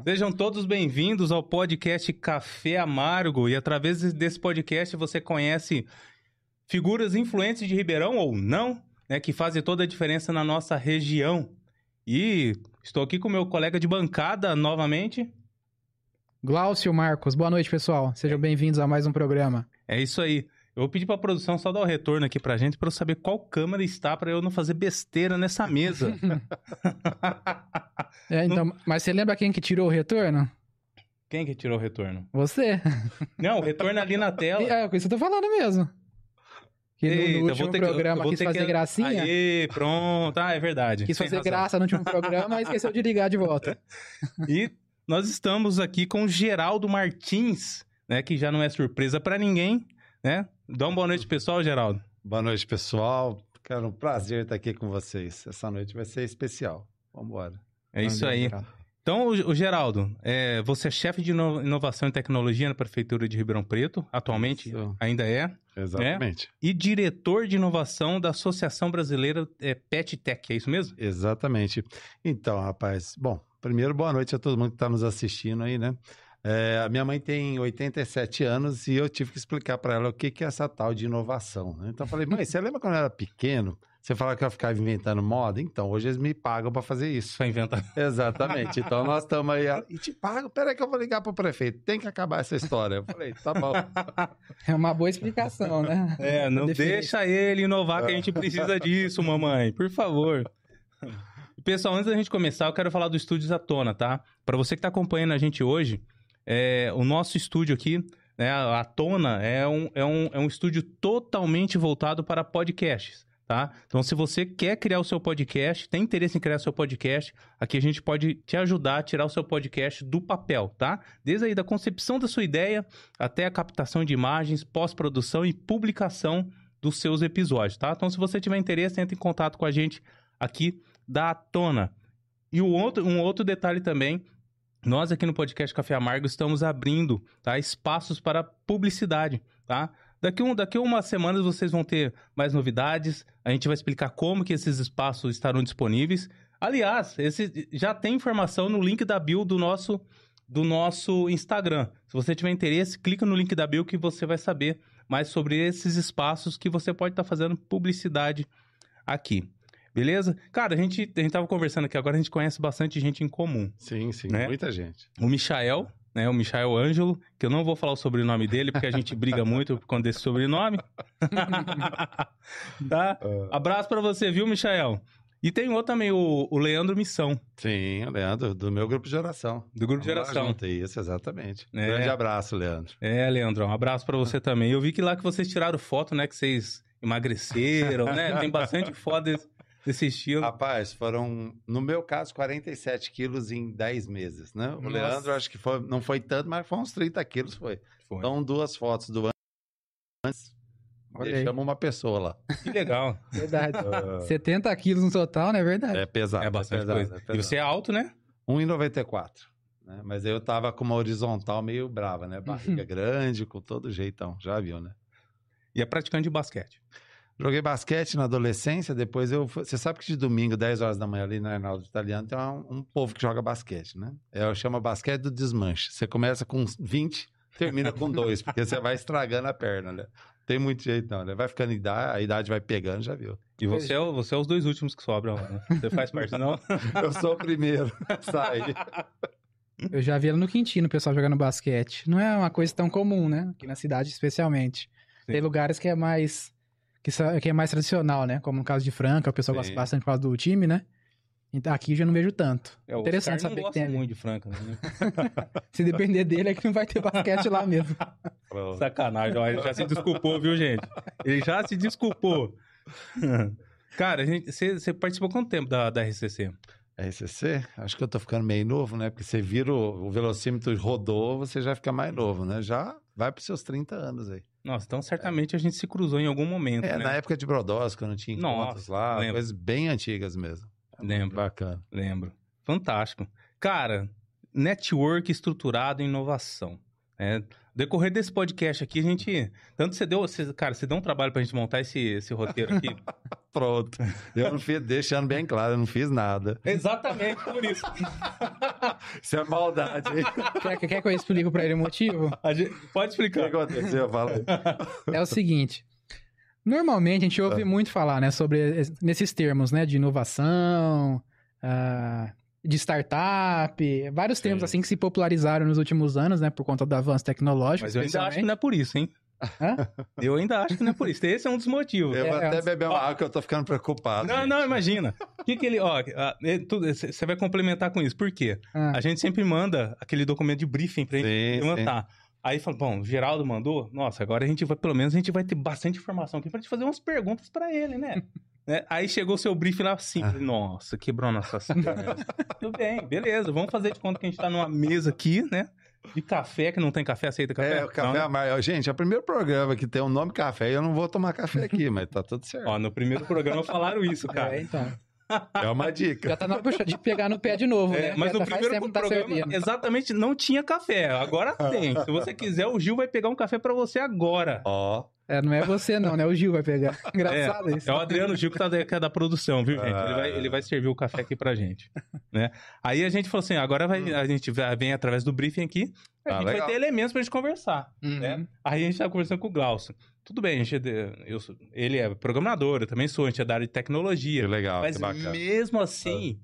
Sejam todos bem-vindos ao podcast Café Amargo. E através desse podcast você conhece figuras influentes de Ribeirão ou não, né, que fazem toda a diferença na nossa região. E estou aqui com meu colega de bancada novamente. Glaucio Marcos, boa noite, pessoal. Sejam bem-vindos a mais um programa. É isso aí. Eu vou pedir para a produção só dar o retorno aqui pra gente para eu saber qual câmera está para eu não fazer besteira nessa mesa. é, então, mas você lembra quem que tirou o retorno? Quem que tirou o retorno? Você. Não, o retorno ali na tela. É, é isso que eu tô falando mesmo. Que no, Eita, no último programa que, quis fazer que... gracinha. Aí, pronto. Ah, é verdade. Quis fazer razão. graça no último programa e esqueceu de ligar de volta. E nós estamos aqui com o Geraldo Martins, né? Que já não é surpresa para ninguém, né? Dá uma boa noite, pessoal, Geraldo. Boa noite, pessoal. Cara, um prazer estar aqui com vocês. Essa noite vai ser especial. Vamos embora. É isso aí. Então, o, Geraldo, é, você é chefe de inovação e tecnologia na Prefeitura de Ribeirão Preto, atualmente isso. ainda é. Né? Exatamente. Né? E diretor de inovação da Associação Brasileira é, Pet Tech, é isso mesmo? Exatamente. Então, rapaz, bom, primeiro boa noite a todo mundo que está nos assistindo aí, né? É, a minha mãe tem 87 anos e eu tive que explicar para ela o que, que é essa tal de inovação. Né? Então eu falei, mãe, você lembra quando eu era pequeno? Você falava que eu ficava inventando moda? Então, hoje eles me pagam para fazer isso. Para inventar. Exatamente. Então nós estamos aí. E te pago? Peraí que eu vou ligar pro prefeito. Tem que acabar essa história. Eu falei, tá bom. É uma boa explicação, né? É, não deixa ele inovar que a gente precisa disso, mamãe. Por favor. Pessoal, antes da gente começar, eu quero falar do Estúdios à Tona, tá? Para você que está acompanhando a gente hoje, é, o nosso estúdio aqui, né, a Tona, é um, é, um, é um estúdio totalmente voltado para podcasts. Tá? Então, se você quer criar o seu podcast, tem interesse em criar o seu podcast, aqui a gente pode te ajudar a tirar o seu podcast do papel, tá? Desde aí da concepção da sua ideia até a captação de imagens, pós-produção e publicação dos seus episódios, tá? Então, se você tiver interesse, entre em contato com a gente aqui da Tona. E o outro, um outro detalhe também nós aqui no podcast Café Amargo estamos abrindo tá, espaços para publicidade, tá? Daqui, um, daqui umas semanas vocês vão ter mais novidades, a gente vai explicar como que esses espaços estarão disponíveis. Aliás, esse, já tem informação no link da bio do nosso, do nosso Instagram. Se você tiver interesse, clica no link da bio que você vai saber mais sobre esses espaços que você pode estar tá fazendo publicidade aqui. Beleza? Cara, a gente, a gente tava conversando aqui, agora a gente conhece bastante gente em comum. Sim, sim, né? muita gente. O Michael, né? O Michael Ângelo, que eu não vou falar o sobrenome dele, porque a gente briga muito por conta desse sobrenome. tá? Uh... Abraço para você, viu, Michael? E tem outro também, o, o Leandro Missão. Sim, o Leandro, do meu grupo de geração. Do grupo de geração. Junto, isso, exatamente. É. Grande abraço, Leandro. É, Leandro, um abraço para você também. Eu vi que lá que vocês tiraram foto, né? Que vocês emagreceram, né? Tem bastante foto desse estilo? Rapaz, foram, no meu caso, 47 quilos em 10 meses, né? O Nossa. Leandro, acho que foi, não foi tanto, mas foi uns 30 quilos, foi. foi. Então, duas fotos do antes. Deixamos uma pessoa lá. Que legal. Verdade. Uh... 70 quilos no total, não é verdade? É pesado. É bastante é pesado, coisa. É pesado. E você é alto, né? 1,94. Né? Mas eu tava com uma horizontal meio brava, né? Barriga grande, com todo jeitão. Já viu, né? E é praticante de basquete. Joguei basquete na adolescência, depois eu. Você sabe que de domingo, 10 horas da manhã, ali na Arnaldo Italiano, tem um, um povo que joga basquete, né? É, chama basquete do desmanche. Você começa com 20, termina com 2, porque você vai estragando a perna, né? Tem muito jeito, não, né? Vai ficando idade, a idade vai pegando, já viu. E você é, você é os dois últimos que sobram, né? Você faz parte, não? eu sou o primeiro, sai. Eu já vi ela no Quintino, o pessoal jogando basquete. Não é uma coisa tão comum, né? Aqui na cidade, especialmente. Sim. Tem lugares que é mais que, que é mais tradicional, né? Como no caso de Franca, o pessoal Sim. gosta bastante por causa do time, né? Então, aqui já não vejo tanto. É, Interessante saber que tem. muito de Franca, né? Se depender dele, é que não vai ter basquete lá mesmo. Sacanagem, ó, ele já se desculpou, viu, gente? Ele já se desculpou. Cara, você participou quanto tempo da, da RCC? RCC? Acho que eu tô ficando meio novo, né? Porque você vira o, o velocímetro rodou, você já fica mais novo, né? Já vai pros seus 30 anos aí. Nossa, então certamente a gente se cruzou em algum momento. É, né? na época de Brodowski, quando tinha encontros Nossa, lá, lembro. coisas bem antigas mesmo. É lembro. Bacana. Lembro. Fantástico. Cara, network estruturado em inovação. É, decorrer desse podcast aqui, a gente. Tanto você deu. Você, cara, você deu um trabalho pra gente montar esse, esse roteiro aqui. Pronto. Eu não fiz, deixando bem claro, eu não fiz nada. Exatamente por isso. Isso é maldade? Quer, quer que eu explique pra ele o motivo? A gente- Pode O que explicar. aconteceu? Fala aí. É o seguinte. Normalmente a gente ouve Ah. muito falar, né, sobre es- nesses termos, né, de inovação, ah, de startup, vários termos Sim. assim que se popularizaram nos últimos anos, né, por conta do avanço tecnológico. Mas eu ainda acho que não é por isso, hein? Hã? Eu ainda acho que não é por isso. Esse é um dos motivos. Eu vou É, até é. beber uma água que eu tô ficando preocupado. Não, não, imagina. O que, que ele. Ó, você vai complementar com isso. Por quê? Ah, A gente sempre manda aquele documento de briefing pra gente levantar. Aí fala, bom, o Geraldo mandou, nossa, agora a gente vai, pelo menos a gente vai ter bastante informação aqui pra gente fazer umas perguntas pra ele, né? Né? Aí chegou o seu briefing lá assim, Ah. nossa, quebrou a nossa perna. Tudo bem, beleza, vamos fazer de conta que a gente tá numa mesa aqui, né? De café, que não tem café, aceita café? É, o café Não, amargo. Gente, é o primeiro programa que tem o nome café e eu não vou tomar café aqui, mas tá tudo certo. Ó, no primeiro programa falaram isso, cara. é, então. É uma dica. Já tá na hora de pegar no pé de novo, É, né? mas Já no faz primeiro tá programa, servindo. exatamente, não tinha café. Agora tem. Se você quiser, o Gil vai pegar um café pra você agora. Ó, É, não é você não, né? O Gil vai pegar. Engraçado isso. É o Adriano Gil que, tá da, que é da produção, viu, gente? Ele vai, ele vai servir o café aqui pra gente. Né? Aí a gente falou assim: agora vai- a gente vem através do briefing aqui, a Ah, gente legal. vai ter elementos pra gente conversar. Uhum. Né? Aí a gente tá conversando com o Glaucio. Tudo bem, a gente, é eu sou- ele é programador, eu também sou, a gente é da área de tecnologia. que legal, Mas que bacana. mesmo assim,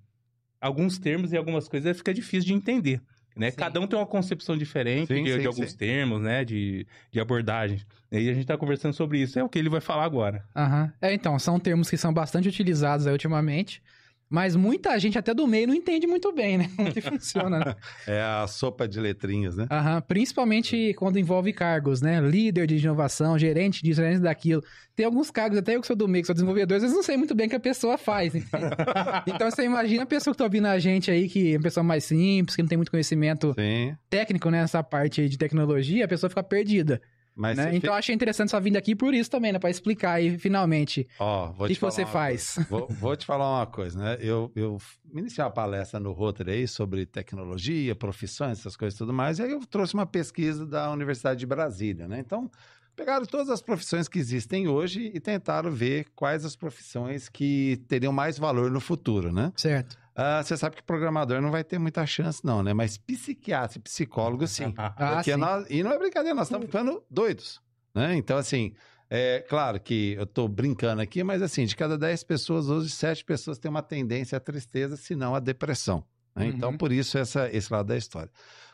alguns termos e algumas coisas fica difícil de entender. Né? Sim. Cada um tem uma concepção diferente Sim, de, sim, de alguns termos, né? De, de abordagens. E a gente tá conversando sobre isso. É o que ele vai falar agora. Aham. É, então, são termos que são bastante utilizados aí ultimamente, mas muita gente até do meio não entende muito bem, né? Como que funciona, né? É a sopa de letrinhas, né? Aham. Principalmente quando envolve cargos, né? Líder de inovação, gerente disso, gerente daquilo. Tem alguns cargos, até eu que sou do meio, que sou desenvolvedor, às vezes não sei muito bem o que a pessoa faz. então você imagina a pessoa que tá ouvindo a gente aí, que é uma pessoa mais simples, que não tem muito conhecimento Sim. técnico nessa parte aí de tecnologia, a pessoa fica perdida. Né? Então eu achei interessante sua vinda aqui por isso também, né? Pra explicar aí, finalmente, Ó, o que, que você faz. Vou, vou te falar uma coisa, né? Eu, eu iniciei uma palestra no Rotary aí sobre tecnologia, profissões, essas coisas e tudo mais, e aí eu trouxe uma pesquisa da Universidade de Brasília, né? Então, pegaram todas as profissões que existem hoje e tentaram ver quais as profissões que teriam mais valor no futuro, né? Certo. Ah, você sabe que programador não vai ter muita chance, não, né? Mas psiquiatra e psicólogo, sim. Ah, Porque sim. nós, e não é brincadeira, nós estamos ficando doidos, né? Então, assim, é claro que eu estou brincando aqui, mas assim, de cada 10 pessoas, hoje 7 pessoas têm uma tendência à tristeza, se não à depressão. né? Então, Uhum. por isso, essa, esse lado da história.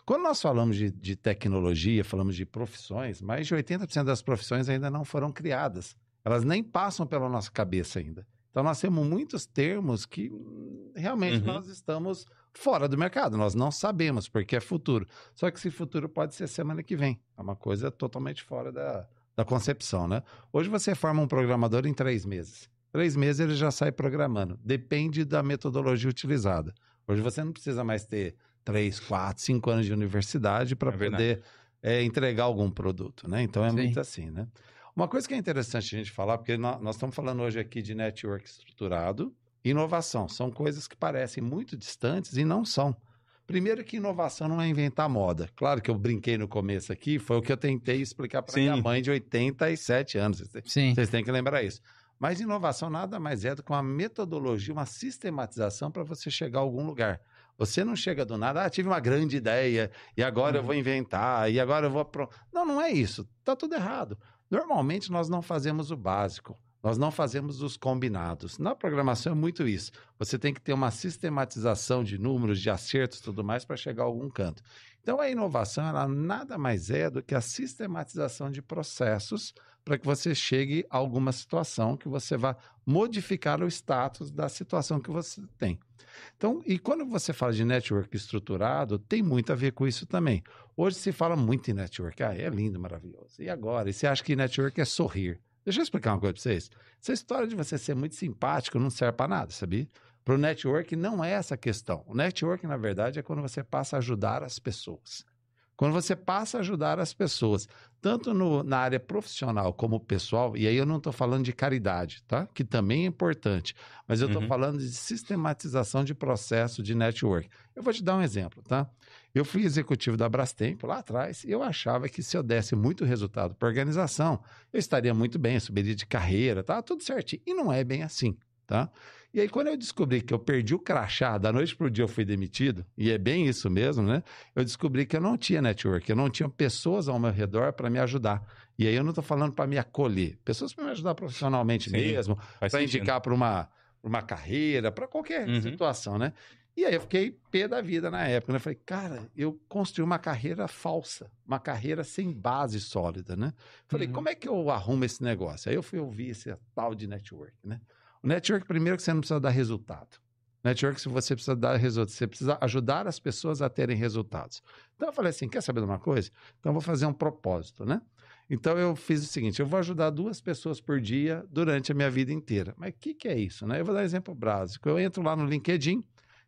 Quando nós falamos de, de tecnologia, falamos de profissões, mais de 80% das profissões ainda não foram criadas. Elas nem passam pela nossa cabeça ainda. Então, nós temos muitos termos que hum, realmente Uhum. nós estamos fora do mercado. Nós não sabemos, porque é futuro. Só que esse futuro pode ser semana que vem. É uma coisa totalmente fora da, da concepção, né? Hoje você forma um programador em três meses. Três meses ele já sai programando. Depende da metodologia utilizada. Hoje você não precisa mais ter três, quatro, cinco anos de universidade para É poder é, entregar algum produto, né? Então é Sim. muito assim, né? Uma coisa que é interessante a gente falar, porque nó- nós, estamos falando hoje aqui de network estruturado e inovação. São coisas que parecem muito distantes e não são. Primeiro que inovação não é inventar moda. Claro que eu brinquei no começo aqui, foi o que eu tentei explicar para minha mãe de 87 anos. Vocês têm- Sim. Vocês têm que lembrar isso. Mas inovação nada mais é do que uma metodologia, uma sistematização para você chegar a algum lugar. Você não chega do nada, ah, tive uma grande ideia e agora eu Uhum. vou inventar e agora eu vou. Não, não é isso. Tá tudo errado. Normalmente nós não fazemos o básico. Nós não fazemos os combinados. Na programação é muito isso. Você tem que ter uma sistematização de números, de acertos tudo mais para chegar a algum canto. Então a inovação ela nada mais é do que a sistematização de processos para que você chegue a alguma situação que você vá modificar o status da situação que você tem. Então, e quando você fala de network estruturado, tem muito a ver com isso também. Hoje se fala muito em network. Ah, é lindo, maravilhoso. E agora? E você acha que network é sorrir? Deixa eu explicar uma coisa para vocês. Essa história de você ser muito simpático não serve para nada, sabia? Para o network não é essa a questão. O network, na verdade, é quando você passa a ajudar as pessoas. Quando você passa a ajudar as pessoas, tanto no- na área profissional como pessoal, e aí eu não estou falando de caridade, tá? Que também é importante, mas eu estou Uhum. falando de sistematização de processo de network. Eu vou te dar um exemplo, tá? Eu fui executivo da Brastemp lá atrás e eu achava que se eu desse muito resultado para a organização, eu estaria muito bem, eu subiria de carreira, tá? Tudo certinho. E não é bem assim, tá? E aí, quando eu descobri que eu perdi o crachá, da noite para o dia eu fui demitido, e é bem isso mesmo, né? Eu descobri que eu não tinha network, eu não tinha pessoas ao meu redor para me ajudar. E aí eu não estou falando para me acolher, pessoas para me ajudar profissionalmente Sim, mesmo, para indicar para uma, uma carreira, para qualquer Uhum. situação, né? E aí eu fiquei pé da vida na época, né? Eu falei, cara, eu construí uma carreira falsa, uma carreira sem base sólida, né? Falei, Uhum. como é que eu arrumo esse negócio? Aí eu fui ouvir esse tal de network, né? Network, primeiro, que você não precisa dar resultado. Network, se você precisa dar resultado, você precisa ajudar as pessoas a terem resultados. Então eu falei assim: quer saber de uma coisa? Então eu vou fazer um propósito, né? Então eu fiz o seguinte: eu vou ajudar duas pessoas por dia durante a minha vida inteira. Mas o que, que é isso? Né? Eu vou dar um exemplo básico. Eu entro lá no LinkedIn,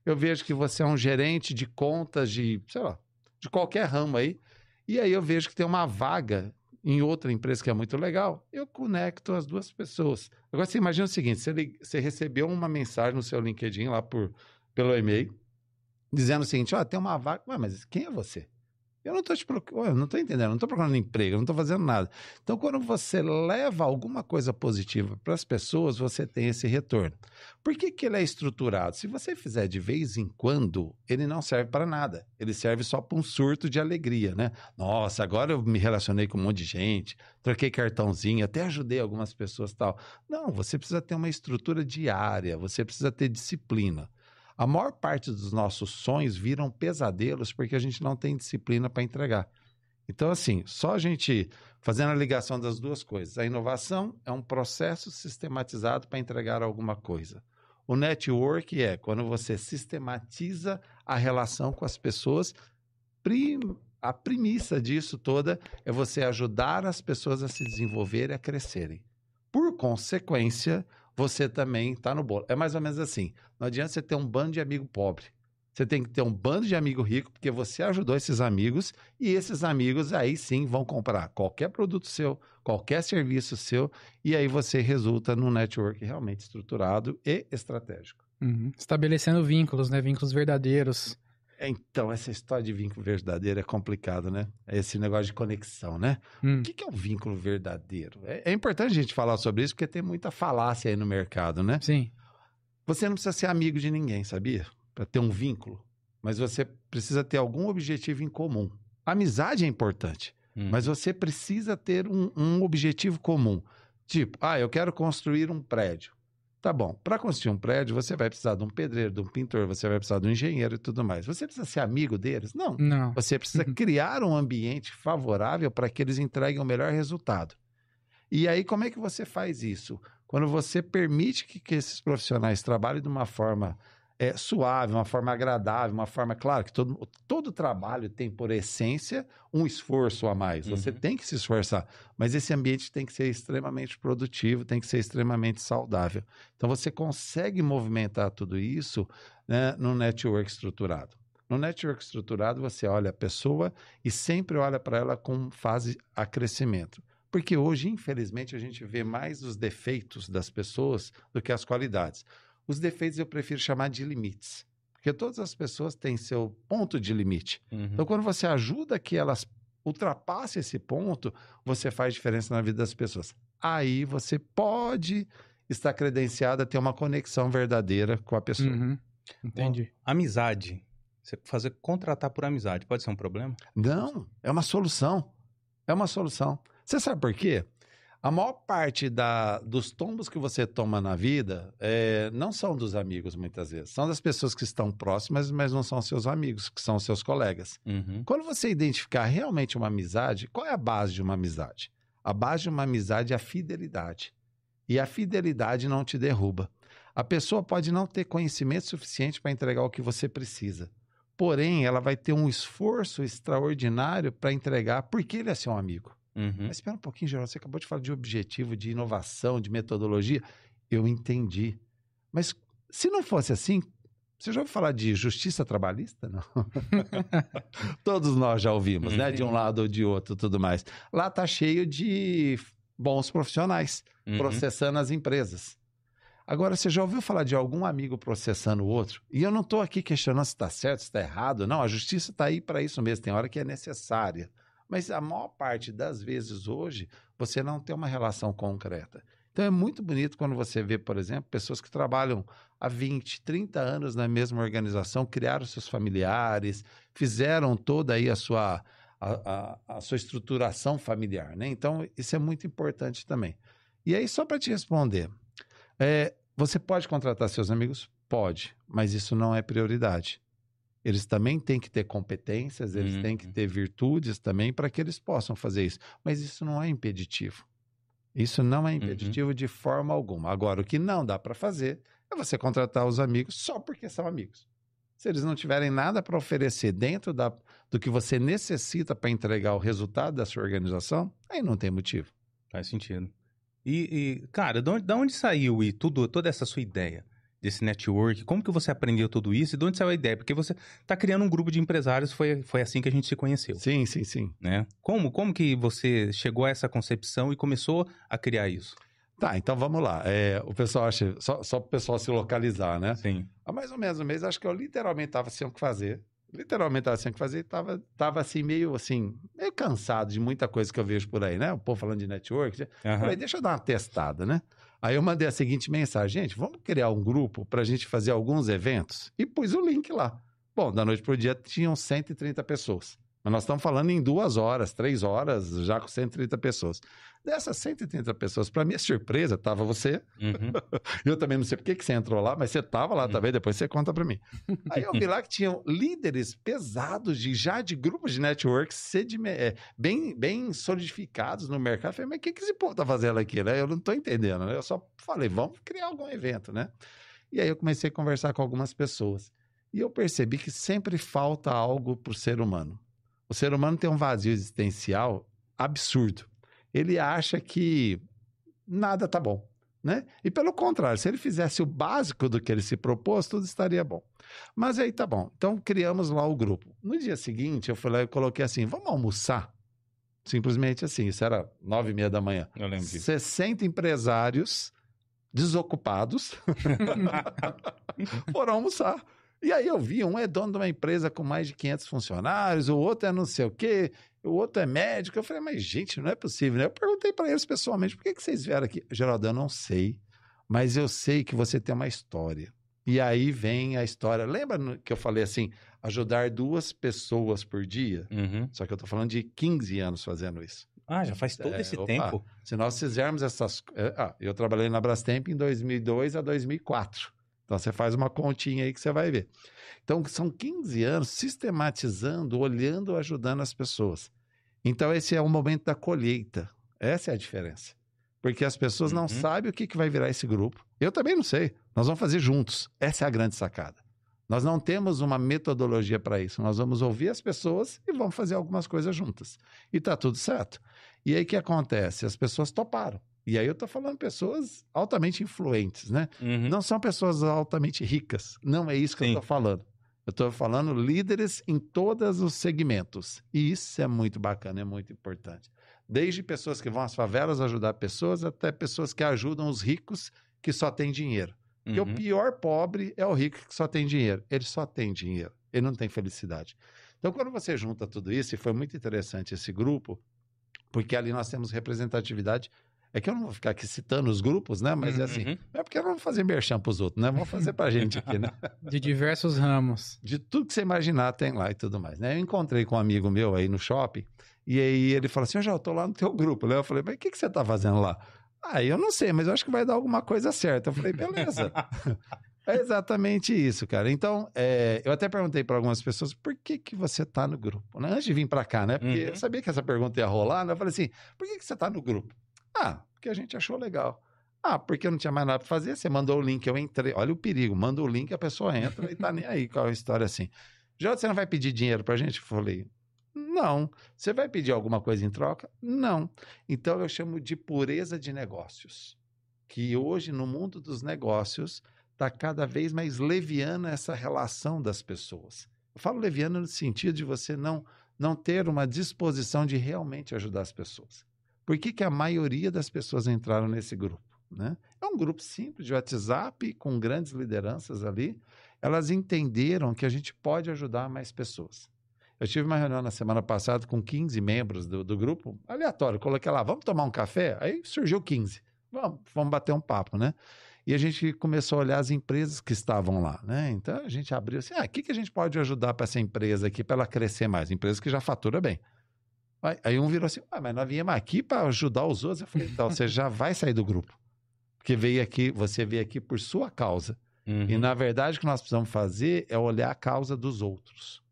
eu vejo que você é um gerente de contas de, sei lá, de qualquer ramo aí, e aí eu vejo que tem uma vaga em outra empresa que é muito legal, eu conecto as duas pessoas. Agora você imagina o seguinte: você, você recebeu uma mensagem no seu LinkedIn lá por, pelo e-mail, dizendo o seguinte: ó, tem uma vaga. Ué, mas quem é você? Eu não estou te procurando, não estou entendendo, não estou procurando emprego, não estou fazendo nada. Então, quando você leva alguma coisa positiva para as pessoas, você tem esse retorno. Por que, que ele é estruturado? Se você fizer de vez em quando, ele não serve para nada. Ele serve só para um surto de alegria, né? Nossa, agora eu me relacionei com um monte de gente, troquei cartãozinho, até ajudei algumas pessoas tal. Não, você precisa ter uma estrutura diária, você precisa ter disciplina. A maior parte dos nossos sonhos viram pesadelos porque a gente não tem disciplina para entregar. Então, assim, só a gente fazendo a ligação das duas coisas. A inovação é um processo sistematizado para entregar alguma coisa. O network é quando você sistematiza a relação com as pessoas. A premissa disso toda é você ajudar as pessoas a se desenvolverem e a crescerem. Por consequência, você também está no bolo. É mais ou menos assim. Não adianta você ter um bando de amigo pobre. Você tem que ter um bando de amigo rico, porque você ajudou esses amigos e esses amigos aí sim vão comprar qualquer produto seu, qualquer serviço seu, e aí você resulta num network realmente estruturado e estratégico. Uhum. Estabelecendo vínculos, né? Vínculos verdadeiros. Então, essa história de vínculo verdadeiro é complicado, né? Esse negócio de conexão, né? Hum. O que que é um vínculo verdadeiro? É, é importante a gente falar sobre isso, porque tem muita falácia aí no mercado, né? Sim. Você não precisa ser amigo de ninguém, sabia? Para ter um vínculo. Mas você precisa ter algum objetivo em comum. Amizade é importante, Hum. mas você precisa ter um, um objetivo comum. Tipo, ah, eu quero construir um prédio. Tá bom, para construir um prédio, você vai precisar de um pedreiro, de um pintor, você vai precisar de um engenheiro e tudo mais. Você precisa ser amigo deles? Não. Não. Você precisa criar um ambiente favorável para que eles entreguem o melhor resultado. E aí, como é que você faz isso? Quando você permite que, que esses profissionais trabalhem de uma forma é, suave, uma forma agradável, uma forma, claro, que todo, todo trabalho tem por essência um esforço a mais. Você Uhum. tem que se esforçar, mas esse ambiente tem que ser extremamente produtivo, tem que ser extremamente saudável. Então, você consegue movimentar tudo isso né, no network estruturado. No network estruturado, você olha a pessoa e sempre olha para ela com fase a crescimento. Porque hoje, infelizmente, a gente vê mais os defeitos das pessoas do que as qualidades. Os defeitos eu prefiro chamar de limites. Porque todas as pessoas têm seu ponto de limite. Uhum. Então, quando você ajuda que elas ultrapassem esse ponto, você faz diferença na vida das pessoas. Aí você pode estar credenciado a ter uma conexão verdadeira com a pessoa. Uhum. Entendi. Amizade. Você fazer contratar por amizade pode ser um problema? Não, é uma solução. É uma solução. Você sabe por quê? A maior parte da, dos tombos que você toma na vida é, não são dos amigos, muitas vezes. São das pessoas que estão próximas, mas não são seus amigos, que são seus colegas. Uhum. Quando você identificar realmente uma amizade, qual é a base de uma amizade? A base de uma amizade é a fidelidade. E a fidelidade não te derruba. A pessoa pode não ter conhecimento suficiente para entregar o que você precisa. Porém, ela vai ter um esforço extraordinário para entregar porque ele é seu amigo. Uhum. Mas espera um pouquinho, Geraldo. Você acabou de falar de objetivo, de inovação, de metodologia. Eu entendi. Mas se não fosse assim, você já ouviu falar de justiça trabalhista? Não. Todos nós já ouvimos, né? De um lado ou de outro, tudo mais. Lá tá cheio de bons profissionais Uhum. processando as empresas. Agora, você já ouviu falar de algum amigo processando o outro? E eu não estou aqui questionando se está certo, se está errado. Não, a justiça está aí para isso mesmo. Tem hora que é necessária. Mas a maior parte das vezes hoje, você não tem uma relação concreta. Então é muito bonito quando você vê, por exemplo, pessoas que trabalham há 20, 30 anos na mesma organização, criaram seus familiares, fizeram toda aí a sua, a, a, a sua estruturação familiar, né? Então, isso é muito importante também. E aí, só para te responder, é, você pode contratar seus amigos? Pode, mas isso não é prioridade. Eles também têm que ter competências, eles Uhum. têm que ter virtudes também para que eles possam fazer isso. Mas isso não é impeditivo. Isso não é impeditivo de forma alguma. Agora, o que não dá para fazer é você contratar os amigos só porque são amigos. Se eles não tiverem nada para oferecer dentro da, do que você necessita para entregar o resultado da sua organização, aí não tem motivo. Faz sentido. E, e, cara, de onde, da onde saiu e tudo, toda essa sua ideia desse network? Como que você aprendeu tudo isso e de onde saiu a ideia? Porque você tá criando um grupo de empresários, foi, foi assim que a gente se conheceu, Sim, sim, sim. né? Como, como que você chegou a essa concepção e começou a criar isso? Tá, então vamos lá. É, o pessoal acha, só, só para o pessoal se localizar, né? Sim. Há mais ou menos um mês, acho que eu literalmente estava sem o que fazer. Literalmente estava sem o que fazer e tava, tava assim, meio assim, meio cansado de muita coisa que eu vejo por aí, né? O povo falando de network. Aham. Falei, deixa eu dar uma testada, né? Aí eu mandei a seguinte mensagem, gente, vamos criar um grupo para a gente fazer alguns eventos? E pus o link lá. Bom, da noite pro dia tinham 130 pessoas. Mas nós estamos falando em duas horas, três horas, já com 130 pessoas. Dessas 130 pessoas, para minha surpresa, estava você. Uhum. Eu também não sei por que que você entrou lá, mas você estava lá Hum. também, depois você conta para mim. Aí eu vi lá que tinham líderes pesados de, já de grupos de network sedime- é, bem, bem solidificados no mercado. Eu falei, mas o que, que esse povo tá fazendo aqui, né? Eu não estou entendendo. né? Eu só falei, vamos criar algum evento, né? E aí eu comecei a conversar com algumas pessoas. E eu percebi que sempre falta algo para o ser humano. O ser humano tem um vazio existencial absurdo. Ele acha que nada tá bom, né? E pelo contrário, se ele fizesse o básico do que ele se propôs, tudo estaria bom. Mas aí tá bom. Então criamos lá o grupo. No dia seguinte, eu fui lá e coloquei assim: vamos almoçar? Simplesmente assim, isso era nove e meia da manhã. Eu lembro disso. 60 empresários desocupados foram almoçar. E aí eu vi, um é dono de uma empresa com mais de 500 funcionários, o outro é não sei o quê, o outro é médico. Eu falei, mas gente, não é possível, né? Eu perguntei para eles pessoalmente, por que, que vocês vieram aqui? Geraldo, eu não sei, mas eu sei que você tem uma história. E aí vem a história. Lembra que eu falei assim, ajudar duas pessoas por dia? Uhum. Só que eu tô falando de 15 anos fazendo isso. Ah, já faz todo É, esse opa. tempo? Se nós fizermos essas. é, Ah, eu trabalhei na Brastemp em 2002 a 2004. Então você faz uma continha aí que você vai ver. Então são 15 anos sistematizando, olhando, ajudando as pessoas. Então esse é o momento da colheita. Essa é a diferença. Porque as pessoas não Uhum. sabem o que, que vai virar esse grupo. Eu também não sei. Nós vamos fazer juntos. Essa é a grande sacada. Nós não temos uma metodologia para isso. Nós vamos ouvir as pessoas e vamos fazer algumas coisas juntas. E tá tudo certo. E aí o que acontece? As pessoas toparam. E aí eu tô falando pessoas altamente influentes, né? Uhum. Não são pessoas altamente ricas. Não é isso que Sim. eu tô falando. Eu tô falando líderes em todos os segmentos. E isso é muito bacana, é muito importante. Desde pessoas que vão às favelas ajudar pessoas, até pessoas que ajudam os ricos que só têm dinheiro. Porque Uhum. o pior pobre é o rico que só tem dinheiro. Ele só tem dinheiro. Ele não tem felicidade. Então, quando você junta tudo isso, e foi muito interessante esse grupo, porque ali nós temos representatividade. É que eu não vou ficar aqui citando os grupos, né? Mas é assim. Uhum. É porque eu não vou fazer merchan pros outros, né? Vamos fazer pra gente aqui, né? De diversos ramos. De tudo que você imaginar tem lá e tudo mais, né? Eu encontrei com um amigo meu aí no shopping, e aí ele falou assim: eu já tô lá no teu grupo, né? Eu falei, mas o que, que você tá fazendo lá? Ah, eu não sei, mas eu acho que vai dar alguma coisa certa. Eu falei, beleza. É exatamente isso, cara. Então, é, eu até perguntei para algumas pessoas por que, que você tá no grupo, né? Antes de vir para cá, né? Porque Uhum. eu sabia que essa pergunta ia rolar, né? Eu falei assim: por que, que você tá no grupo? Ah, porque a gente achou legal. Ah, porque não tinha mais nada para fazer. Você mandou o link, eu entrei. Olha o perigo, manda o link, a pessoa entra e tá nem aí com a história assim. Já você não vai pedir dinheiro pra gente? Eu falei, não. Você vai pedir alguma coisa em troca? Não. Então eu chamo de pureza de negócios. Que hoje, no mundo dos negócios, está cada vez mais leviana essa relação das pessoas. Eu falo leviana no sentido de você não, não ter uma disposição de realmente ajudar as pessoas. Por que, que a maioria das pessoas entraram nesse grupo? Né? É um grupo simples de WhatsApp, com grandes lideranças ali. Elas entenderam que a gente pode ajudar mais pessoas. Eu tive uma reunião na semana passada com 15 membros do, do grupo, aleatório. Coloquei lá, vamos tomar um café? Aí surgiu 15. Vamos, vamos bater um papo, né? E a gente começou a olhar as empresas que estavam lá, né? Então a gente abriu assim: ah, o que, que a gente pode ajudar para essa empresa aqui, para ela crescer mais? Empresa que já fatura bem. Aí, aí um virou assim: ah, mas nós viemos aqui para ajudar os outros. Eu falei: então, você já vai sair do grupo. Porque veio aqui, você veio aqui por sua causa. Uhum. E na verdade o que nós precisamos fazer é olhar a causa dos outros.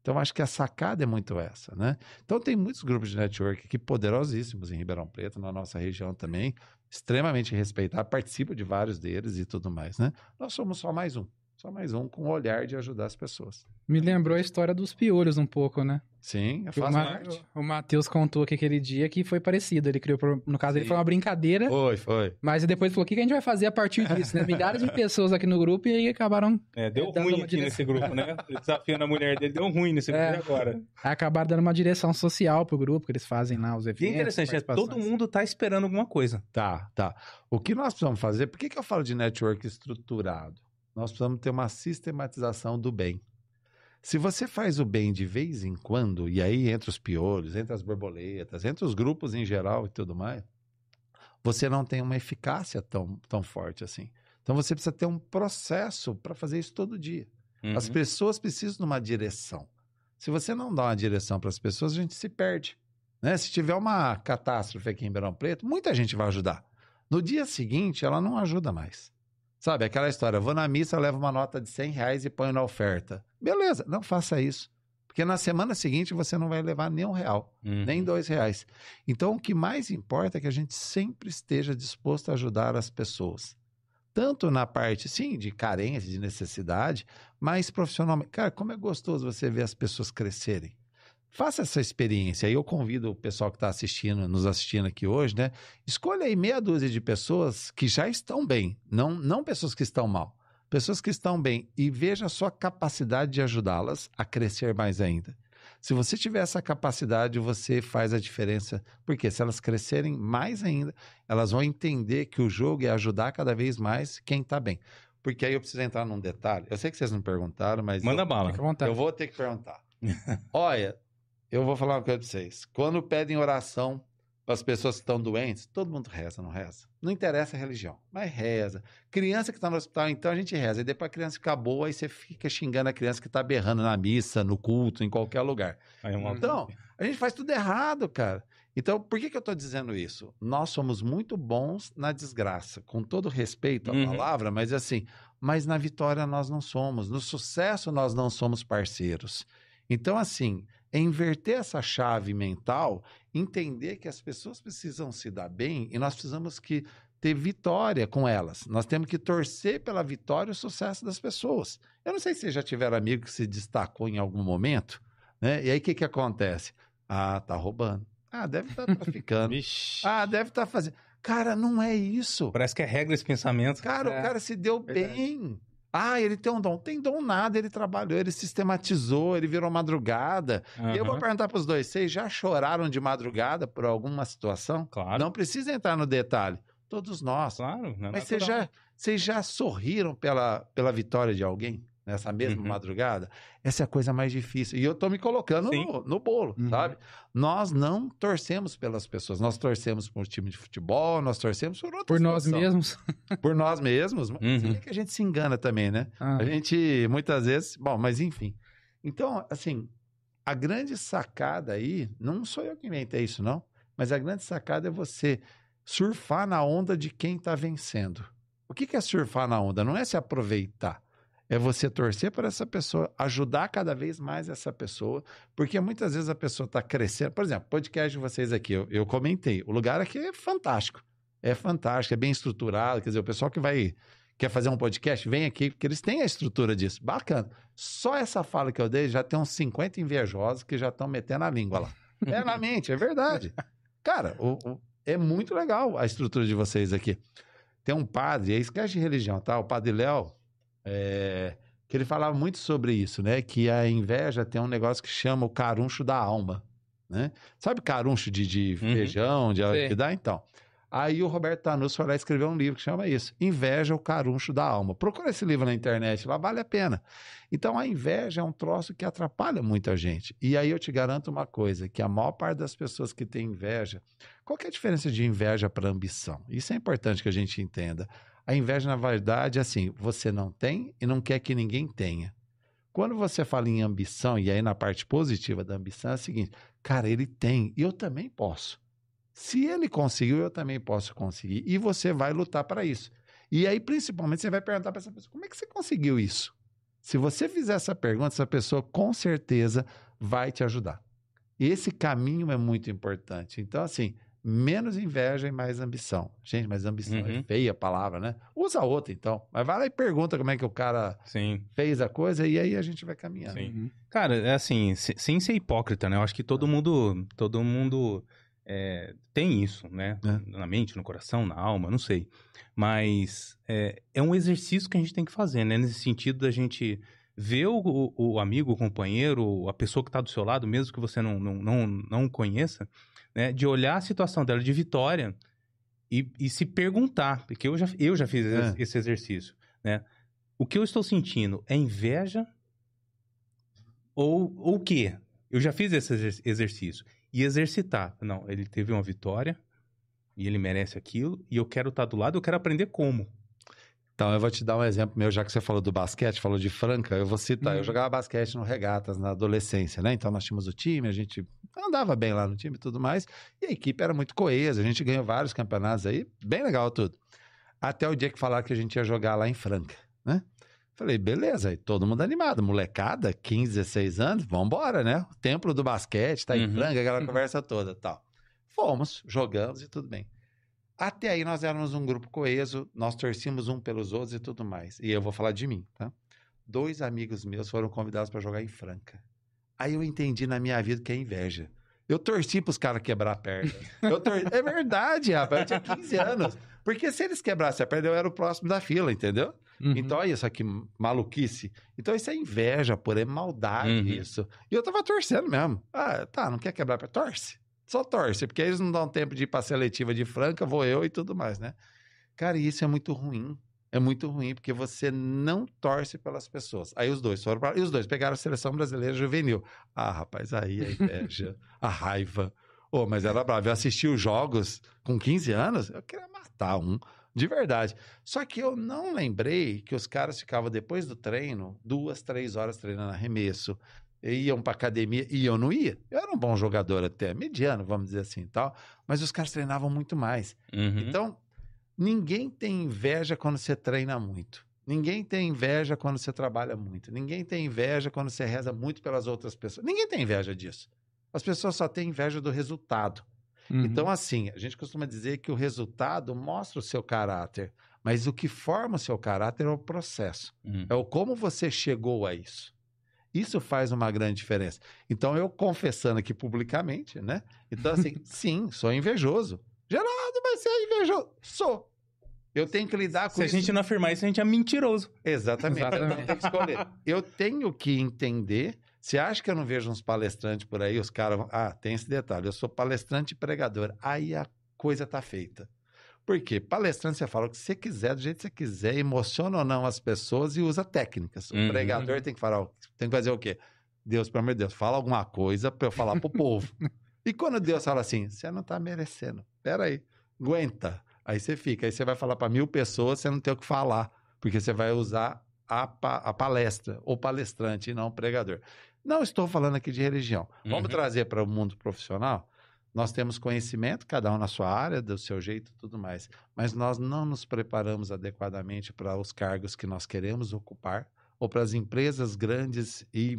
Então acho que a sacada é muito essa, né? Então tem muitos grupos de network aqui poderosíssimos em Ribeirão Preto, na nossa região também, extremamente respeitados, participo de vários deles e tudo mais, né? Nós somos só mais um, só mais um com o olhar de ajudar as pessoas. Me lembrou a história dos piolhos um pouco, né? Sim, faço Ma- parte. o Matheus contou aqui aquele dia que foi parecido. Ele criou, no caso, ele Sim. foi uma brincadeira, Foi, foi. mas depois falou: o que a gente vai fazer a partir disso, né? Milhares de pessoas aqui no grupo e aí acabaram, É, deu Dando ruim aqui direção. nesse grupo, né? Desafiando a mulher dele, deu ruim nesse grupo É. e agora. acabaram dando uma direção social pro grupo, que eles fazem lá os E eventos. é interessante, é, todo mundo tá esperando alguma coisa. Tá, tá. O que nós precisamos fazer, por que, que eu falo de network estruturado? Nós precisamos ter uma sistematização do bem. Se você faz o bem de vez em quando, e aí entre os piolhos, entre as borboletas, entre os grupos em geral e tudo mais, você não tem uma eficácia tão, tão forte assim. Então você precisa ter um processo para fazer isso todo dia. As Uhum. pessoas precisam de uma direção. Se você não dá uma direção para as pessoas, a gente se perde. Né? Se tiver uma catástrofe aqui em Ribeirão Preto, muita gente vai ajudar. No dia seguinte, ela não ajuda mais. Sabe, aquela história, vou na missa, levo uma nota de 100 reais e ponho na oferta. Beleza, não faça isso. Porque na semana seguinte você não vai levar nem um real, Uhum. nem dois reais. Então, o que mais importa é que a gente sempre esteja disposto a ajudar as pessoas. Tanto na parte, sim, de carência, de necessidade, mas profissionalmente. Cara, como é gostoso você ver as pessoas crescerem. Faça essa experiência. Aí eu convido o pessoal que está assistindo, nos assistindo aqui hoje, né? Escolha aí meia dúzia de pessoas que já estão bem, não, não pessoas que estão mal. Pessoas que estão bem e veja a sua capacidade de ajudá-las a crescer mais ainda. Se você tiver essa capacidade, você faz a diferença. Porque se elas crescerem mais ainda, elas vão entender que o jogo é ajudar cada vez mais quem está bem. Porque aí eu preciso entrar num detalhe. Eu sei que vocês não perguntaram, mas Manda eu, bala. Eu vou ter que perguntar. Olha, eu vou falar uma coisa para vocês. Quando pedem oração as pessoas que estão doentes, todo mundo reza, não reza? Não interessa a religião, mas reza. Criança que está no hospital, então a gente reza. E depois a criança fica boa, aí você fica xingando a criança que está berrando na missa, no culto, em qualquer lugar. Aí uma- Então, a gente faz tudo errado, cara. Então, por que, que eu estou dizendo isso? Nós somos muito bons na desgraça, com todo respeito à Uhum. palavra, mas assim, mas na vitória nós não somos, no sucesso nós não somos parceiros. Então, assim, é inverter essa chave mental, entender que as pessoas precisam se dar bem e nós precisamos que ter vitória com elas. Nós temos que torcer pela vitória e o sucesso das pessoas. Eu não sei se vocês já tiveram amigo que se destacou em algum momento, né? E aí o que, que acontece? Ah, tá roubando. Ah, deve estar traficando. Vixe. ah, deve estar fazendo. Cara, não é isso. Parece que é regra esse pensamento. Cara, É, o cara se deu verdade. bem. Ah, ele tem um dom. Tem dom nada, ele trabalhou, ele sistematizou, ele virou madrugada. E eu vou perguntar para os dois: vocês já choraram de madrugada por alguma situação? Claro. Não precisa entrar no detalhe. Todos nós. Claro. é Mas vocês já, vocês já sorriram pela, pela vitória de alguém nessa mesma Uhum. madrugada? Essa é a coisa mais difícil. E eu tô me colocando no, no bolo, Uhum. sabe? Nós não torcemos pelas pessoas. Nós torcemos por um time de futebol, nós torcemos por outras Por nós situação. mesmos. Por nós mesmos. Uhum. você vê que a gente se engana também, né? Ah, A gente, muitas vezes... Bom, mas enfim. Então, assim, a grande sacada aí... Não sou eu que inventei isso, não. Mas a grande sacada é você surfar na onda de quem está vencendo. O que que é surfar na onda? Não é se aproveitar. É você torcer para essa pessoa, ajudar cada vez mais essa pessoa, porque muitas vezes a pessoa está crescendo. Por exemplo, podcast de vocês aqui, eu, eu comentei. O lugar aqui é fantástico. É fantástico, é bem estruturado. Quer dizer, o pessoal que vai quer fazer um podcast, vem aqui, porque eles têm a estrutura disso. Bacana. Só essa fala que eu dei, já tem uns 50 invejosos que já estão metendo a língua lá. É na mente, é verdade. Cara, o- o- é muito legal a estrutura de vocês aqui. Tem um padre, aí esquece de religião, tá? O padre Léo, é, que ele falava muito sobre isso, né? Que a inveja tem um negócio que chama o caruncho da alma, né? Sabe caruncho de, de Uhum. feijão, de Sei. que dá? Então, Aí o Roberto Tanus foi lá escrever um livro que chama isso, Inveja, o caruncho da alma. Procura esse livro na internet, lá vale a pena. Então a inveja é um troço que atrapalha muita gente. E aí eu te garanto uma coisa, que a maior parte das pessoas que tem inveja, qual é a diferença de inveja para ambição? Isso é importante que a gente entenda. A inveja, na verdade, é assim, você não tem e não quer que ninguém tenha. Quando você fala em ambição, e aí na parte positiva da ambição, é o seguinte, cara, ele tem, e eu também posso. Se ele conseguiu, eu também posso conseguir. E você vai lutar para isso. E aí, principalmente, você vai perguntar para essa pessoa: como é que você conseguiu isso? Se você fizer essa pergunta, essa pessoa com certeza vai te ajudar. Esse caminho é muito importante. Então, assim, menos inveja e mais ambição. Gente, mas ambição é Uhum. feia a palavra, né? Usa outra, então. Mas vai lá e pergunta como é que o cara Sim, fez a coisa e aí a gente vai caminhando. sim. Uhum. Cara, é assim, se- sem ser hipócrita, né? Eu acho que todo mundo, todo mundo é, tem isso, né? É. Na mente, no coração, na alma, não sei. Mas é, é um exercício que a gente tem que fazer, né? Nesse sentido da gente ver o, o- o amigo, o companheiro, a pessoa que está do seu lado, mesmo que você não, não, não, não conheça, né? De olhar a situação dela de vitória e, e se perguntar, porque eu já, eu já fiz É. esse exercício, né? O que eu estou sentindo é inveja ou ou o quê? Eu já fiz esse exer- exercício. E exercitar. Não, ele teve uma vitória e ele merece aquilo e eu quero estar do lado, eu quero aprender como. Então, eu vou te dar um exemplo meu, já que você falou do basquete, falou de Franca, eu vou citar. Eu Uhum. jogava basquete no Regatas na adolescência, né? Então, nós tínhamos o time, a gente andava bem lá no time e tudo mais, e a equipe era muito coesa, a gente ganhou vários campeonatos aí, bem legal tudo. Até o dia que falaram que a gente ia jogar lá em Franca, né? Falei, beleza, aí todo mundo animado, molecada, 15, 16 anos, vambora, né? O templo do basquete, tá em Uhum. Franca, aquela conversa toda tal. Fomos, jogamos e tudo bem. Até aí nós éramos um grupo coeso, nós torcíamos um pelos outros e tudo mais. E eu vou falar de mim, tá? Dois amigos meus foram convidados para jogar em Franca. Aí eu entendi na minha vida que é inveja. Eu torci pros caras quebrar a perna. Tor... É verdade, rapaz. Eu tinha 15 anos. Porque se eles quebrassem a perna, eu era o próximo da fila, entendeu? Uhum. Então, olha isso aqui, maluquice. Então, isso é inveja, por é maldade Uhum. isso. E eu tava torcendo mesmo. Ah, tá, não quer quebrar a perna? Torce. Só torce, porque eles não dão tempo de ir pra seletiva de Franca, vou eu e tudo mais, né? Cara, e isso é muito ruim. É muito ruim, porque você não torce pelas pessoas. Aí os dois foram pra... E os dois pegaram a seleção brasileira juvenil. Ah, rapaz, aí a inveja, a raiva. Ô, mas era bravo. Eu assisti os jogos com 15 anos, eu queria matar um, de verdade. Só que eu não lembrei que os caras ficavam depois do treino, duas, três horas treinando arremesso, iam pra academia e eu não ia. Eu era um bom jogador até, mediano, vamos dizer assim, tal, mas os caras treinavam muito mais. Uhum. Então, ninguém tem inveja quando você treina muito. Ninguém tem inveja quando você trabalha muito. Ninguém tem inveja quando você reza muito pelas outras pessoas. Ninguém tem inveja disso. As pessoas só têm inveja do resultado. Uhum. Então, assim, a gente costuma dizer que o resultado mostra o seu caráter, mas o que forma o seu caráter é o processo. Uhum. É o como você chegou a isso. Isso faz uma grande diferença. Então, eu confessando aqui publicamente, né? Então, assim, sim, sou invejoso. Geraldo, mas você é invejoso. Sou. Eu tenho que lidar com Se a isso. gente não afirmar isso, a gente é mentiroso. Exatamente. Exatamente. Então, tem que escolher. Eu tenho que entender. Você acha que eu não vejo uns palestrantes por aí? Os caras vão. Ah, tem esse detalhe. Eu sou palestrante e pregador. Aí a coisa tá feita. Por quê? Palestrante, você fala o que você quiser, do jeito que você quiser, emociona ou não as pessoas e usa técnicas. O Uhum. pregador tem que falar, tem que fazer o quê? Deus, pelo amor de Deus, fala alguma coisa para eu falar pro povo. E quando Deus fala assim, você não tá merecendo, peraí, aguenta. Aí você fica, aí você vai falar para mil pessoas, você não tem o que falar, porque você vai usar a, pa- a palestra, ou palestrante, e não o pregador. Não estou falando aqui de religião. Vamos Uhum. trazer para o mundo profissional? Nós temos conhecimento, cada um na sua área, do seu jeito e tudo mais. Mas nós não nos preparamos adequadamente para os cargos que nós queremos ocupar ou para as empresas grandes e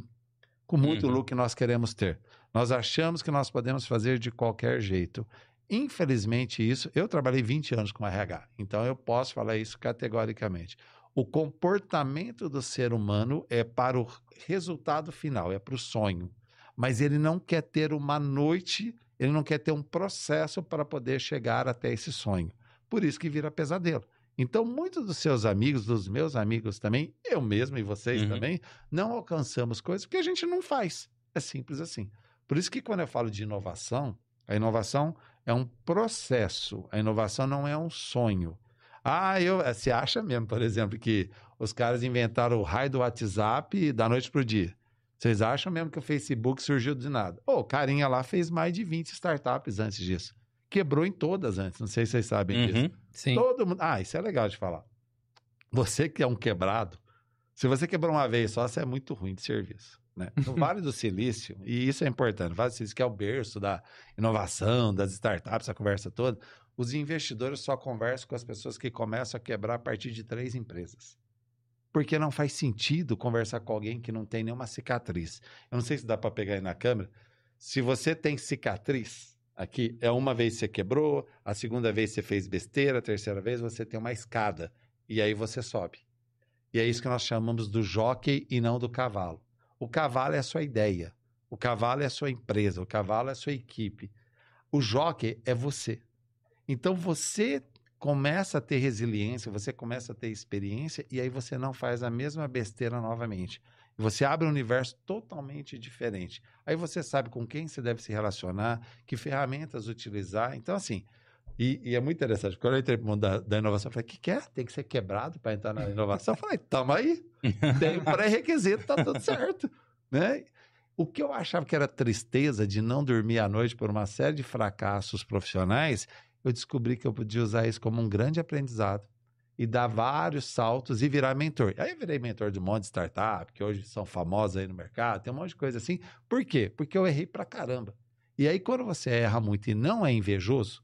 com muito Uhum. lucro que nós queremos ter. Nós achamos que nós podemos fazer de qualquer jeito. Infelizmente, isso. Eu trabalhei 20 anos com RH, então eu posso falar isso categoricamente. O comportamento do ser humano é para o resultado final, é para o sonho. Mas ele não quer ter uma noite, ele não quer ter um processo para poder chegar até esse sonho. Por isso que vira pesadelo. Então, muitos dos seus amigos, dos meus amigos também, eu mesmo e vocês Uhum. também, não alcançamos coisas porque a gente não faz. É simples assim. Por isso que quando eu falo de inovação, A inovação é um processo. A inovação não é um sonho. Ah, eu, você acha mesmo, por exemplo, que os caras inventaram o raio do WhatsApp da noite para o dia? Vocês acham mesmo que o Facebook surgiu de nada? Ô, o carinha lá fez mais de 20 startups antes disso. Quebrou em todas antes, não sei se vocês sabem disso. Uhum. Sim. Todo mundo. Ah, isso é legal de falar. Você que é um quebrado, se você quebrou uma vez só, você é muito ruim de serviço. Né? No Vale do Silício, e isso é importante, o Vale do Silício que é o berço da inovação, das startups, essa conversa toda, os investidores só conversam com as pessoas que começam a quebrar a partir de três empresas. Porque não faz sentido conversar com alguém que não tem nenhuma cicatriz. Eu não sei se dá para pegar aí na câmera. Se você tem cicatriz, aqui é uma vez você quebrou, a segunda vez você fez besteira, a terceira vez você tem uma escada. E aí você sobe. E é isso que nós chamamos do jockey e não do cavalo. O cavalo é a sua ideia. O cavalo é a sua empresa. O cavalo é a sua equipe. O jockey é você. Então você começa a ter resiliência, você começa a ter experiência e aí você não faz a mesma besteira novamente. Você abre um universo totalmente diferente. Aí você sabe com quem você deve se relacionar, que ferramentas utilizar. Então, assim, e, e é muito interessante. Quando eu entrei no mundo da, da inovação, eu falei, o que, que é? Tem que ser quebrado para entrar na inovação? Eu falei, tamo aí. Tem um pré-requisito, tá tudo certo. Né? O que eu achava que era tristeza de não dormir à noite por uma série de fracassos profissionais, eu descobri que eu podia usar isso como um grande aprendizado e dar vários saltos e virar mentor. Aí eu virei mentor de um monte de startup, que hoje são famosas aí no mercado, tem um monte de coisa assim. Por quê? Porque eu errei pra caramba. E aí, quando você erra muito e não é invejoso,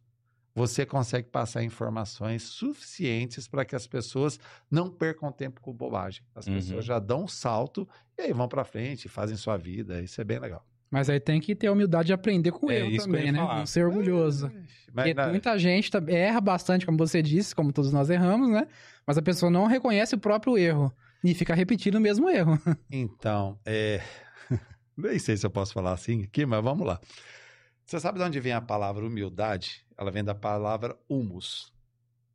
você consegue passar informações suficientes para que as pessoas não percam tempo com bobagem. As Uhum. pessoas já dão um salto e aí vão para frente, fazem sua vida. Isso é bem legal. Mas aí tem que ter a humildade de aprender com É erro também, né? falar. Não ser orgulhoso. Mas, Porque na- muita gente erra bastante, como você disse, como todos nós erramos, né? Mas a pessoa não reconhece o próprio erro e fica repetindo o mesmo erro. Então, é... nem sei se eu posso falar assim aqui, mas vamos lá. Você sabe de onde vem a palavra humildade? Ela vem da palavra humus.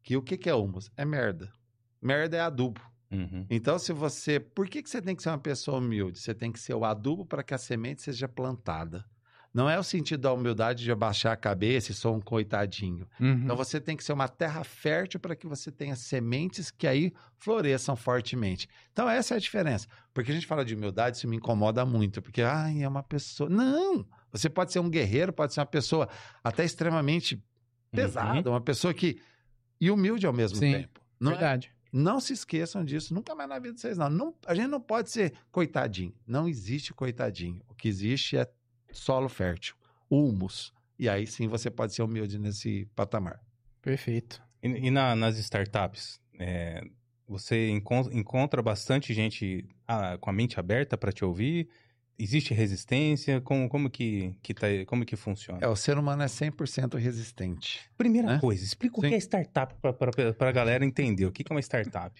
Que o que que é humus? É merda. Merda é adubo. Uhum. Então, se você. Por que, que você tem que ser uma pessoa humilde? Você tem que ser o adubo para que a semente seja plantada. Não é o sentido da humildade de abaixar a cabeça e sou um coitadinho. Uhum. Então você tem que ser uma terra fértil para que você tenha sementes que aí floresçam fortemente. Então essa é a diferença. Porque a gente fala de humildade, isso me incomoda muito, porque ai, é uma pessoa. Não! Você pode ser um guerreiro, pode ser uma pessoa até extremamente pesada, uma pessoa que e humilde ao mesmo Sim, tempo. Não, é- Verdade. não se esqueçam disso, nunca mais na vida de vocês não. não. A gente não pode ser coitadinho. Não existe coitadinho. O que existe é solo fértil, humus. E aí sim você pode ser humilde nesse patamar. Perfeito. E, e na- nas startups, é, você encon- encontra bastante gente ah, com a mente aberta para te ouvir? Existe resistência? Como, como, que, que tá, como que funciona? É, o ser humano é 100% resistente. Primeira né? coisa, explica o Sim. que é startup para a galera entender. O que que é uma startup?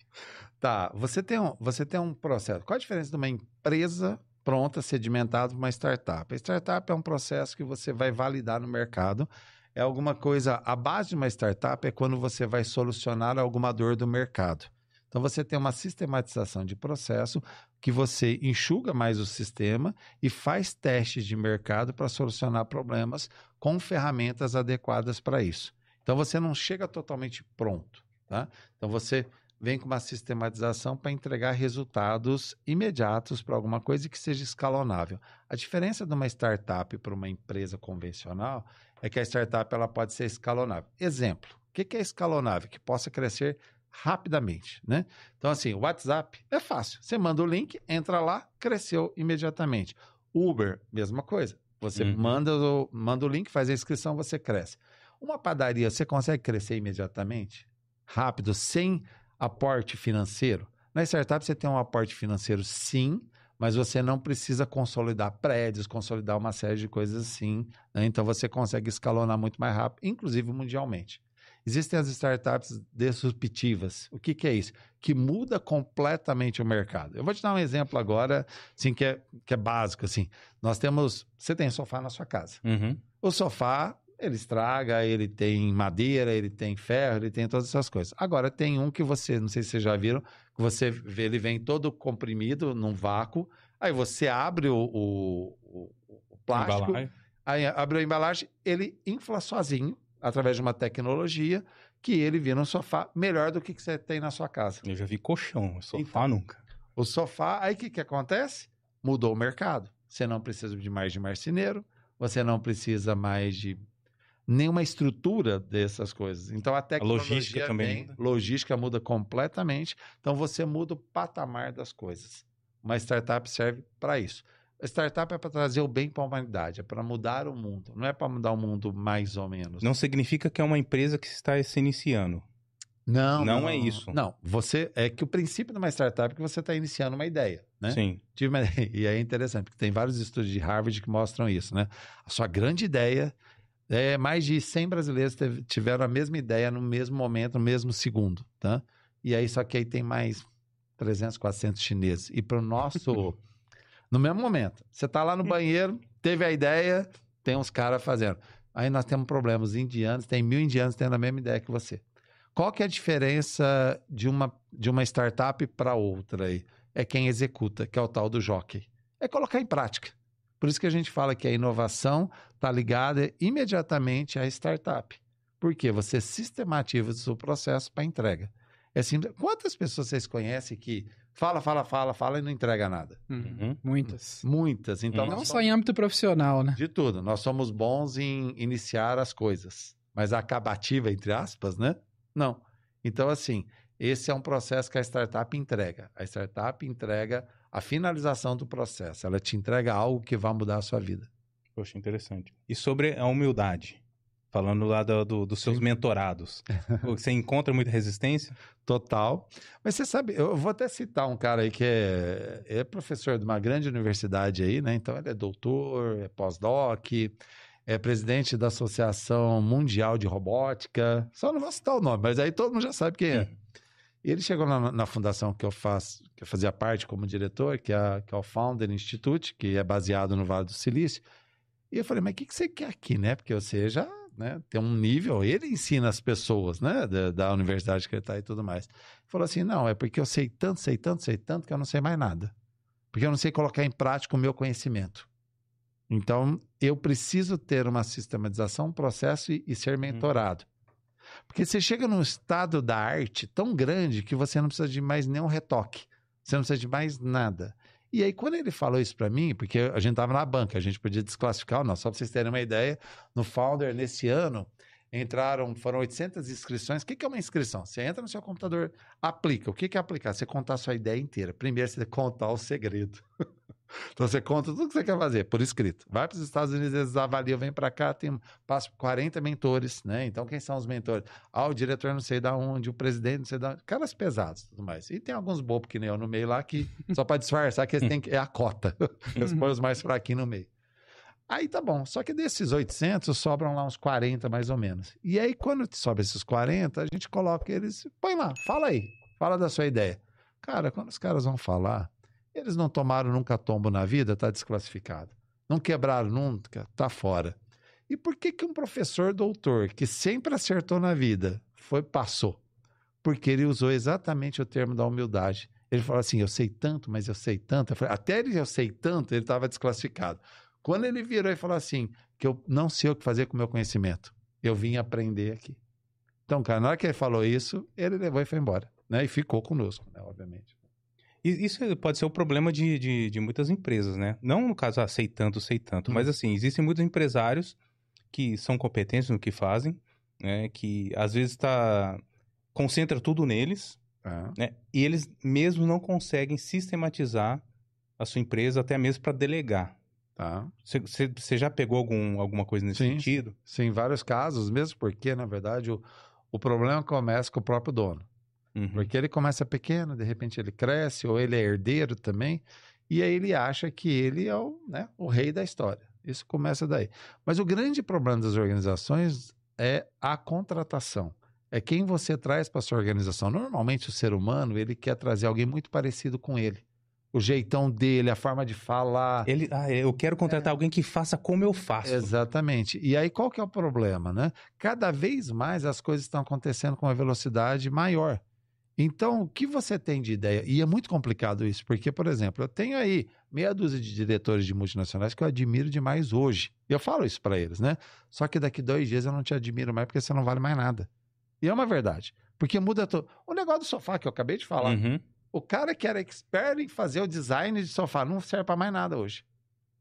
Tá, você tem, um, você tem um processo. Qual a diferença de uma empresa pronta, sedimentada, para uma startup? A startup é um processo que você vai validar no mercado. É alguma coisa. A base de uma startup é quando você vai solucionar alguma dor do mercado. Então você tem uma sistematização de processo que você enxuga mais o sistema e faz testes de mercado para solucionar problemas com ferramentas adequadas para isso. Então você não chega totalmente pronto, tá? Então você vem com uma sistematização para entregar resultados imediatos para alguma coisa que seja escalonável. A diferença de uma startup para uma empresa convencional é que a startup ela pode ser escalonável. Exemplo, o que é escalonável? Que possa crescer rapidamente, né? Então, assim, o WhatsApp é fácil. Você manda o link, entra lá, cresceu imediatamente. Uber, mesma coisa. Você Uhum. manda, o, manda o link, faz a inscrição, você cresce. Uma padaria, você consegue crescer imediatamente? Rápido, sem aporte financeiro? Na startup, você tem um aporte financeiro, sim, mas você não precisa consolidar prédios, consolidar uma série de coisas assim. né? Então, você consegue escalonar muito mais rápido, inclusive mundialmente. Existem as startups disruptivas. O que, que é isso? Que muda completamente o mercado. Eu vou te dar um exemplo agora, assim, que é, que é básico. Assim. Nós temos. Você tem sofá na sua casa. Uhum. O sofá, ele estraga, ele tem madeira, ele tem ferro, ele tem todas essas coisas. Agora, tem um que você, não sei se vocês já viram, que você vê, ele vem todo comprimido num vácuo. Aí você abre o, o, o- o plástico, Embalagem. Aí abriu a embalagem, ele infla sozinho, através de uma tecnologia, que ele vira um sofá melhor do que, que você tem na sua casa. Eu já vi colchão, sofá Então. nunca. O sofá, aí o que, que acontece? Mudou o mercado. Você não precisa de mais de marceneiro, você não precisa mais de nenhuma estrutura dessas coisas. Então a tecnologia logística também vem, logística muda completamente. Então você muda o patamar das coisas. Uma startup serve para isso. A startup é para trazer o bem para a humanidade, é para mudar o mundo. Não é para mudar o mundo mais ou menos. Não significa que é uma empresa que está se iniciando. Não, Não é isso. Não, você é que o princípio de uma startup é que você está iniciando uma ideia, né? Sim. Tive uma- E é interessante, porque tem vários estudos de Harvard que mostram isso, né? A sua grande ideia é mais de 100 brasileiros tiveram a mesma ideia no mesmo momento, no mesmo segundo, tá? E aí, só que aí tem mais 300, 400 chineses. E para o nosso... no mesmo momento. Você tá lá no banheiro, teve a ideia, tem uns caras fazendo. Aí nós temos problema. Os indianos, tem mil indianos tendo a mesma ideia que você. Qual que é a diferença de uma, de uma startup para outra aí? É quem executa, que é o tal do jockey. É colocar em prática. Por isso que a gente fala que a inovação está ligada imediatamente à startup. Porque você sistematiza o seu processo para entrega. É simples. Quantas pessoas vocês conhecem que fala, fala, fala, fala e não entrega nada? Uhum. Muitas. Muitas. Então, Hum. nós Não somos- só em âmbito profissional, né? de tudo. Nós somos bons em iniciar as coisas, mas a acabativa, entre aspas, né? Não. Então, assim, esse é um processo que a startup entrega. A startup entrega a finalização do processo. Ela te entrega algo que vai mudar a sua vida. Poxa, interessante. E sobre a humildade? Falando lá do- do- dos seus Sim. mentorados. Você encontra muita resistência? Total. Mas você sabe, eu vou até citar um cara aí que é, é professor de uma grande universidade aí, né? Então ele é doutor, é pós-doc, é presidente da Associação Mundial de Robótica. Só não vou citar o nome, mas aí todo mundo já sabe quem é. Ele chegou na, na fundação que eu faço, que eu fazia parte como diretor, que é, que é o Founder Institute, que é baseado no Vale do Silício. E eu falei, mas o que, que você quer aqui, né? Porque você já né, tem um nível, ele ensina as pessoas, né, da, da universidade que ele está e tudo mais. Ele falou assim, não, é porque eu sei tanto, sei tanto, sei tanto, que eu não sei mais nada. Porque eu não sei colocar em prática o meu conhecimento. Então, eu preciso ter uma sistematização, um processo e, e ser mentorado. Porque você chega num estado da arte tão grande que você não precisa de mais nenhum retoque. Você não precisa de mais nada. E aí, quando ele falou isso para mim, porque a gente estava na banca, a gente podia desclassificar ou não, só para vocês terem uma ideia, no Founder, nesse ano, entraram, foram 800 inscrições. O que que é uma inscrição? Você entra no seu computador, aplica. O que que é aplicar? Você contar a sua ideia inteira. Primeiro, você contar o segredo. Então você conta tudo que você quer fazer por escrito. Vai para os Estados Unidos, eles avaliam, vem para cá, tem passa por 40 mentores, né? Então quem são os mentores? Ah, o diretor não sei da onde, o presidente não sei da onde, caras pesados, e tudo mais. E tem alguns bobos que nem eu no meio lá que só para disfarçar que eles têm que é a cota. Eles põem os mais fraquinhos no meio. Aí tá bom, só que desses 800 sobram lá uns 40 mais ou menos. E aí quando sobe esses 40, a gente coloca eles, põe lá, fala aí, fala da sua ideia. Cara, quando os caras vão falar, eles não tomaram nunca tombo na vida, tá desclassificado. Não quebraram nunca, tá fora. E por que que um professor doutor que sempre acertou na vida foi passou? Porque ele usou exatamente o termo da humildade. Ele falou assim: "Eu sei tanto, mas eu sei tanto". Eu falei, Até ele eu sei tanto, ele estava desclassificado. Quando ele virou e falou assim: "Que eu não sei o que fazer com o meu conhecimento. Eu vim aprender aqui". Então, cara, na hora que ele falou isso, ele levou e foi embora, né? E ficou conosco, né, obviamente. Isso pode ser o problema de, de, de muitas empresas, né? Não no caso, ah, sei tanto, sei tanto. Hum. Mas assim, existem muitos empresários que são competentes no que fazem, né? Que às vezes tá... concentra tudo neles, Tá? né? E eles mesmo não conseguem sistematizar a sua empresa, até mesmo para delegar. Tá? Você já pegou algum, alguma coisa nesse Sim, sentido? Sim, em vários casos, mesmo porque, na verdade, o, o problema começa com o próprio dono. Uhum. Porque ele começa pequeno, de repente ele cresce, ou ele é herdeiro também, e aí ele acha que ele é o, né, o rei da história. Isso começa daí. Mas o grande problema das organizações é a contratação. É quem você traz para sua organização. Normalmente o ser humano, ele quer trazer alguém muito parecido com ele. O jeitão dele, a forma de falar. Ele, ah, eu quero É. contratar alguém que faça como eu faço. Exatamente. E aí qual que é o problema, né? Cada vez mais as coisas estão acontecendo com uma velocidade maior. Então, o que você tem de ideia? E é muito complicado isso, porque, por exemplo, eu tenho aí meia dúzia de diretores de multinacionais que eu admiro demais hoje. Eu falo isso para eles, né? Só que daqui dois dias eu não te admiro mais porque você não vale mais nada. E é uma verdade. Porque muda todo. O negócio do sofá que eu acabei de falar. Uhum. O cara que era expert em fazer o design de sofá não serve para mais nada hoje.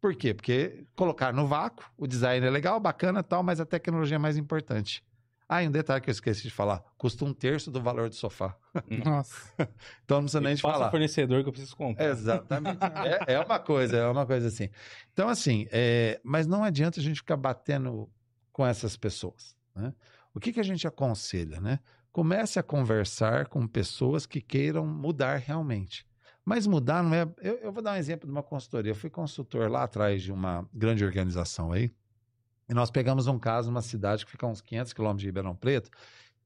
Por quê? Porque colocar no vácuo, o design é legal, bacana tal, mas a tecnologia é mais importante. Ah, e um detalhe que eu esqueci de falar: custa um terço do valor do sofá. Nossa. Então não precisa nem Passa falar. fornecedor que eu preciso comprar. Exatamente. É, é uma coisa, é uma coisa assim. Então, assim, é, mas não adianta a gente ficar batendo com essas pessoas. Né? O que, que a gente aconselha? Né? Comece a conversar com pessoas que queiram mudar realmente. Mas mudar não é. Eu, eu vou dar um exemplo de uma consultoria. Eu fui consultor lá atrás de uma grande organização aí. E nós pegamos um caso numa cidade que fica a uns 500 quilômetros de Ribeirão Preto.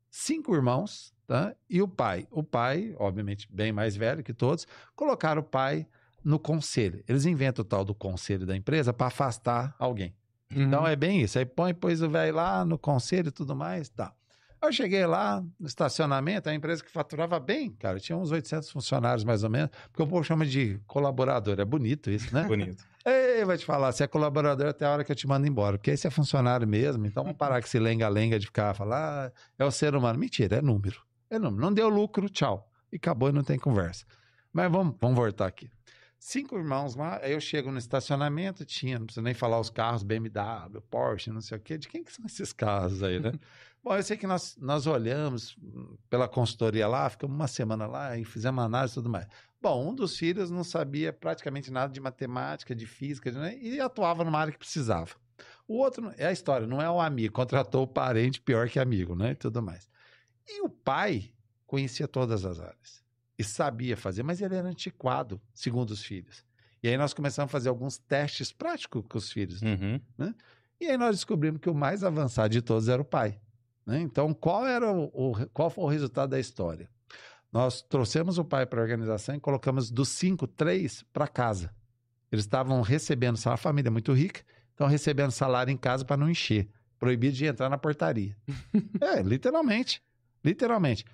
Cinco irmãos, tá? E o pai. O pai, obviamente, bem mais velho que todos, colocaram o pai no conselho. Eles inventam o tal do conselho da empresa para afastar alguém. Então Uhum. é bem isso. Aí põe, pois o velho lá no conselho e tudo mais, tá. Eu cheguei lá no estacionamento, a empresa que faturava bem, cara, tinha uns 800 funcionários mais ou menos, porque o povo chama de colaborador, é bonito isso, né? Bonito. Ei, vai te falar, se é colaborador até a hora que eu te mando embora, porque esse é funcionário mesmo, então vamos parar com esse lenga-lenga de ficar falar, ah, é o ser humano. Mentira, é número. É número. Não deu lucro, tchau. E acabou e não tem conversa. Mas vamos, vamos voltar aqui. Cinco irmãos lá, aí eu chego no estacionamento, tinha, não precisa nem falar os carros, BMW, Porsche, não sei o quê. De quem que são esses carros aí, né? Bom, eu sei que nós, nós olhamos pela consultoria lá, ficamos uma semana lá e fizemos análise e tudo mais. Bom, um dos filhos não sabia praticamente nada de matemática, de física, né? e atuava numa área que precisava. O outro, é a história, não é o amigo, contratou o parente pior que amigo, né? E tudo mais. E o pai conhecia todas as áreas e sabia fazer, mas ele era antiquado, segundo os filhos. E aí nós começamos a fazer alguns testes práticos com os filhos. Uhum. E aí nós descobrimos que o mais avançado de todos era o pai. né? Então, qual era o, o- qual foi o resultado da história? Nós trouxemos o pai para a organização e colocamos dos cinco, três para casa. Eles estavam recebendo salário, a família é muito rica, estão recebendo salário em casa para não encher. Proibido de entrar na portaria. é, literalmente. Literalmente.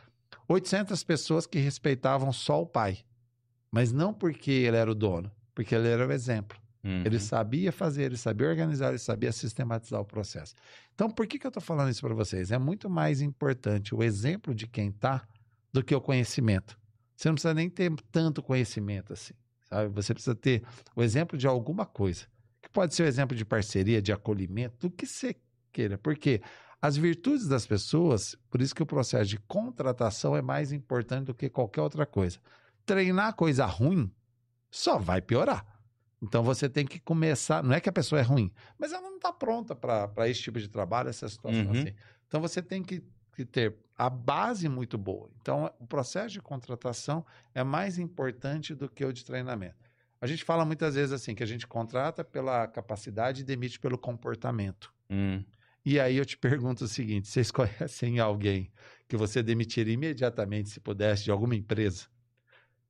800 pessoas que respeitavam só o pai. Mas não porque ele era o dono, porque ele era o exemplo. Uhum. Ele sabia fazer, ele sabia organizar, ele sabia sistematizar o processo. Então, por que, que eu estou falando isso para vocês? É muito mais importante o exemplo de quem está do que o conhecimento. Você não precisa nem ter tanto conhecimento assim, sabe? Você precisa ter o exemplo de alguma coisa. Que pode ser o exemplo de parceria, de acolhimento, do que você queira. Porque as virtudes das pessoas, por isso que o processo de contratação é mais importante do que qualquer outra coisa. Treinar coisa ruim só vai piorar. Então você tem que começar. Não é que a pessoa é ruim, mas ela não está pronta para esse tipo de trabalho, essa situação Uhum. assim. Então você tem que, que ter a base muito boa. Então o processo de contratação é mais importante do que o de treinamento. A gente fala muitas vezes assim que a gente contrata pela capacidade e demite pelo comportamento. Hum. E aí eu te pergunto o seguinte: vocês conhecem alguém que você demitiria imediatamente se pudesse de alguma empresa?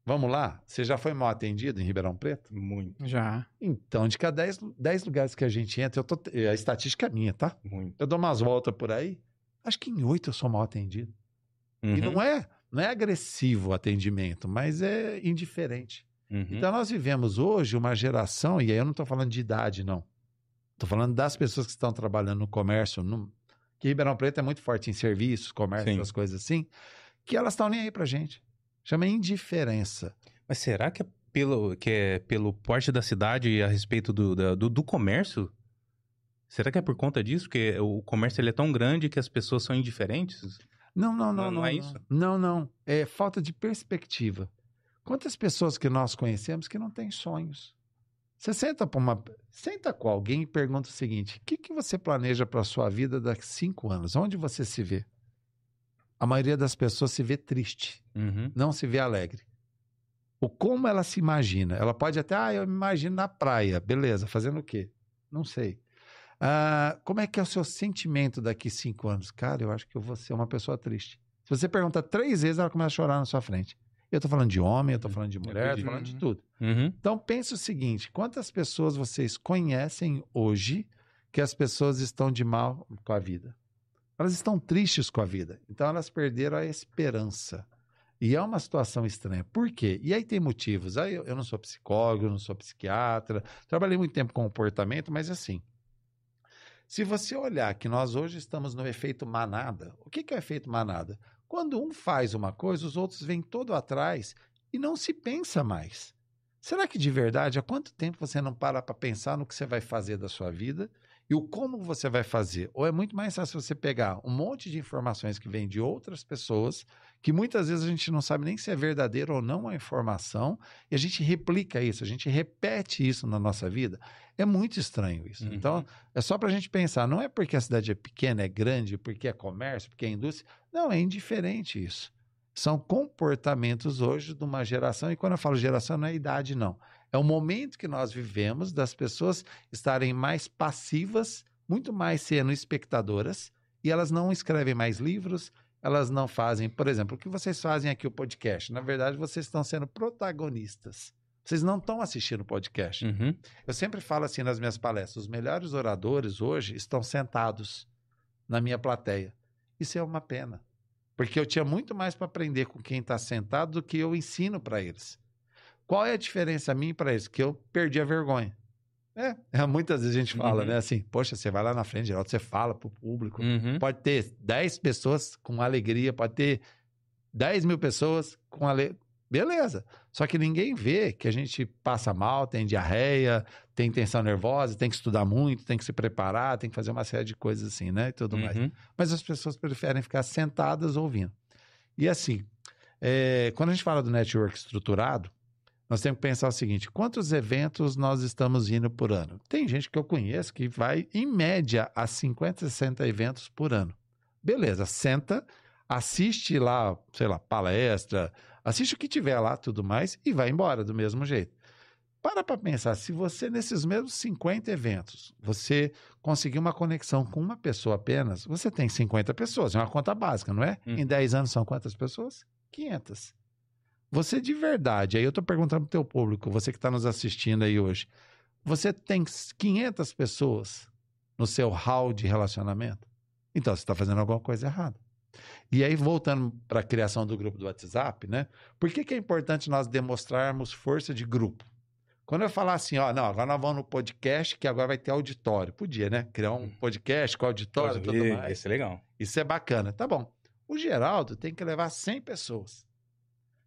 Vamos lá? Você já foi mal atendido em Ribeirão Preto? Muito, Já. Então, de cada 10, 10 lugares que a gente entra, eu tô, a estatística é minha, tá? muito. Eu dou umas voltas por aí, acho que em 8 eu sou mal atendido. E Uhum. não é, não é agressivo o atendimento, mas é indiferente. Uhum. Então, nós vivemos hoje uma geração, e aí eu não estou falando de idade, não. Estou falando das pessoas que estão trabalhando no comércio, no, que Ribeirão Preto é muito forte em serviços, comércio, Sim. essas coisas assim, que elas estão nem aí pra gente. Chama indiferença. Mas será que é pelo, que é pelo porte da cidade a respeito do, da- do, do comércio? Será que é por conta disso? Que o comércio ele é tão grande que as pessoas são indiferentes? Não, não, não, Não- não. não é isso? Não, não. É falta de perspectiva. Quantas pessoas que nós conhecemos que não têm sonhos? Você senta para uma, senta com alguém e pergunta o seguinte: o que, que você planeja para a sua vida daqui a cinco anos? Onde você se vê? A maioria das pessoas se vê triste, Uhum. não se vê alegre. O como ela se imagina? Ela pode até, ah, eu me imagino na praia, beleza, fazendo o quê? Não sei. Ah, como é que é o seu sentimento daqui cinco anos? Cara, eu acho que eu vou ser uma pessoa triste. Se você pergunta três vezes, ela começa a chorar na sua frente. Eu tô falando de homem, eu tô falando de mulher, eu tô falando de Uhum. tudo. Uhum. Então pense o seguinte: quantas pessoas vocês conhecem hoje que as pessoas estão de mal com a vida? Elas estão tristes com a vida. Então elas perderam a esperança. E é uma situação estranha. Por quê? E aí tem motivos. Aí eu, eu não sou psicólogo, eu não sou psiquiatra, trabalhei muito tempo com comportamento, mas assim, se você olhar que nós hoje estamos no efeito manada, o que, é o efeito manada? Quando um faz uma coisa, os outros vêm todo atrás e não se pensa mais. Será que de verdade, há quanto tempo você não para para pensar no que você vai fazer da sua vida e o como você vai fazer? Ou é muito mais fácil você pegar um monte de informações que vêm de outras pessoas, que muitas vezes a gente não sabe nem se é verdadeiro ou não a informação, e a gente replica isso, a gente repete isso na nossa vida. É muito estranho isso. Uhum. Então, é só para a gente pensar, não é porque a cidade é pequena, é grande, porque é comércio, porque é indústria. Não, é indiferente isso são comportamentos hoje de uma geração, e quando eu falo geração, não é idade, não. É o momento que nós vivemos das pessoas estarem mais passivas, muito mais sendo espectadoras, e elas não escrevem mais livros, elas não fazem, por exemplo, o que vocês fazem aqui o podcast. Na verdade, vocês estão sendo protagonistas. Vocês não estão assistindo o podcast. Uhum. Eu sempre falo assim nas minhas palestras: os melhores oradores hoje estão sentados na minha plateia. Isso é uma pena. Porque eu tinha muito mais para aprender com quem está sentado do que eu ensino para eles. Qual é a diferença a mim para eles? Que eu perdi a vergonha. É, é, muitas vezes a gente fala, Uhum. né? Assim, poxa, você vai lá na frente, Geraldo, você fala pro público. Uhum. Pode ter 10 pessoas com alegria, pode ter 10 mil pessoas com alegria. Beleza. Só que ninguém vê que a gente passa mal, tem diarreia, tem tensão nervosa, tem que estudar muito, tem que se preparar, tem que fazer uma série de coisas assim, né? E tudo mais Uhum. mas as pessoas preferem ficar sentadas ouvindo. E assim, é, quando a gente fala do network estruturado, nós temos que pensar o seguinte: quantos eventos nós estamos indo por ano? Tem gente que eu conheço que vai, em média, a 50, 60 eventos por ano. Beleza, senta, assiste lá, sei lá, palestra, assiste o que tiver lá, tudo mais, e vai embora do mesmo jeito. Para para pensar, se você, nesses mesmos 50 eventos, você conseguir uma conexão com uma pessoa apenas, você tem 50 pessoas, é uma conta básica, não é? Hum. Em 10 anos são quantas pessoas? 500. Você de verdade, aí eu estou perguntando para o teu público, você que está nos assistindo aí hoje, você tem 500 pessoas no seu hall de relacionamento? Então você está fazendo alguma coisa errada. E aí, voltando para a criação do grupo do WhatsApp, né? Por que, que é importante nós demonstrarmos força de grupo? Quando eu falar assim, ó, não, agora nós vamos no podcast que agora vai ter auditório. Podia, né? Criar um podcast com auditório e tudo mais. é legal. Isso é bacana. Tá bom. O Geraldo tem que levar 100 pessoas.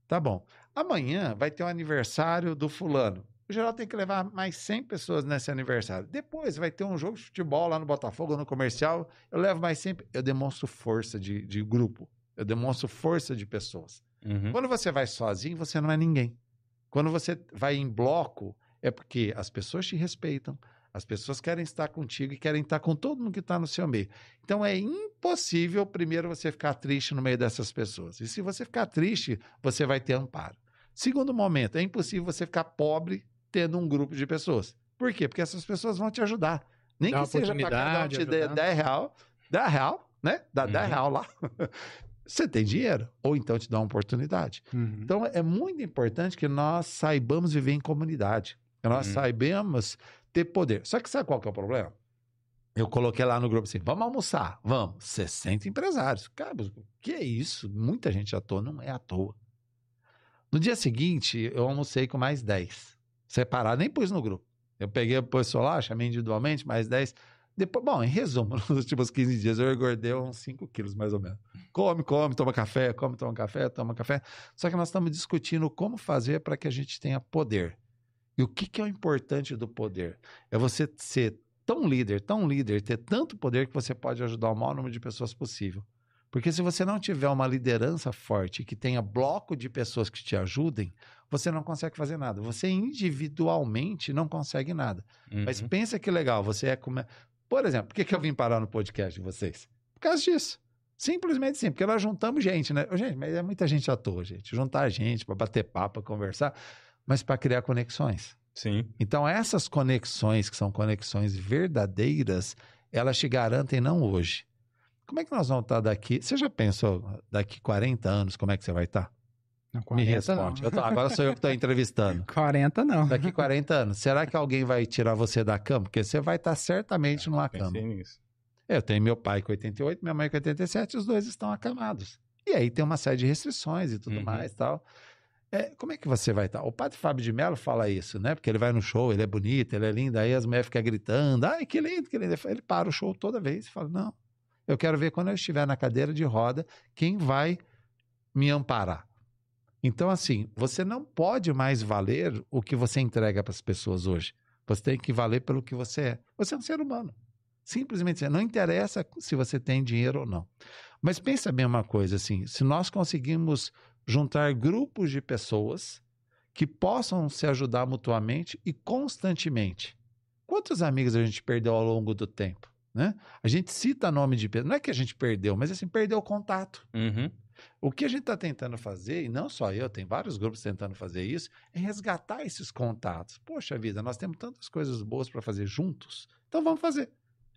Tá bom. Amanhã vai ter um aniversário do fulano. O Geraldo tem que levar mais 100 pessoas nesse aniversário. Depois vai ter um jogo de futebol lá no Botafogo, no comercial. Eu levo mais 100. Eu demonstro força de, de grupo. Eu demonstro força de pessoas. Uhum. Quando você vai sozinho, você não é ninguém. Quando você vai em bloco, é porque as pessoas te respeitam, as pessoas querem estar contigo e querem estar com todo mundo que está no seu meio. Então é impossível, primeiro, você ficar triste no meio dessas pessoas. E se você ficar triste, você vai ter amparo. Segundo momento, é impossível você ficar pobre tendo um grupo de pessoas. Por quê? Porque essas pessoas vão te ajudar. Nem Dá que seja para cada um te dê ajudar. 10 real, 10 real, né? Dá 10 Uhum. real lá. Você tem dinheiro. Ou então te dá uma oportunidade. Uhum. Então é muito importante que nós saibamos viver em comunidade. Que nós Uhum. saibamos ter poder. Só que sabe qual que é o problema? Eu coloquei lá no grupo assim: vamos almoçar, vamos. 60 empresários. Cara, que é isso? Muita gente à toa, não é à toa. No dia seguinte, eu almocei com mais 10. Separado, nem pus no grupo. Eu peguei o pessoal lá, chamei individualmente, mais 10. Depois, bom, em resumo, nos últimos 15 dias eu engordei uns 5 quilos, mais ou menos. Come, come, toma café, come, toma café, toma café. Só que nós estamos discutindo como fazer para que a gente tenha poder. E o que, que é o importante do poder? É você ser tão líder, tão líder, ter tanto poder que você pode ajudar o maior número de pessoas possível. Porque se você não tiver uma liderança forte, que tenha bloco de pessoas que te ajudem, você não consegue fazer nada. Você individualmente não consegue nada. Mas Uhum. pensa que legal, você é como. Por exemplo, por que, que eu vim parar no podcast de vocês? Por causa disso. Simplesmente sim, porque nós juntamos gente, né? Gente, mas é muita gente à toa, gente. Juntar gente para bater papo, pra conversar, mas para criar conexões. Sim. Então, essas conexões, que são conexões verdadeiras, elas te garantem não hoje. Como é que nós vamos estar daqui? Você já pensou daqui 40 anos como é que você vai estar? Não, Me 40 responde. não. Eu tô- agora sou eu que estou entrevistando. 40 não. Daqui 40 anos, será que alguém vai tirar você da cama? Porque você vai estar certamente numa cama. Nisso. Eu tenho meu pai com 88, minha mãe com 87, os dois estão acamados. E aí tem uma série de restrições e tudo Uhum. mais tal. É, como é que você vai estar? O padre Fábio de Mello fala isso, né? Porque ele vai no show, ele é bonito, ele é lindo, aí as mulheres ficam gritando, ai, que lindo, que lindo. Ele para o show toda vez e fala, não, eu quero ver quando eu estiver na cadeira de roda, quem vai me amparar. Então, assim, você não pode mais valer o que você entrega para as pessoas hoje. Você tem que valer pelo que você é. Você é um ser humano. Simplesmente, não interessa se você tem dinheiro ou não. Mas pensa bem uma coisa, assim, se nós conseguimos juntar grupos de pessoas que possam se ajudar mutuamente e constantemente. Quantos amigos a gente perdeu ao longo do tempo? Né? A gente cita nome de pessoas, não é que a gente perdeu, mas assim, perdeu o contato. Uhum. O que a gente está tentando fazer, e não só eu, tem vários grupos tentando fazer isso, é resgatar esses contatos. Poxa vida, nós temos tantas coisas boas para fazer juntos, então vamos fazer.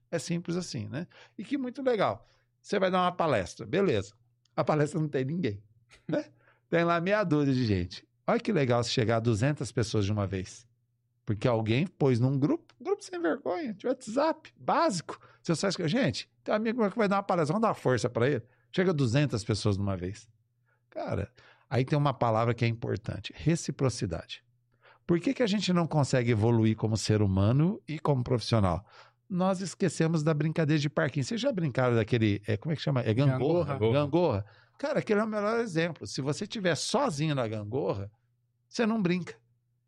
É simples assim, né? E que muito legal. Você vai dar uma palestra, beleza. A palestra não tem ninguém, né? Tem lá meia dúzia de gente. Olha que legal se chegar a 200 pessoas de uma vez. Porque alguém pôs num grupo, grupo sem vergonha, de WhatsApp, básico. Você só escreve, gente, tem um amigo meu que vai dar uma palestra, vamos dar uma força para ele. Chega a 200 pessoas de uma vez. Cara, aí tem uma palavra que é importante: reciprocidade. Por que, que a gente não consegue evoluir como ser humano e como profissional? Nós esquecemos da brincadeira de parquinho. Vocês já brincaram daquele. É, como é que chama? É gangorra? Gangorra. Gangorra. Cara, aquele é o melhor exemplo. Se você estiver sozinho na gangorra, você não brinca.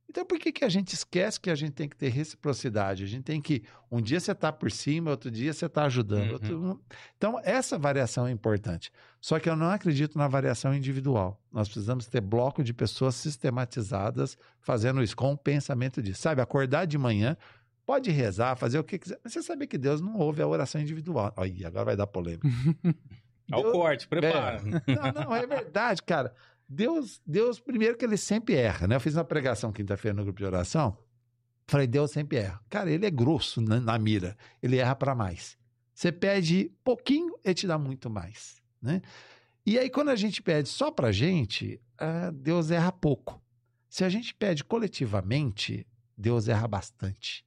Então, por que, que a gente esquece que a gente tem que ter reciprocidade? A gente tem que. Um dia você está por cima, outro dia você está ajudando. Uhum. outro- Então, essa variação é importante. Só que eu não acredito na variação individual. Nós precisamos ter bloco de pessoas sistematizadas fazendo isso, com o pensamento disso. Sabe, acordar de manhã, pode rezar, fazer o que quiser, mas você sabe que Deus não ouve a oração individual. Aí, agora vai dar polêmica. Ao Deus- corte, prepara. Não, não, é verdade, cara. Deus, Deus, primeiro que ele sempre erra, né? Eu fiz uma pregação quinta-feira no grupo de oração. Falei, Deus sempre erra. Cara, ele é grosso na, na mira. Ele erra para mais. Você pede pouquinho, ele te dá muito mais, né? E aí, quando a gente pede só pra gente, ah, Deus erra pouco. Se a gente pede coletivamente, Deus erra bastante.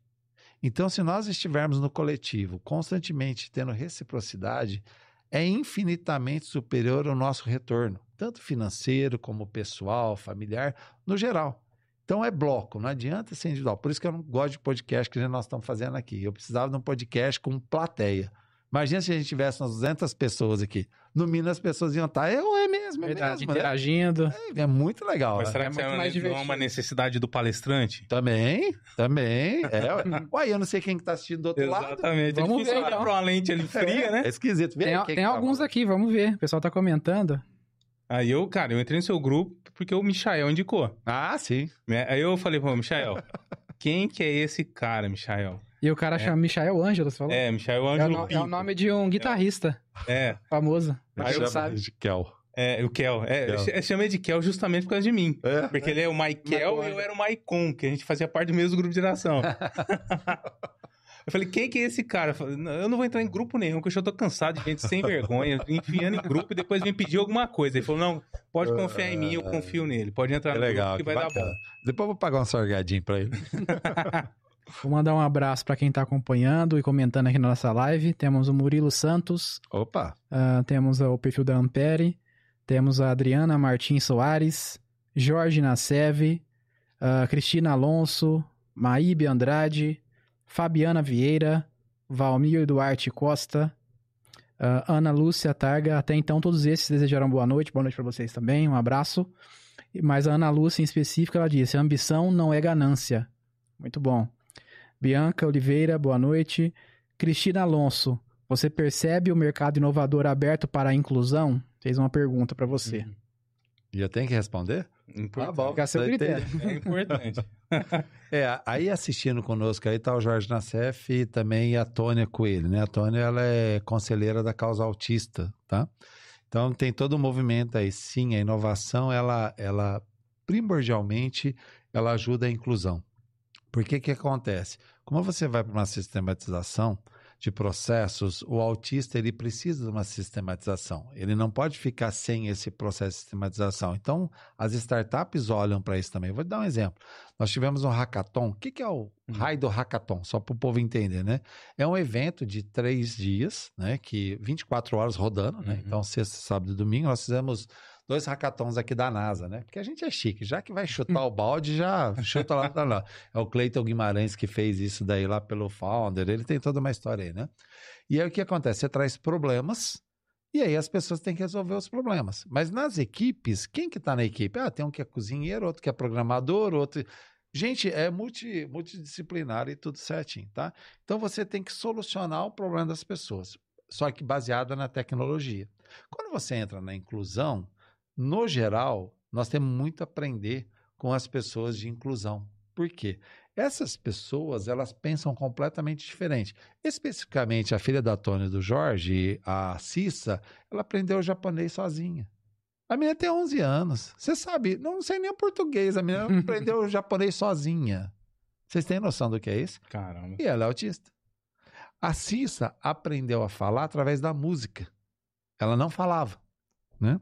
Então, se nós estivermos no coletivo, constantemente tendo reciprocidade, é infinitamente superior ao nosso retorno, tanto financeiro como pessoal, familiar, no geral. Então é bloco, não adianta ser individual. Por isso que eu não gosto de podcast que nós estamos fazendo aqui. Eu precisava de um podcast com plateia. Imagina se a gente tivesse umas 200 pessoas aqui. No mínimo as pessoas iam estar, eu é mesmo, é Verdade, mesmo. né? interagindo. É, é muito legal. Mas né? será É que muito isso é mais uma, não é uma divertido. necessidade do palestrante? Também, também. É, ué. Eu não sei quem está assistindo do outro lado. Exatamente. Vamos é difícil ver, olhar então. pra uma lente ali fria, né? É esquisito. Vê Tem, tem que tá alguns falando. aqui, vamos ver. O pessoal tá comentando. Aí eu, cara, eu entrei no seu grupo porque o Michael indicou. Ah, sim. né? Aí eu falei, pô, Michael, quem que é esse cara, Michael? E o cara chama Michael Ângelo, você falou? É, Michael É o, Ângelo no- é o nome de um guitarrista É, famoso. Aí eu sabe. de Kel. é, o Kel. É, Kel. eu chamei de Kel justamente por causa de mim. É? Porque ele é o Michael e eu era o Maicon, que a gente fazia parte do mesmo grupo de oração. Eu falei, quem que é esse cara? Eu, falei, "Não, eu não vou entrar em grupo nenhum, porque eu já tô cansado de gente sem vergonha, enfiando em grupo e depois vem pedir alguma coisa. Ele falou, não, pode confiar em mim, eu confio nele. Pode entrar É no legal, grupo que que vai bacana. dar bom. Depois eu vou pagar um salgadinho pra ele. Vou mandar um abraço pra quem tá acompanhando e comentando aqui na nossa live. Temos o Murilo Santos, Opa! ah, temos o perfil da Ampere, temos a Adriana Martins Soares, Jorge Nassev, ah, Cristina Alonso, Maíbe Andrade, Fabiana Vieira, Valmir Duarte Costa, ah, Ana Lúcia Targa. Até então, todos esses desejaram boa noite. Boa noite pra vocês também. Um abraço. Mas a Ana Lúcia, em específico, ela disse: ambição não é ganância. Muito bom. Bianca Oliveira, boa noite. Cristina Alonso, você percebe o mercado inovador aberto para a inclusão? Fez uma pergunta para você. E eu tenho que responder? Importante. bom. Fica a seu critério. É importante. É, aí assistindo conosco aí tá o Jorge Nassef e também a Tônia Coelho, né? A Tônia, ela é conselheira da causa autista, tá? Então tem todo o movimento aí. Sim, a inovação, ela, ela primordialmente, ela ajuda a inclusão. Por que acontece? Como você vai para uma sistematização, de processos, o autista ele precisa de uma sistematização. Ele não pode ficar sem esse processo de sistematização. Então, as startups olham para isso também. Vou te dar um exemplo. Nós tivemos um hackathon. O que, que é o Hum. raio do hackathon? Só para o povo entender, né? É um evento de três dias, né? Que 24 horas rodando, né? Uhum. Então, sexta, sábado e domingo, nós fizemos dois hackathons aqui da NASA, né? Porque a gente é chique, já que vai chutar o balde, já chuta lá. É o Cleiton Guimarães que fez isso daí lá pelo Founder, ele tem toda uma história aí, né? E aí o que acontece? Você traz problemas e aí as pessoas têm que resolver os problemas. Mas nas equipes, quem que tá na equipe? Ah, tem um que é cozinheiro, outro que é programador, outro... Gente, é multi, multidisciplinar e tudo certinho, tá? Então você tem que solucionar o problema das pessoas, só que baseado na tecnologia. Quando você entra na inclusão, no geral, nós temos muito a aprender com as pessoas de inclusão. Por quê? Essas pessoas, elas pensam completamente diferente. Especificamente, a filha da Tônia e do Jorge, a Cissa, ela aprendeu japonês sozinha. A menina tem 11 anos. Você sabe, não sei nem o português. A menina aprendeu japonês sozinha. Vocês têm noção do que é isso? Caramba. E ela é autista. A Cissa aprendeu a falar através da música. Ela não falava, né?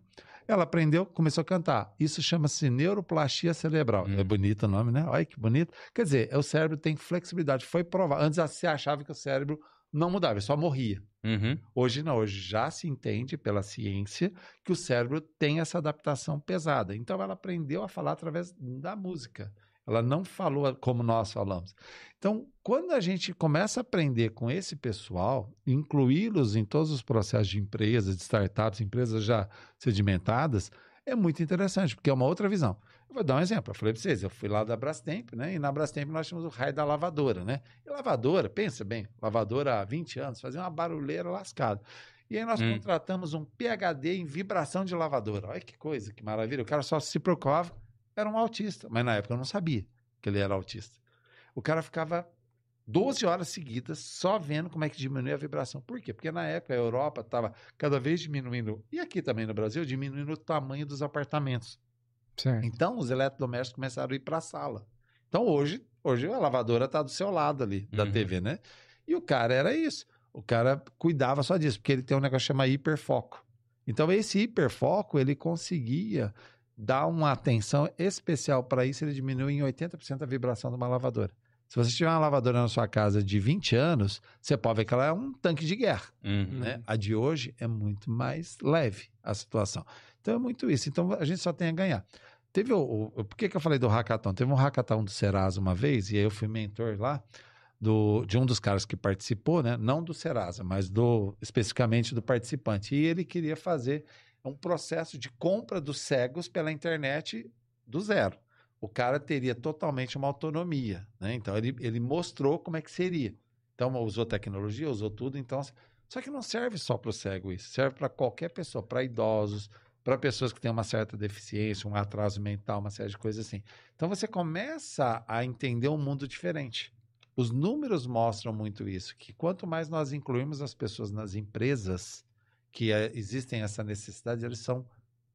Ela aprendeu, começou a cantar. Isso chama-se neuroplastia cerebral. Hum. É bonito o nome, né? Olha que bonito. Quer dizer, o cérebro tem flexibilidade. Foi provado. Antes você achava que o cérebro não mudava, ele só morria. Uhum. Hoje não, hoje já se entende pela ciência que o cérebro tem essa adaptação pesada. Então ela aprendeu a falar através da música. Ela não falou como nós falamos. Então, quando a gente começa a aprender com esse pessoal, incluí-los em todos os processos de empresas, de startups, empresas já sedimentadas, é muito interessante, porque é uma outra visão. Eu vou dar um exemplo. Eu falei para vocês, eu fui lá da Brastemp, né? E na Brastemp nós tínhamos o raio da lavadora, né? E lavadora, pensa bem, lavadora há 20 anos, fazia uma barulheira lascada. E aí nós Hum. contratamos um PhD em vibração de lavadora. Olha que coisa, que maravilha. O cara só se preocupava, era um autista. Mas na época eu não sabia que ele era autista. O cara ficava 12 horas seguidas só vendo como é que diminuía a vibração. Por quê? Porque na época a Europa estava cada vez diminuindo, e aqui também no Brasil, diminuindo o tamanho dos apartamentos. Certo. Então, os eletrodomésticos começaram a ir para a sala. Então, hoje, hoje a lavadora está do seu lado ali, da Uhum. TV, né? E o cara era isso. O cara cuidava só disso, porque ele tem um negócio que chama hiperfoco. Então, esse hiperfoco, ele conseguia dar uma atenção especial para isso, ele diminuiu em 80% a vibração de uma lavadora. Se você tiver uma lavadora na sua casa de 20 anos, você pode ver que ela é um tanque de guerra Uhum. né? A de hoje é muito mais leve a situação. Então é muito isso. Então a gente só tem a ganhar. Teve o, o- por que, que eu falei do hackathon? Teve um hackathon do Serasa uma vez e aí eu fui mentor lá do, de um dos caras que participou, né? Não do Serasa, mas do especificamente do participante. E ele queria fazer um processo de compra dos cegos pela internet do zero. O cara teria totalmente uma autonomia, né? Então ele, ele mostrou como é que seria. Então usou tecnologia, usou tudo, então só que não serve só para o cego isso, serve para qualquer pessoa, para idosos, para pessoas que têm uma certa deficiência, um atraso mental, uma série de coisas assim. Então você começa a entender um mundo diferente. Os números mostram muito isso, que quanto mais nós incluímos as pessoas nas empresas que eh, existem essa necessidade, eles são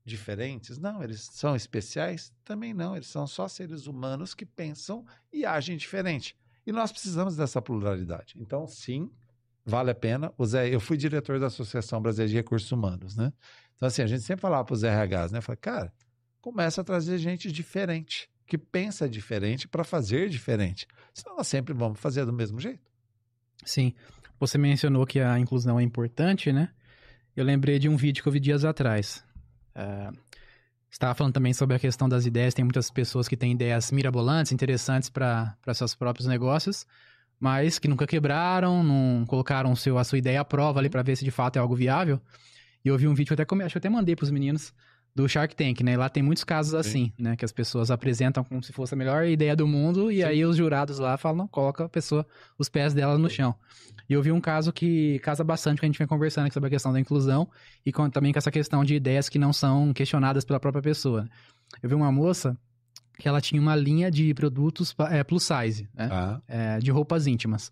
diferentes? Não, eles são especiais? Também não, eles são só seres humanos que pensam e agem diferente. E nós precisamos dessa pluralidade. Então, sim, vale a pena. O Zé, eu fui diretor da Associação Brasileira de Recursos Humanos, né? Então, assim, a gente sempre falava para os RHs, né? Fala, cara, começa a trazer gente diferente, que pensa diferente para fazer diferente. Senão nós sempre vamos fazer do mesmo jeito. Sim. Você mencionou que a inclusão é importante, né? Eu lembrei de um vídeo que eu vi dias atrás. É, você estava falando também sobre a questão das ideias. Tem muitas pessoas que têm ideias mirabolantes, interessantes para seus próprios negócios, mas que nunca quebraram, não colocaram seu, a sua ideia à prova ali para ver se de fato é algo viável. E eu vi um vídeo, eu até, acho que eu até mandei para os meninos, do Shark Tank, né? E lá tem muitos casos assim, né? Que as pessoas apresentam como se fosse a melhor ideia do mundo e Sim. aí os jurados lá falam, coloca a pessoa, os pés dela no chão. E eu vi um caso que casa bastante que a gente vem conversando aqui sobre a questão da inclusão e com- também com essa questão de ideias que não são questionadas pela própria pessoa. Eu vi uma moça que ela tinha uma linha de produtos é, plus size, né? Ah, é, de roupas íntimas.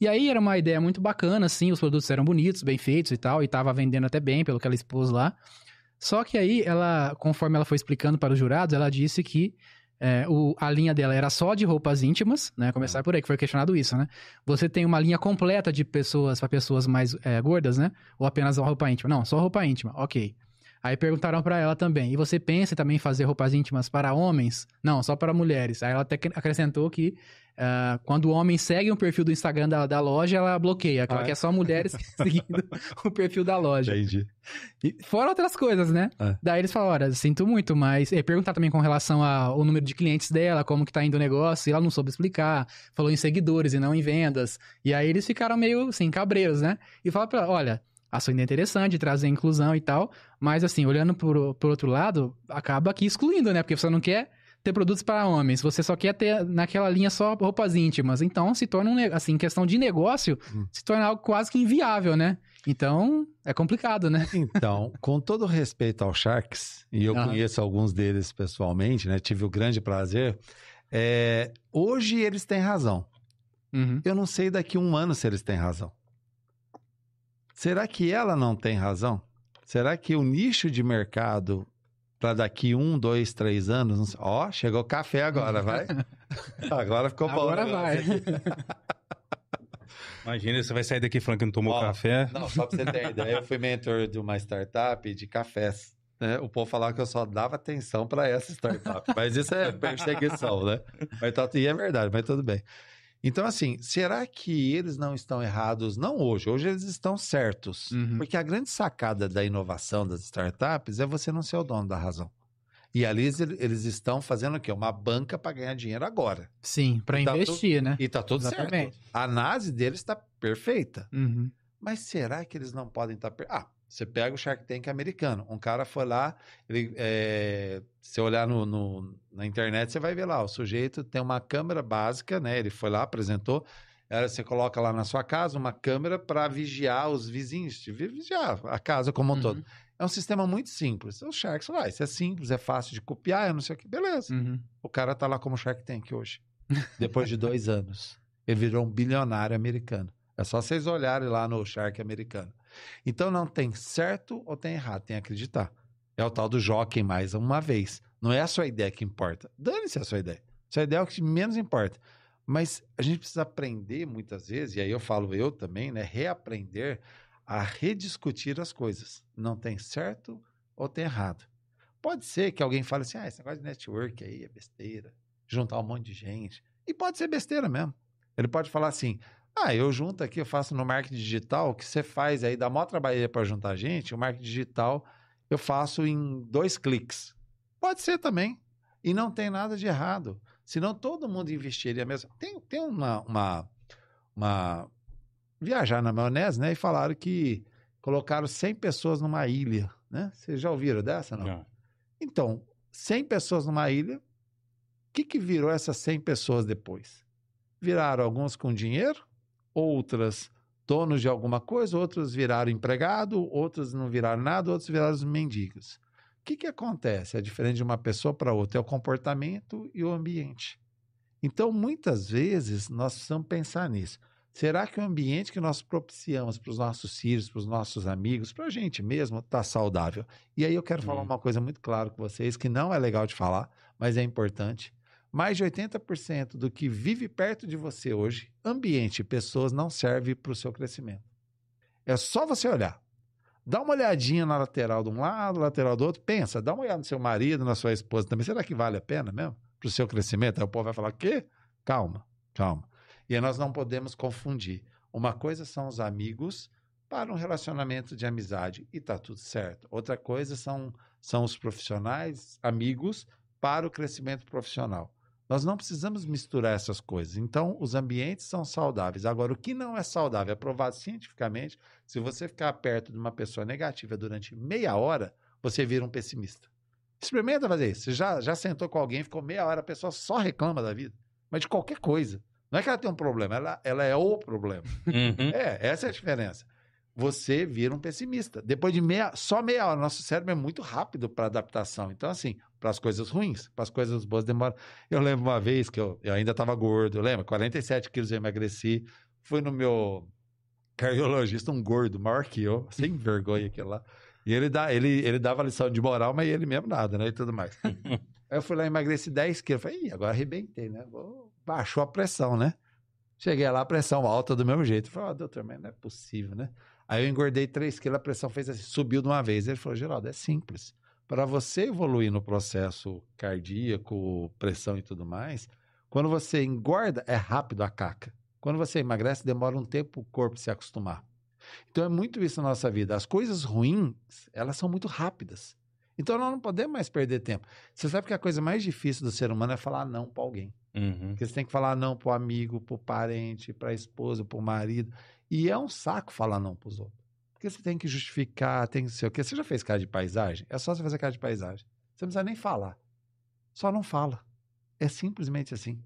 E aí era uma ideia muito bacana, assim, os produtos eram bonitos, bem feitos e tal, e tava vendendo até bem pelo que ela expôs lá. Só que aí ela, conforme ela foi explicando para os jurados, ela disse que é, o, a linha dela era só de roupas íntimas, né? Começar por aí, que foi questionado isso, né? Você tem uma linha completa de pessoas para pessoas mais é, gordas, né? Ou apenas roupa íntima? Não, só roupa íntima, ok. Aí perguntaram para ela também, e você pensa também em fazer roupas íntimas para homens? Não, só para mulheres. Aí ela até acrescentou que uh, quando o homem segue um perfil do Instagram da, da loja, ela bloqueia, que ah, ela é? quer só mulheres seguindo o perfil da loja. Entendi. E fora outras coisas, né? É. Daí eles falaram, olha, sinto muito, mas... E perguntar também com relação ao número de clientes dela, como que tá indo o negócio, e ela não soube explicar. Falou em seguidores e não em vendas. E aí eles ficaram meio, assim, cabreiros, né? E falaram pra ela, olha a sua ideia é interessante, trazer inclusão e tal, mas assim, olhando por, por outro lado, acaba aqui excluindo, né? Porque você não quer ter produtos para homens, você só quer ter naquela linha só roupas íntimas. Então, se torna, um, assim, questão de negócio, hum. se torna algo quase que inviável, né? Então, é complicado, né? Então, com todo respeito aos Sharks, e eu conheço alguns deles pessoalmente, né? Tive o grande prazer. É, hoje eles têm razão. Uhum. Eu não sei daqui a um ano se eles têm razão. Será que ela não tem razão? Será que o nicho de mercado para daqui um, dois, três anos? Ó, oh, chegou café agora, vai. agora ficou bom. Agora vai. Imagina, você vai sair daqui falando que não tomou café. Não, só para você ter ideia, eu fui mentor de uma startup de cafés. Né? O povo falava que eu só dava atenção para essa startup. mas isso é perseguição, né? Mas, tá, e é verdade, mas tudo bem. Então, assim, será que eles não estão errados? Não hoje, hoje eles estão certos. Uhum. Porque a grande sacada da inovação das startups é você não ser o dono da razão. E ali eles, eles estão fazendo o quê? Uma banca para ganhar dinheiro agora. Sim, para investir, tu... né? E tá tudo Exatamente. certo. A análise deles está perfeita. Uhum. Mas será que eles não podem estar. Tá per... Ah, você pega o Shark Tank americano. Um cara foi lá, ele, é, se olhar no, no, na internet, você vai ver lá, o sujeito tem uma câmera básica, né? Ele foi lá, apresentou. Era, você coloca lá na sua casa uma câmera para vigiar os vizinhos, vigiar a casa como um uhum. todo. É um sistema muito simples. O Sharks, lá, isso é simples, é fácil de copiar, eu não sei o que. Beleza. Uhum. O cara tá lá como Shark Tank hoje. Depois de dois anos. Ele virou um bilionário americano. É só vocês olharem lá no Shark americano. Então não tem certo ou tem errado, tem acreditar. É o tal do jockey mais uma vez. Não é a sua ideia que importa. Dane-se a sua ideia. Sua ideia é o que menos importa. Mas a gente precisa aprender muitas vezes, e aí eu falo eu também, né? Reaprender a rediscutir as coisas. Não tem certo ou tem errado. Pode ser que alguém fale assim: ah, esse negócio de network aí é besteira, juntar um monte de gente. E pode ser besteira mesmo. Ele pode falar assim: ah, eu junto aqui, eu faço no marketing digital, o que você faz aí, dá maior trabalho para juntar gente, o marketing digital eu faço em dois cliques. Pode ser também. E não tem nada de errado. Senão todo mundo investiria mesmo. Tem, tem uma, uma, uma. Viajar na maionese, né? E falaram que colocaram 100 pessoas numa ilha, né? Vocês já ouviram dessa, não? não. Então, 100 pessoas numa ilha, o que, que virou essas 100 pessoas depois? Viraram alguns com dinheiro, outras donos de alguma coisa, outros viraram empregado, outros não viraram nada, outros viraram mendigos. O que, que acontece? É diferente de uma pessoa para outra, é o comportamento e o ambiente. Então, muitas vezes, nós precisamos pensar nisso. Será que o ambiente que nós propiciamos para os nossos filhos, para os nossos amigos, para a gente mesmo, está saudável? E aí eu quero hum. falar uma coisa muito clara com vocês, que não é legal de falar, mas é importante mais de 80% do que vive perto de você hoje, ambiente e pessoas, não serve para o seu crescimento. É só você olhar. Dá uma olhadinha na lateral de um lado, lateral do outro. Pensa, dá uma olhada no seu marido, na sua esposa também. Será que vale a pena mesmo para o seu crescimento? Aí o povo vai falar: quê? Calma, calma. E aí nós não podemos confundir. Uma coisa são os amigos para um relacionamento de amizade e tá tudo certo. Outra coisa são, são os profissionais, amigos, para o crescimento profissional. Nós não precisamos misturar essas coisas. Então, os ambientes são saudáveis. Agora, o que não é saudável é provado cientificamente. Se você ficar perto de uma pessoa negativa durante meia hora, você vira um pessimista. Experimenta fazer isso. Você já, já sentou com alguém, ficou meia hora, a pessoa só reclama da vida, mas de qualquer coisa. Não é que ela tem um problema, ela, ela é o problema. Uhum. É, essa é a diferença você vira um pessimista. Depois de meia, só meia hora, nosso cérebro é muito rápido para adaptação. Então, assim, para as coisas ruins, para as coisas boas demora. Eu lembro uma vez que eu, eu ainda estava gordo, eu lembro, 47 quilos eu emagreci, fui no meu cardiologista, um gordo, maior que eu, sem vergonha aquele lá. E ele, dá, ele, ele dava lição de moral, mas ele mesmo nada, né? E tudo mais. Aí eu fui lá, emagreci 10 quilos. Falei, Ih, agora arrebentei, né? Vou- Baixou a pressão, né? Cheguei lá, pressão alta do mesmo jeito. Falei, ó, doutor, mas não é possível, né? Aí eu engordei 3 quilos, a pressão fez assim, subiu de uma vez. Ele falou, Geraldo, é simples. Para você evoluir no processo cardíaco, pressão e tudo mais, quando você engorda, é rápido a caca. Quando você emagrece, demora um tempo o corpo se acostumar. Então é muito isso na nossa vida. As coisas ruins, elas são muito rápidas. Então nós não podemos mais perder tempo. Você sabe que a coisa mais difícil do ser humano é falar não para alguém. Uhum. Porque você tem que falar não para o amigo, para o parente, para a esposa, para o marido. E é um saco falar não para os outros. Porque você tem que justificar, tem que ser o quê? Você já fez cara de paisagem? É só você fazer cara de paisagem. Você não precisa nem falar. Só não fala. É simplesmente assim.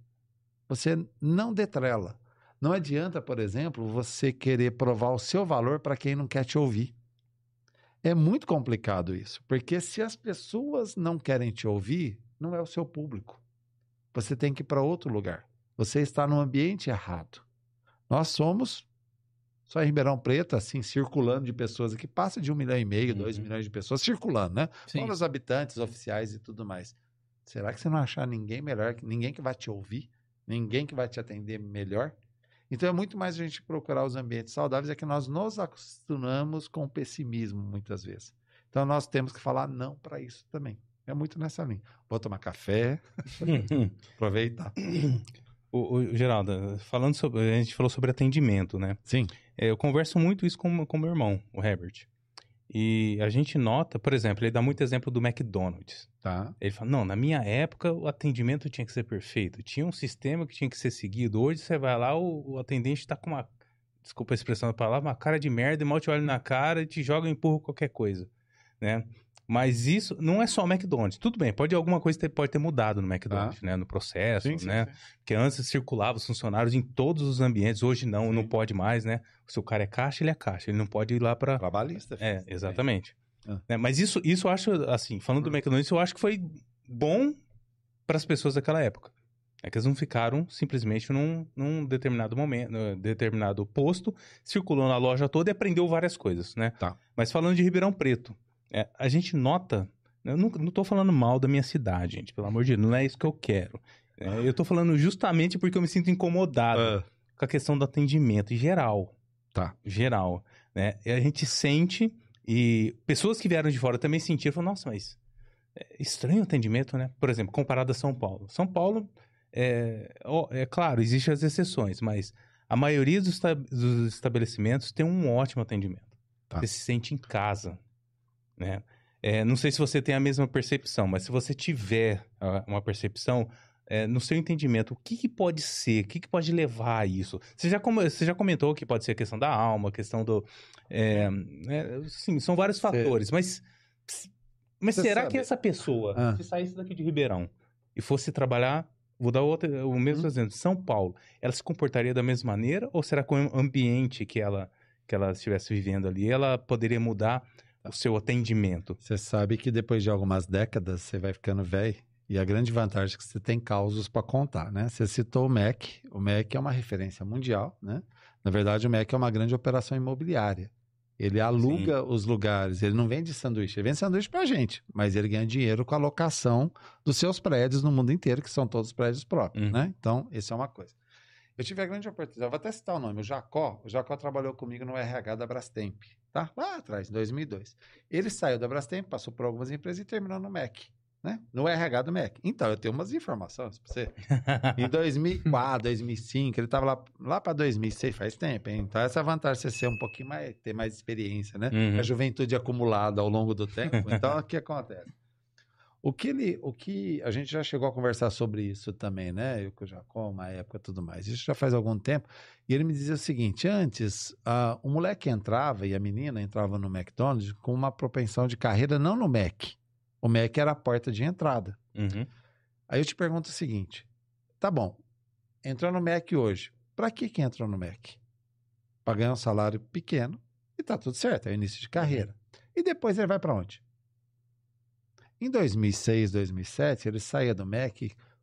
Você não detrela. Não adianta, por exemplo, você querer provar o seu valor para quem não quer te ouvir. É muito complicado isso, porque se as pessoas não querem te ouvir, não é o seu público. Você tem que ir para outro lugar. Você está no ambiente errado. Nós somos só em Ribeirão Preto, assim, circulando de pessoas aqui, passa de um milhão e meio, dois Uhum. milhões de pessoas circulando, né? Sim. Fora os habitantes oficiais e tudo mais. Será que você não achar ninguém melhor, ninguém que vai te ouvir, ninguém que vai te atender melhor? Então é muito mais a gente procurar os ambientes saudáveis, é que nós nos acostumamos com o pessimismo muitas vezes. Então nós temos que falar não para isso também. É muito nessa linha. Vou tomar café, aproveitar. o, o, Geraldo, falando sobre. A gente falou sobre atendimento, né? Sim. É, eu converso muito isso com o meu irmão, o Herbert. E a gente nota, por exemplo, ele dá muito exemplo do McDonald's. Tá. Ele fala, não, na minha época o atendimento tinha que ser perfeito. Tinha um sistema que tinha que ser seguido. Hoje você vai lá, o, o atendente tá com uma, desculpa a expressão da palavra, uma cara de merda e mal te olha na cara e te joga e empurra qualquer coisa, né? Mas isso não é só o McDonald's. Tudo bem, pode alguma coisa ter, pode ter mudado no McDonald's, né? No processo, né? Porque antes circulava os funcionários em todos os ambientes, hoje não, não pode mais, né? Se o cara é caixa, ele é caixa, ele não pode ir lá para Trabalhista. é, filho. exatamente. Ah. Né, Mas isso, isso eu acho, assim, falando do McDonald's, eu acho que foi bom para as pessoas daquela época. É que eles não ficaram simplesmente num, num determinado momento, num determinado posto, circulou na loja toda e aprendeu várias coisas, né? Tá. Mas falando de Ribeirão Preto, é, a gente nota, eu não, tô falando mal da minha cidade, gente, pelo amor de Deus, não é isso que eu quero. É, eu tô falando justamente porque eu me sinto incomodado Ah, com a questão do atendimento em geral. Tá. Geral, né? E a gente sente, e pessoas que vieram de fora também sentiram, falaram, nossa, mas é estranho o atendimento, né? Por exemplo, comparado a São Paulo. São Paulo, é, é claro, existem as exceções, mas a maioria dos, dos estabelecimentos tem um ótimo atendimento. Tá. Você se sente em casa, né? É, não sei se você tem a mesma percepção, mas se você tiver ah, uma percepção, é, no seu entendimento, o que, que pode ser? O que, que pode levar a isso? Você já, come- você já comentou que pode ser a questão da alma, a questão do. É, é, sim, são vários fatores, mas. Mas Cê será sabe- que essa pessoa, Ah. se saísse daqui de Ribeirão e fosse trabalhar, vou dar outra, o mesmo Hum. exemplo, São Paulo, ela se comportaria da mesma maneira? Ou será que o ambiente que ela, que ela estivesse vivendo ali, ela poderia mudar o seu atendimento? Você sabe que depois de algumas décadas você vai ficando velho. E a grande vantagem é que você tem causos para contar, né? Você citou o MEC. O MEC é uma referência mundial, né? Na verdade, o MEC é uma grande operação imobiliária. Ele aluga os lugares, ele não vende sanduíche, ele vende sanduíche pra gente, mas ele ganha dinheiro com a locação dos seus prédios no mundo inteiro, que são todos prédios próprios, Uhum. né? Então, isso é uma coisa. Eu tive a grande oportunidade, eu vou até citar o nome, o Jacó. O Jacó trabalhou comigo no RH da Brastemp, tá? Lá atrás, em 2002. Ele saiu da Brastemp, passou por algumas empresas e terminou no MEC, né? No RH do MEC. Então, eu tenho umas informações pra você. Em 2004, 2005, ele estava lá, lá para 2006, faz tempo, hein? Então, essa é a vantagem de você ser um pouquinho mais, ter mais experiência, né? Uhum. A juventude acumulada ao longo do tempo. Então, o que acontece? O que ele, o que a gente já chegou a conversar sobre isso também, né? Eu com o Jacó, uma época, tudo mais. Isso já faz algum tempo. E ele me dizia o seguinte: antes, o moleque entrava e a menina entrava no McDonald's com uma propensão de carreira não no Mac. O Mac era a porta de entrada. Uhum. Aí eu te pergunto o seguinte: tá bom, entrou no Mac hoje. Pra que que entrou no Mac? Pra ganhar um salário pequeno e tá tudo certo, é o início de carreira. E depois ele vai pra onde? Em 2006, 2007, ele saía do Mac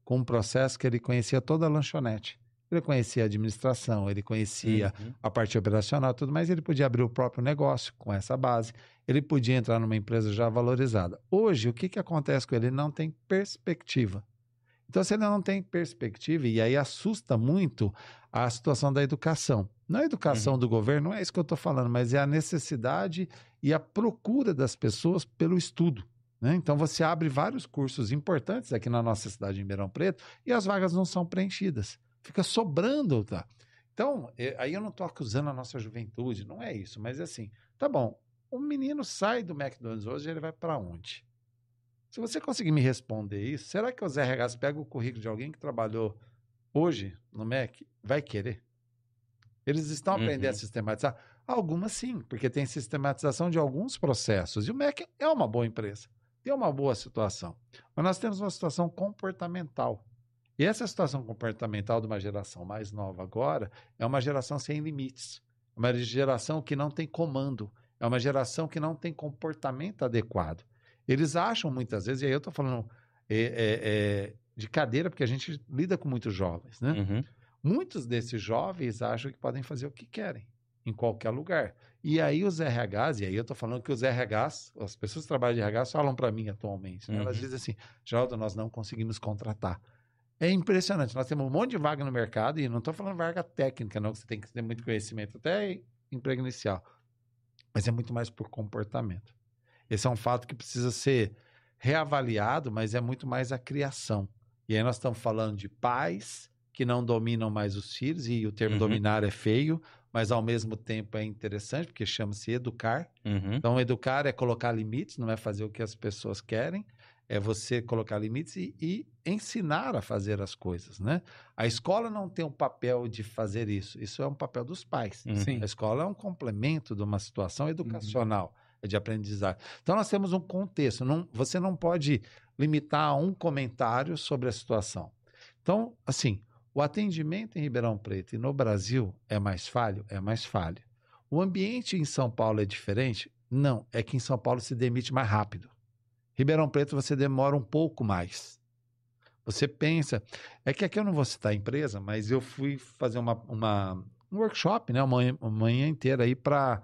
com um processo que ele conhecia toda a lanchonete. Ele conhecia a administração, ele conhecia Uhum. a parte operacional, tudo mais, ele podia abrir o próprio negócio com essa base, ele podia entrar numa empresa já valorizada. Hoje, o que, que acontece com ele? Ele não tem perspectiva. Então, se ele não tem perspectiva, e aí assusta muito a situação da educação. Não é a educação do governo, não é isso que eu estou falando, mas é a necessidade e a procura das pessoas pelo estudo. Né? Então, você abre vários cursos importantes aqui na nossa cidade, em Ribeirão Preto, e as vagas não são preenchidas. Fica sobrando, tá? Então, aí eu não estou acusando a nossa juventude, não é isso, mas assim, tá bom, o menino sai do McDonald's hoje, ele vai para onde? Se você conseguir me responder isso, será que o Zé Regas pega o currículo de alguém que trabalhou hoje no Mac? Vai querer? Eles estão aprendendo Uhum. a sistematizar? Algumas sim, porque tem sistematização de alguns processos. E o Mac é uma boa empresa, tem uma boa situação. Mas nós temos uma situação comportamental. E essa situação comportamental de uma geração mais nova agora é uma geração sem limites. É uma geração que não tem comando. É uma geração que não tem comportamento adequado. Eles acham muitas vezes, e aí eu estou falando é, é, é, de cadeira, porque a gente lida com muitos jovens, né? Uhum. Muitos desses jovens acham que podem fazer o que querem, em qualquer lugar. E aí os RHs, e aí eu estou falando que os RHs, as pessoas que trabalham de RH falam para mim atualmente, né? elas Uhum. dizem assim, Geraldo, nós não conseguimos contratar. É impressionante, nós temos um monte de vaga no mercado, e não estou falando vaga técnica, não, que você tem que ter muito conhecimento, até emprego inicial. Mas é muito mais por comportamento. Esse é um fato que precisa ser reavaliado, mas é muito mais a criação. E aí nós estamos falando de pais que não dominam mais os filhos, e o termo Uhum. dominar é feio, mas ao mesmo tempo é interessante, porque chama-se educar. Uhum. Então, educar é colocar limites, não é fazer o que as pessoas querem, é você colocar limites e, e ensinar a fazer as coisas, né? A escola não tem o papel de fazer isso, isso é um papel dos pais. Uhum. Sim. A escola é um complemento de uma situação educacional, é de aprendizagem. Então, nós temos um contexto. Não, você não pode limitar a um comentário sobre a situação. Então, assim, o atendimento em Ribeirão Preto e no Brasil é mais falho? É mais falho. O ambiente em São Paulo é diferente? Não, é que em São Paulo se demite mais rápido. Ribeirão Preto você demora um pouco mais. Você pensa. É que aqui eu não vou citar a empresa, mas eu fui fazer uma, uma, um workshop, né? Uma manhã, inteira aí para.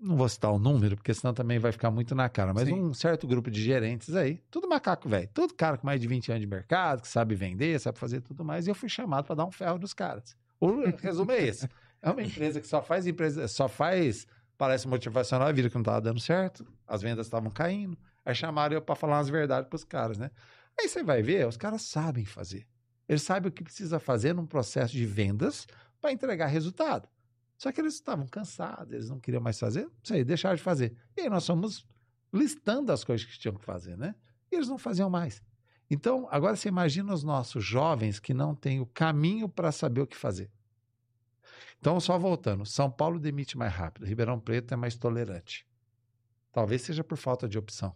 Não vou citar o número, porque senão também vai ficar muito na cara, mas Sim. um certo grupo de gerentes aí, tudo macaco velho, tudo cara com mais de 20 anos de mercado, que sabe vender, sabe fazer tudo mais, e eu fui chamado para dar um ferro nos caras. O resumo é esse. É uma empresa que só faz empresa, só faz palestra motivacional e vira que não estava dando certo, as vendas estavam caindo. Aí chamaram eu para falar umas verdades para os caras, né? Aí você vai ver, os caras sabem fazer. Eles sabem o que precisa fazer num processo de vendas para entregar resultado. Só que eles estavam cansados, eles não queriam mais fazer, não sei, deixaram de fazer. E aí nós fomos listando as coisas que tinham que fazer, né? E eles não faziam mais. Então, agora você imagina os nossos jovens que não têm o caminho para saber o que fazer. Então, só voltando, São Paulo demite mais rápido, Ribeirão Preto é mais tolerante. Talvez seja por falta de opção.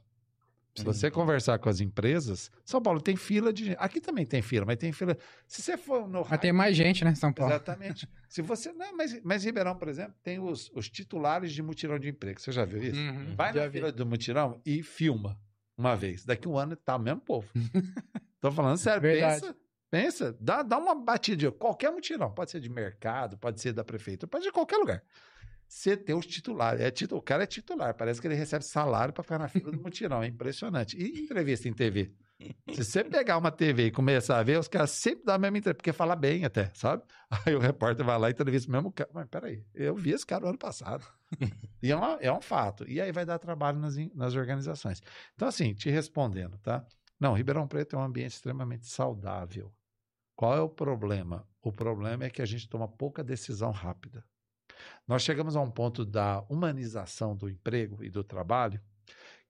Se Sim. você conversar com as empresas, São Paulo tem fila de gente. Aqui também tem fila, mas tem fila. Se você for no Mas tem mais gente, né, São Paulo? Exatamente. Se você. Não, mas, mas Ribeirão, por exemplo, tem os, os titulares de mutirão de emprego. Você já viu isso? Uhum, Vai na vi. fila do mutirão e filma uma vez. Daqui um ano tá o mesmo povo. Tô falando sério. Verdade. Pensa, pensa. Dá, dá uma batida. Qualquer mutirão. Pode ser de mercado, pode ser da prefeitura, pode ser de qualquer lugar. Você tem os titulares. É titu- o cara é titular. Parece que ele recebe salário para ficar na fila do mutirão. É impressionante. E entrevista em TV? Se você pegar uma TV e começar a ver, os caras sempre dão a mesma entrevista, porque fala bem até, sabe? Aí o repórter vai lá e entrevista o mesmo cara. Mas peraí, eu vi esse cara no ano passado. e é, uma- é um fato. E aí vai dar trabalho nas, nas organizações. Então, assim, te respondendo, tá? Não, Ribeirão Preto é um ambiente extremamente saudável. Qual é o problema? O problema é que a gente toma pouca decisão rápida. Nós chegamos a um ponto da humanização do emprego e do trabalho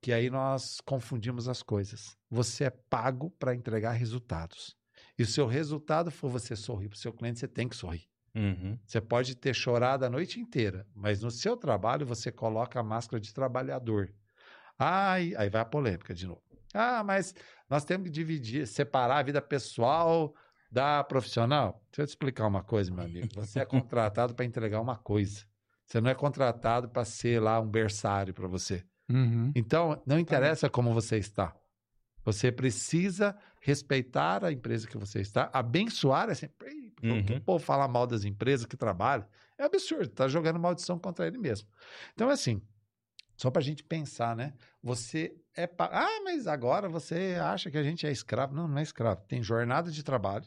que aí nós confundimos as coisas. Você é pago para entregar resultados. E o seu resultado for você sorrir para o seu cliente, você tem que sorrir. Uhum. Você pode ter chorado a noite inteira, mas no seu trabalho você coloca a máscara de trabalhador. Ai, aí vai a polêmica de novo. Ah, mas nós temos que dividir, separar a vida pessoal da profissional. Deixa eu te explicar uma coisa, meu amigo. Você é contratado para entregar uma coisa. Você não é contratado para ser lá um berçário para você. Uhum. Então, não interessa como você está. Você precisa respeitar a empresa que você está, abençoar essa empresa. Uhum. O povo fala mal das empresas que trabalham é absurdo, tá jogando maldição contra ele mesmo. Então, assim, só para a gente pensar, né? Você é. Pa... Ah, mas agora você acha que a gente é escravo? Não, não é escravo. Tem jornada de trabalho,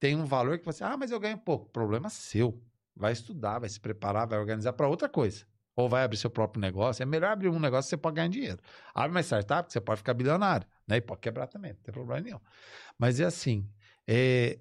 tem um valor que você. Ah, mas eu ganho pouco. Problema seu. Vai estudar, vai se preparar, vai organizar para outra coisa. Ou vai abrir seu próprio negócio. É melhor abrir um negócio que você pode ganhar dinheiro. Abre uma startup que você pode ficar bilionário. Né? E pode quebrar também, não tem problema nenhum. Mas é assim: é...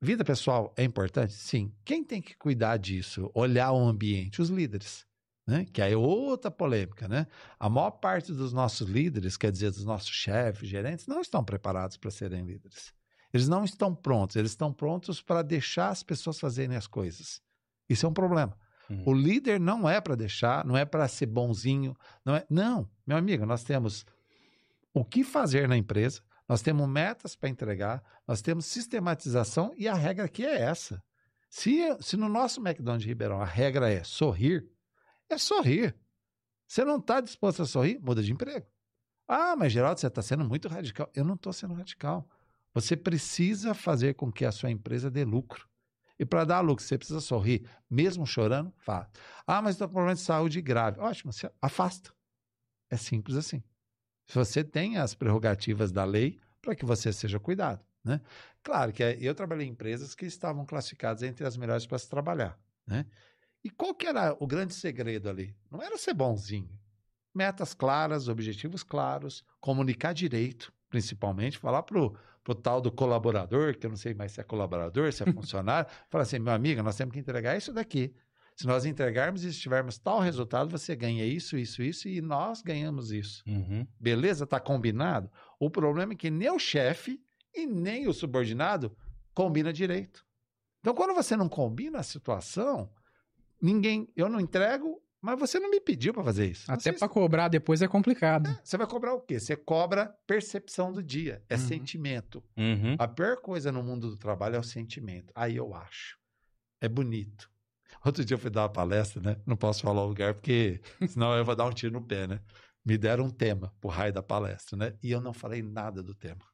vida pessoal é importante? Sim. Quem tem que cuidar disso? Olhar o ambiente? Os líderes. Né? Que aí é outra polêmica, né? A maior parte dos nossos líderes, quer dizer, dos nossos chefes, gerentes, não estão preparados para serem líderes. Eles não estão prontos, eles estão prontos para deixar as pessoas fazerem as coisas. Isso é um problema. Uhum. O líder não é para deixar, não é para ser bonzinho, não é. Não, meu amigo, nós temos o que fazer na empresa, nós temos metas para entregar, nós temos sistematização e a regra aqui é essa. Se, se no nosso McDonald's de Ribeirão a regra é sorrir, é sorrir. Você não está disposto a sorrir, muda de emprego. Ah, mas Geraldo, você está sendo muito radical. Eu não estou sendo radical. Você precisa fazer com que a sua empresa dê lucro. E para dar lucro, você precisa sorrir, mesmo chorando, fala. Ah, mas estou com problema de saúde grave. Ótimo, você afasta. É simples assim. Você tem as prerrogativas da lei para que você seja cuidado. Né? Claro que eu trabalhei em empresas que estavam classificadas entre as melhores para se trabalhar. Né? E qual que era o grande segredo ali? Não era ser bonzinho. Metas claras, objetivos claros, comunicar direito, principalmente, falar pro, pro tal do colaborador, que eu não sei mais se é colaborador, se é funcionário, falar assim, meu amigo, nós temos que entregar isso daqui. Se nós entregarmos e tivermos tal resultado, você ganha isso, isso, isso, e nós ganhamos isso. Uhum. Beleza? Tá combinado? O problema é que nem o chefe e nem o subordinado combina direito. Então, quando você não combina a situação, ninguém, eu não entrego, mas você não me pediu para fazer isso. Até para cobrar depois é complicado. É, você vai cobrar o quê? Você cobra percepção do dia, é uhum. sentimento. Uhum. A pior coisa no mundo do trabalho é o sentimento. Aí eu acho. É bonito. Outro dia eu fui dar uma palestra, né? Não posso falar o lugar porque senão eu vou dar um tiro no pé, né? Me deram um tema pro raio da palestra, né? E eu não falei nada do tema.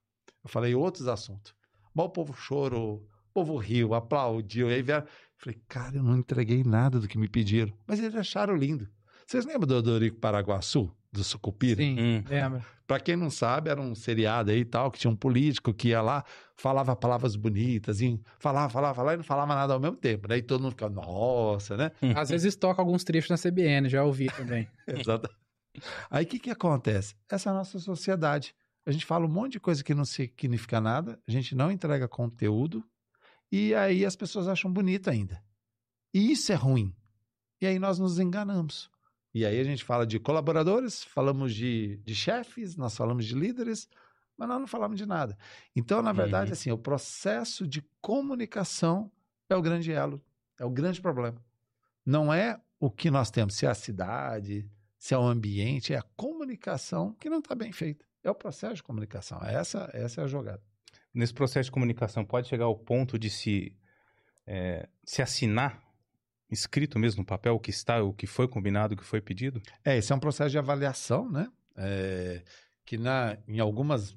Eu falei outros assuntos. Mas o povo chorou, povo riu, aplaudiu. Aí vieram, Falei, cara, eu não entreguei nada do que me pediram. Mas eles acharam lindo. Vocês lembram do Dorico Paraguaçu? Do Sucupira? Sim, hum. lembro. Pra quem não sabe, era um seriado aí e tal, que tinha um político que ia lá, falava palavras bonitas, e falava, falava, falava e não falava nada ao mesmo tempo. Daí todo mundo ficava, nossa, né? Às vezes toca alguns trechos na CBN, já ouvi também. Exato. Aí o que, que acontece? Essa é a nossa sociedade. A gente fala um monte de coisa que não significa nada, a gente não entrega conteúdo, e aí as pessoas acham bonito ainda. E isso é ruim. E aí nós nos enganamos. E aí a gente fala de colaboradores, falamos de, de chefes, nós falamos de líderes, mas nós não falamos de nada. Então, na verdade, uhum. assim, o processo de comunicação é o grande elo, é o grande problema. Não é o que nós temos, se é a cidade, se é o ambiente, é a comunicação que não está bem feita. É o processo de comunicação. Essa, essa é a jogada nesse processo de comunicação pode chegar ao ponto de se, é, se assinar escrito mesmo no papel o que está, o que foi combinado, o que foi pedido? É, esse é um processo de avaliação, né? É, que na, em algumas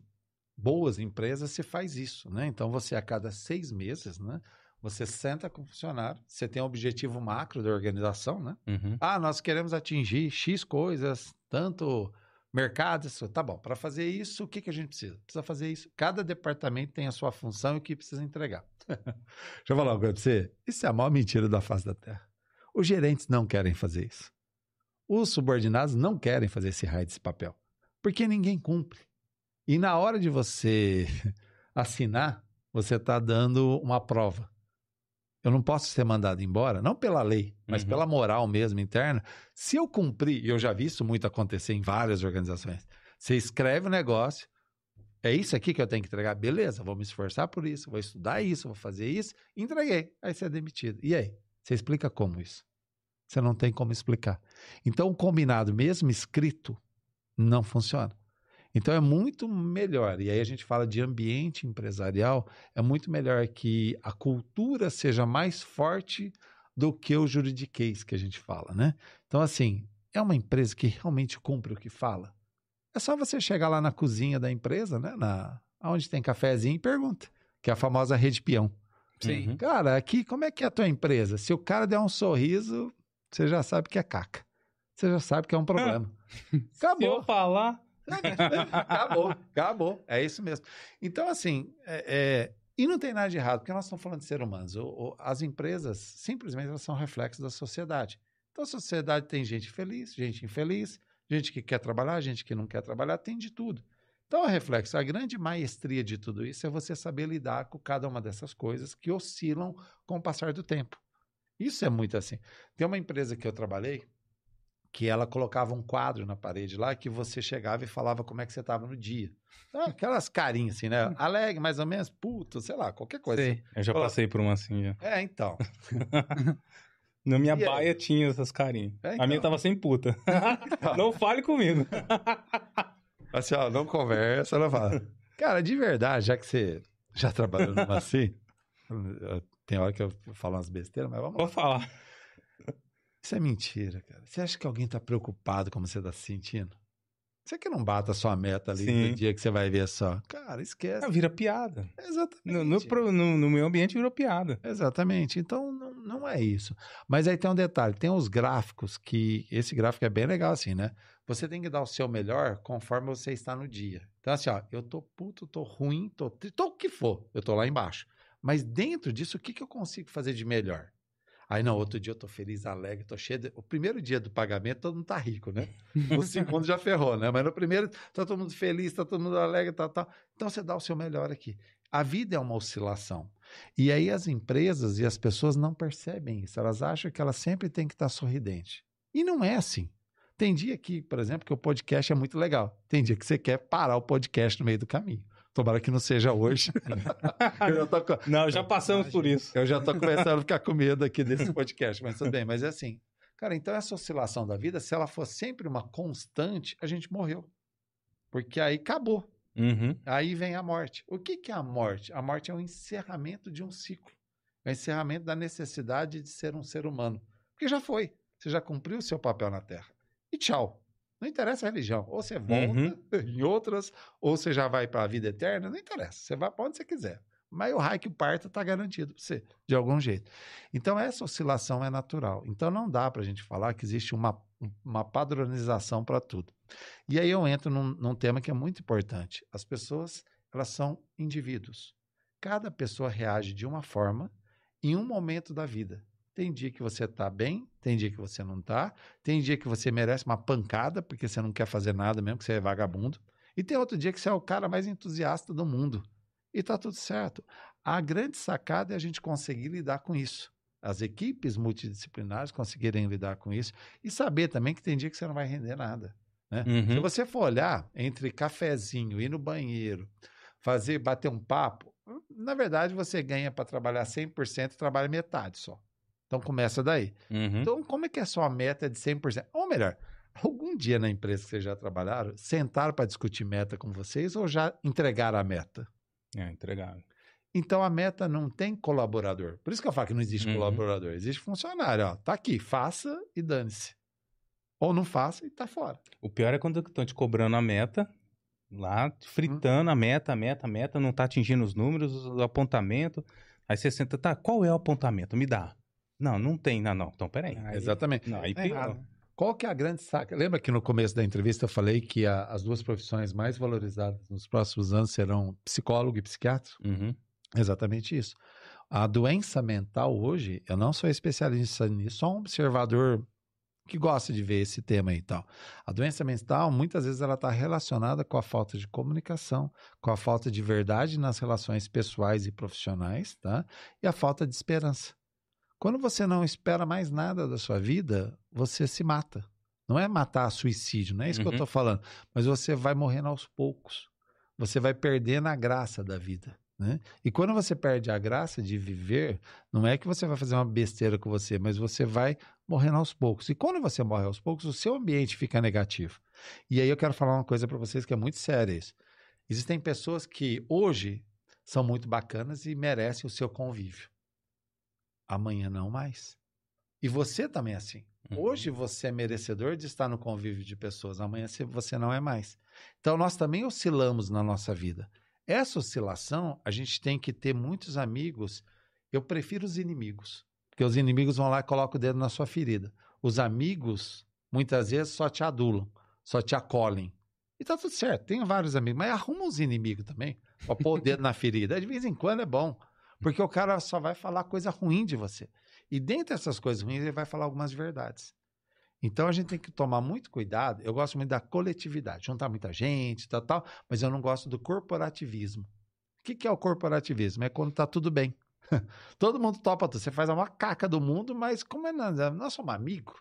boas empresas se faz isso, né? Então você a cada seis meses, né? Você senta com o funcionário, você tem um objetivo macro da organização, né? Uhum. Ah, nós queremos atingir X coisas, tanto mercado, isso, tá bom. Para fazer isso, o que, que a gente precisa? Precisa fazer isso. Cada departamento tem a sua função e o que precisa entregar. Deixa eu falar uma coisa para você. Isso é a maior mentira da face da Terra. Os gerentes não querem fazer isso. Os subordinados não querem fazer esse raio desse papel. Porque ninguém cumpre. E na hora de você assinar, você está dando uma prova. Eu não posso ser mandado embora, não pela lei, mas uhum. pela moral mesmo interna. Se eu cumprir, e eu já vi isso muito acontecer em várias organizações, você escreve o um negócio, é isso aqui que eu tenho que entregar, beleza, vou me esforçar por isso, vou estudar isso, vou fazer isso, entreguei, aí você é demitido. E aí? Você explica como isso? Você não tem como explicar. Então, o combinado, mesmo escrito, não funciona. Então é muito melhor, e aí a gente fala de ambiente empresarial, é muito melhor que a cultura seja mais forte do que o juridiquês que a gente fala, né? Então, assim, é uma empresa que realmente cumpre o que fala. É só você chegar lá na cozinha da empresa, né? Na, onde tem cafezinho e pergunta. Que é a famosa rede peão. Sim. Uhum. Cara, aqui, como é que é a tua empresa? Se o cara der um sorriso, você já sabe que é caca. Você já sabe que é um problema. Acabou. Se eu falar. Acabou, acabou. É isso mesmo. Então, assim, é, é, e não tem nada de errado, porque nós estamos falando de seres humanos. O, o, as empresas, simplesmente, elas são reflexos da sociedade. Então, a sociedade tem gente feliz, gente infeliz, gente que quer trabalhar, gente que não quer trabalhar, tem de tudo. Então, a reflexo, a grande maestria de tudo isso é você saber lidar com cada uma dessas coisas que oscilam com o passar do tempo. Isso é muito assim. Tem uma empresa que eu trabalhei que ela colocava um quadro na parede lá que você chegava e falava como é que você estava no dia. Então, aquelas carinhas assim, né? Alegre, mais ou menos, puto, sei lá, qualquer coisa. Assim. Eu já passei por uma assim já. É, então. Na minha e baia aí? tinha essas carinhas. É, então. A minha então. tava sem puta. Então. não fale comigo. Assim, ó, não conversa, não fala. Cara, de verdade, já que você já trabalhou numa assim, tem hora que eu falo umas besteiras, mas vamos Vou lá. falar. Isso é mentira, cara. Você acha que alguém tá preocupado como você tá se sentindo? Você que não bata a sua meta ali Sim. no dia que você vai ver só. Cara, esquece. Ah, vira piada. Exatamente. No, no, no, no meu ambiente virou piada. Exatamente. Então, não, não é isso. Mas aí tem um detalhe: tem os gráficos que. Esse gráfico é bem legal, assim, né? Você tem que dar o seu melhor conforme você está no dia. Então, assim, ó, eu tô puto, tô ruim, tô, tô o que for, eu tô lá embaixo. Mas dentro disso, o que, que eu consigo fazer de melhor? Aí, não, outro dia eu tô feliz, alegre, tô cheio. De... O primeiro dia do pagamento, todo mundo tá rico, né? O segundo já ferrou, né? Mas no primeiro, tá todo mundo feliz, tá todo mundo alegre, tal, tal. Então, você dá o seu melhor aqui. A vida é uma oscilação. E aí as empresas e as pessoas não percebem isso. Elas acham que elas sempre têm que estar sorridente. E não é assim. Tem dia que, por exemplo, que o podcast é muito legal. Tem dia que você quer parar o podcast no meio do caminho. Tomara que não seja hoje. já tô... Não, já passamos por isso. Eu já estou começando a ficar com medo aqui desse podcast, mas tudo bem. Mas é assim, cara, então essa oscilação da vida, se ela for sempre uma constante, a gente morreu. Porque aí acabou. Uhum. Aí vem a morte. O que, que é a morte? A morte é o encerramento de um ciclo. É o encerramento da necessidade de ser um ser humano. Porque já foi. Você já cumpriu o seu papel na Terra. E tchau. Não interessa a religião. Ou você volta uhum. em outras, ou você já vai para a vida eterna. Não interessa. Você vai para onde você quiser. Mas o raio que parta está garantido para você, de algum jeito. Então, essa oscilação é natural. Então, não dá para a gente falar que existe uma, uma padronização para tudo. E aí eu entro num, num tema que é muito importante. As pessoas, elas são indivíduos. Cada pessoa reage de uma forma em um momento da vida. Tem dia que você está bem, tem dia que você não está, tem dia que você merece uma pancada porque você não quer fazer nada mesmo, que você é vagabundo. E tem outro dia que você é o cara mais entusiasta do mundo. E está tudo certo. A grande sacada é a gente conseguir lidar com isso. As equipes multidisciplinares conseguirem lidar com isso e saber também que tem dia que você não vai render nada. Né? Uhum. Se você for olhar entre cafezinho, ir no banheiro, fazer, bater um papo, na verdade você ganha para trabalhar 100% e trabalha metade só. Então começa daí. Uhum. Então, como é que é a sua meta de 100%? Ou melhor, algum dia na empresa que vocês já trabalharam, sentaram para discutir meta com vocês ou já entregaram a meta? É, entregaram. Então a meta não tem colaborador. Por isso que eu falo que não existe uhum. colaborador, existe funcionário. Ó, tá aqui, faça e dane-se. Ou não faça e tá fora. O pior é quando estão te cobrando a meta, lá, fritando uhum. a meta, a meta, a meta, não tá atingindo os números, o apontamento. Aí você senta, tá, qual é o apontamento? Me dá. Não, não tem, não, não. Então, peraí. Aí, Exatamente. Não, aí é Qual que é a grande saca? Lembra que no começo da entrevista eu falei que a, as duas profissões mais valorizadas nos próximos anos serão psicólogo e psiquiatra? Uhum. Exatamente isso. A doença mental hoje, eu não sou especialista nisso, sou um observador que gosta de ver esse tema aí e tal. A doença mental, muitas vezes, ela está relacionada com a falta de comunicação, com a falta de verdade nas relações pessoais e profissionais, tá? E a falta de esperança. Quando você não espera mais nada da sua vida, você se mata. Não é matar suicídio, não é isso uhum. que eu estou uhum. falando. Mas você vai morrendo aos poucos. Você vai perdendo a graça da vida. Né? E quando você perde a graça de viver, não é que você vai fazer uma besteira com você, mas você vai morrendo aos poucos. E quando você morre aos poucos, o seu ambiente fica negativo. E aí eu quero falar uma coisa para vocês que é muito séria isso. Existem pessoas que hoje são muito bacanas e merecem o seu convívio amanhã não mais. E você também é assim. Uhum. Hoje você é merecedor de estar no convívio de pessoas, amanhã você não é mais. Então nós também oscilamos na nossa vida. Essa oscilação, a gente tem que ter muitos amigos. Eu prefiro os inimigos, porque os inimigos vão lá e colocam o dedo na sua ferida. Os amigos, muitas vezes, só te adulam, só te acolhem. E tá tudo certo, tenho vários amigos, mas arruma os inimigos também, pra pôr o dedo na ferida. De vez em quando é bom, porque o cara só vai falar coisa ruim de você. E dentre essas coisas ruins, ele vai falar algumas verdades. Então a gente tem que tomar muito cuidado. Eu gosto muito da coletividade, juntar muita gente, tal, tal, mas eu não gosto do corporativismo. O que, que é o corporativismo? É quando tá tudo bem. Todo mundo topa tudo. Você faz a maior caca do mundo, mas como é nós, nós somos amigos,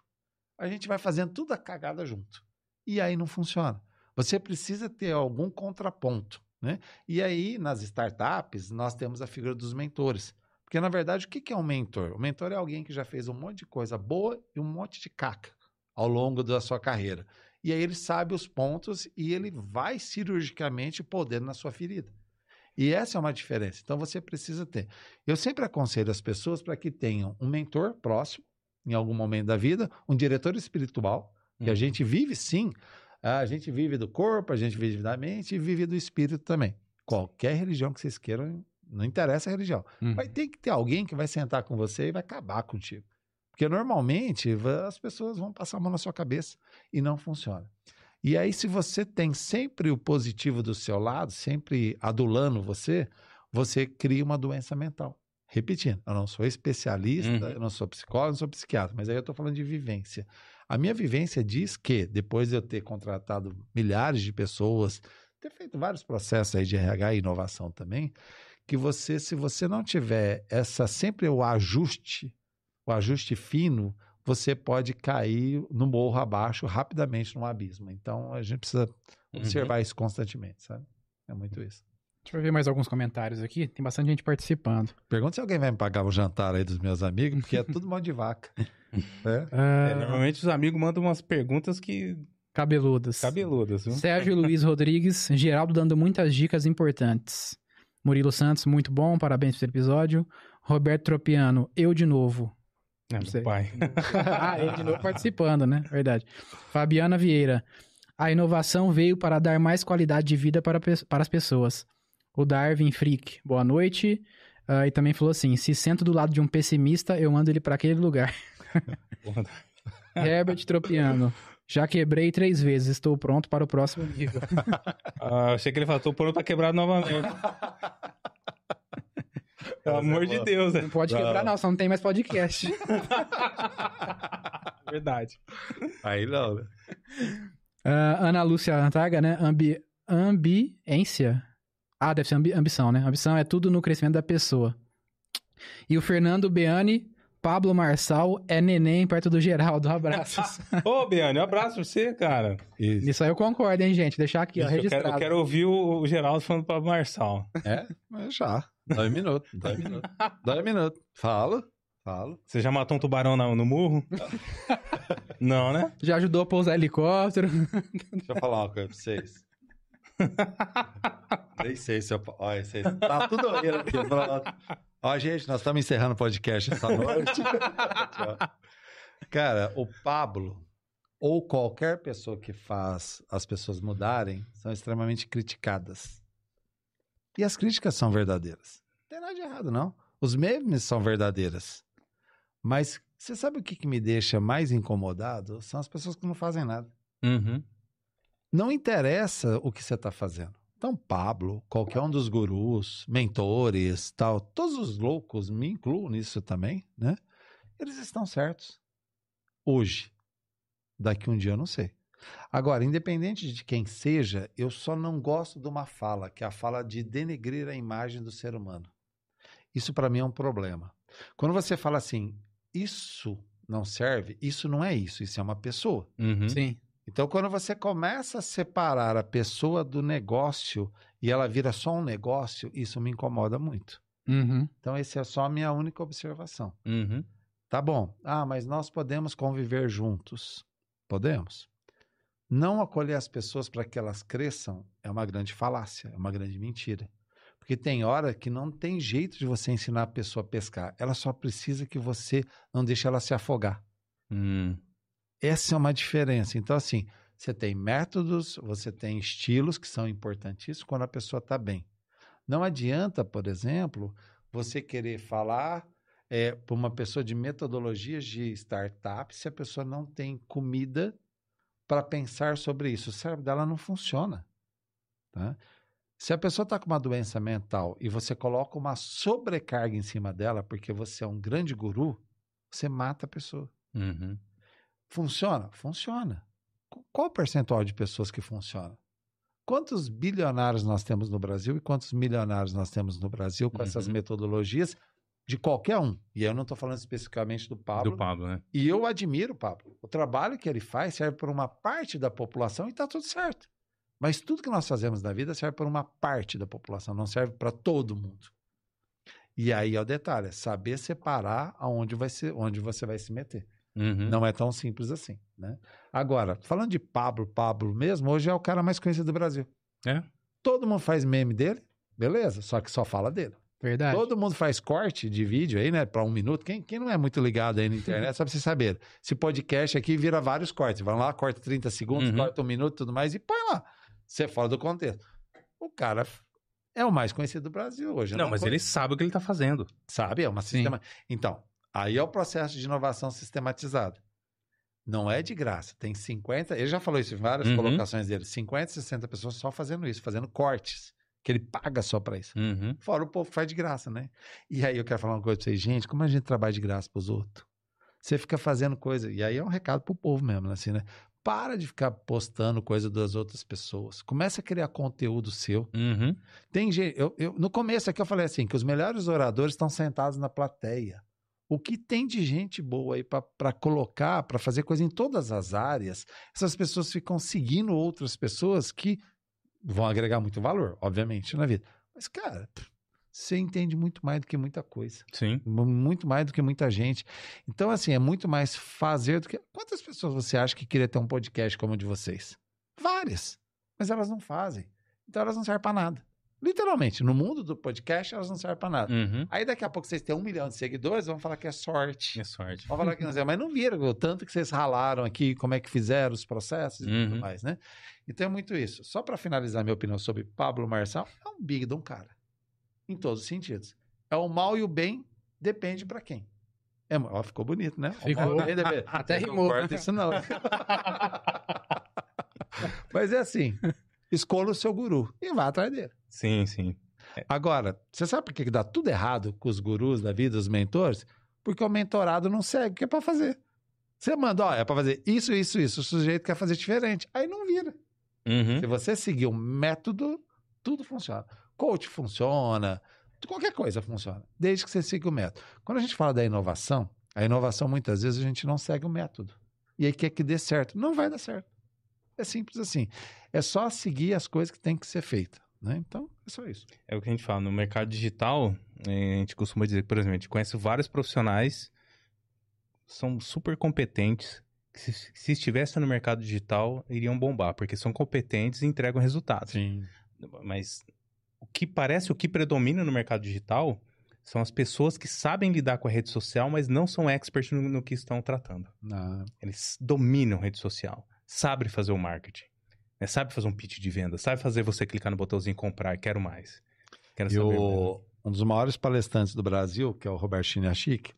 a gente vai fazendo tudo a cagada junto. E aí não funciona. Você precisa ter algum contraponto. Né? E aí, nas startups, nós temos a figura dos mentores. Porque, na verdade, o que é um mentor? O mentor é alguém que já fez um monte de coisa boa e um monte de caca ao longo da sua carreira. E aí ele sabe os pontos e ele vai cirurgicamente podendo na sua ferida. E essa é uma diferença. Então você precisa ter. Eu sempre aconselho as pessoas para que tenham um mentor próximo, em algum momento da vida, um diretor espiritual, que a Uhum. gente vive sim. A gente vive do corpo, a gente vive da mente e vive do espírito também. Qualquer religião que vocês queiram, não interessa a religião. Uhum. Vai ter que ter alguém que vai sentar com você e vai acabar contigo. Porque normalmente as pessoas vão passar a mão na sua cabeça e não funciona. E aí, se você tem sempre o positivo do seu lado, sempre adulando você, você cria uma doença mental. Repetindo, eu não sou especialista, Uhum. eu não sou psicólogo, não sou psiquiatra, mas aí eu estou falando de vivência. A minha vivência diz que, depois de eu ter contratado milhares de pessoas, ter feito vários processos aí de RH e inovação também, que você, se você não tiver essa sempre o ajuste, o ajuste fino, você pode cair no morro abaixo rapidamente num abismo. Então a gente precisa observar isso constantemente, sabe? É muito isso. Deixa eu ver mais alguns comentários aqui. Tem bastante gente participando. Pergunta se alguém vai me pagar o jantar aí dos meus amigos, porque é tudo mão de vaca. É? Ah, É, normalmente os amigos mandam umas perguntas que. Cabeludas. cabeludas, viu? Sérgio Luiz Rodrigues, Geraldo dando muitas dicas importantes. Murilo Santos, muito bom, parabéns pelo episódio. Roberto Tropiano, eu de novo. É, Não sei. meu pai. ah, ele de novo participando, né? Verdade. Fabiana Vieira, a inovação veio para dar mais qualidade de vida para, para as pessoas. O Darwin Frick, boa noite. Ah, e também falou assim: se sento do lado de um pessimista, eu mando ele para aquele lugar. Herbert Tropiano, já quebrei três vezes, estou pronto para o próximo nível. Ah, achei que ele falou, tô pronto pra quebrar novamente. Pelo amor de Deus, né? Não pode quebrar, não, só não tem mais podcast. Verdade. Aí não, né? Ah, Ana Lúcia Antaga, né? Ambi... Ambiência. Ah, deve ser ambi- ambição, né? Ambição é tudo no crescimento da pessoa. E o Fernando Beani, Pablo Marçal é neném perto do Geraldo. Abraços. Ô, Biane, um abraço pra você, cara. Isso. Nisso aí eu concordo, hein, gente? Deixar aqui, ó, Isso, eu, quero, registrado. eu quero ouvir o, o Geraldo falando pra Marçal. É, mas já. Dois minutos, dois minutos. Dois minutos. Falo, falo. Você já matou um tubarão na- no murro? Não, né? Já ajudou a pousar helicóptero. Deixa eu falar uma coisa pra vocês. Nem sei se eu. Olha. Tá tudo rindo aqui, pronto. Ó, gente, nós estamos encerrando o podcast essa noite. Cara, o Pablo, ou qualquer pessoa que faz as pessoas mudarem, são extremamente criticadas. E as críticas são verdadeiras. Não tem nada de errado, não. Os memes são verdadeiras. Mas você sabe o que, que me deixa mais incomodado? São as pessoas que não fazem nada. Uhum. Não interessa o que você está fazendo. Então, Pablo, qualquer um dos gurus, mentores, tal, todos os loucos, me incluo nisso também, né? Eles estão certos. Hoje. Daqui um dia eu não sei. Agora, independente de quem seja, eu só não gosto de uma fala, que é a fala de denegrir a imagem do ser humano. Isso para mim é um problema. Quando você fala assim, isso não serve, isso não é isso, isso é uma pessoa. Uhum. Sim. Então, quando você começa a separar a pessoa do negócio e ela vira só um negócio, isso me incomoda muito. Uhum. Então, essa é só a minha única observação. Uhum. Tá bom. Ah, mas nós podemos conviver juntos. Podemos. Não acolher as pessoas para que elas cresçam é uma grande falácia, é uma grande mentira. Porque tem hora que não tem jeito de você ensinar a pessoa a pescar. Ela só precisa que você não deixe ela se afogar. Hum. Essa é uma diferença. Então, assim, você tem métodos, você tem estilos que são importantíssimos quando a pessoa está bem. Não adianta, por exemplo, você querer falar é, para uma pessoa de metodologias de startup se a pessoa não tem comida para pensar sobre isso. O cérebro dela não funciona. Tá? Se a pessoa está com uma doença mental e você coloca uma sobrecarga em cima dela porque você é um grande guru, você mata a pessoa. Uhum. Funciona? Funciona. Qual o percentual de pessoas que funciona? Quantos bilionários nós temos no Brasil e quantos milionários nós temos no Brasil com uhum. essas metodologias de qualquer um? E eu não estou falando especificamente do Pablo. Do Pablo, né? E eu admiro o Pablo. O trabalho que ele faz serve para uma parte da população e está tudo certo. Mas tudo que nós fazemos na vida serve para uma parte da população, não serve para todo mundo. E aí é o detalhe, é saber separar aonde vai ser, onde você vai se meter. Uhum. Não é tão simples assim, né? Agora, falando de Pablo, Pablo mesmo, hoje é o cara mais conhecido do Brasil. É? Todo mundo faz meme dele, beleza, só que só fala dele. Verdade. Todo mundo faz corte de vídeo aí, né, para um minuto. Quem, quem não é muito ligado aí na internet, só pra vocês saberem. Esse podcast aqui vira vários cortes. Vai lá, corta 30 segundos, uhum. corta um minuto tudo mais e põe lá. Você fora do contexto. O cara é o mais conhecido do Brasil hoje. Não, não mas ele sabe o que ele tá fazendo. Sabe, é uma sistema. Então, Aí é o processo de inovação sistematizado. Não é de graça. Tem 50, ele já falou isso em várias uhum. colocações dele, 50, 60 pessoas só fazendo isso, fazendo cortes, que ele paga só para isso. Uhum. Fora o povo faz de graça, né? E aí eu quero falar uma coisa pra vocês, gente, como a gente trabalha de graça pros outros? Você fica fazendo coisa, e aí é um recado pro povo mesmo, assim, né? Para de ficar postando coisa das outras pessoas. Começa a criar conteúdo seu. Uhum. Tem gente. Eu, eu, no começo aqui eu falei assim: que os melhores oradores estão sentados na plateia. O que tem de gente boa aí para colocar, para fazer coisa em todas as áreas, essas pessoas ficam seguindo outras pessoas que vão agregar muito valor, obviamente, na vida. Mas, cara, você entende muito mais do que muita coisa. Sim. Muito mais do que muita gente. Então, assim, é muito mais fazer do que. Quantas pessoas você acha que queria ter um podcast como o de vocês? Várias. Mas elas não fazem. Então elas não servem para nada. Literalmente, no mundo do podcast, elas não servem para nada. Uhum. Aí daqui a pouco vocês têm um milhão de seguidores, vão falar que é sorte. É sorte. Vão falar que não é, mas não viram o tanto que vocês ralaram aqui, como é que fizeram os processos e uhum. tudo mais, né? Então é muito isso. Só para finalizar minha opinião sobre Pablo Marçal, é um big de um cara. Em todos os sentidos. É o mal e o bem, depende para quem. É, ó, ficou bonito, né? Ficou. Bem, depende... Até rimou. Não isso não. mas é assim, escolha o seu guru e vá atrás dele. Sim, sim. É. Agora, você sabe por que dá tudo errado com os gurus da vida, os mentores? Porque o mentorado não segue o que é para fazer. Você manda, ó, é para fazer isso, isso, isso. O sujeito quer fazer diferente. Aí não vira. Uhum. Se você seguir um método, tudo funciona. Coach funciona, qualquer coisa funciona, desde que você siga o método. Quando a gente fala da inovação, a inovação muitas vezes a gente não segue o método. E aí quer que dê certo. Não vai dar certo. É simples assim. É só seguir as coisas que tem que ser feitas. Né? Então, é só isso. É o que a gente fala. No mercado digital, eh, a gente costuma dizer, por exemplo, a gente conhece vários profissionais são super competentes, que se, se estivessem no mercado digital, iriam bombar, porque são competentes e entregam resultados. Sim. Mas o que parece, o que predomina no mercado digital são as pessoas que sabem lidar com a rede social, mas não são experts no, no que estão tratando. Não. Eles dominam a rede social, sabem fazer o marketing. Né? Sabe fazer um pitch de venda, sabe fazer você clicar no botãozinho comprar, quero mais. Quero e o, um dos maiores palestrantes do Brasil, que é o Roberto Chiniachik,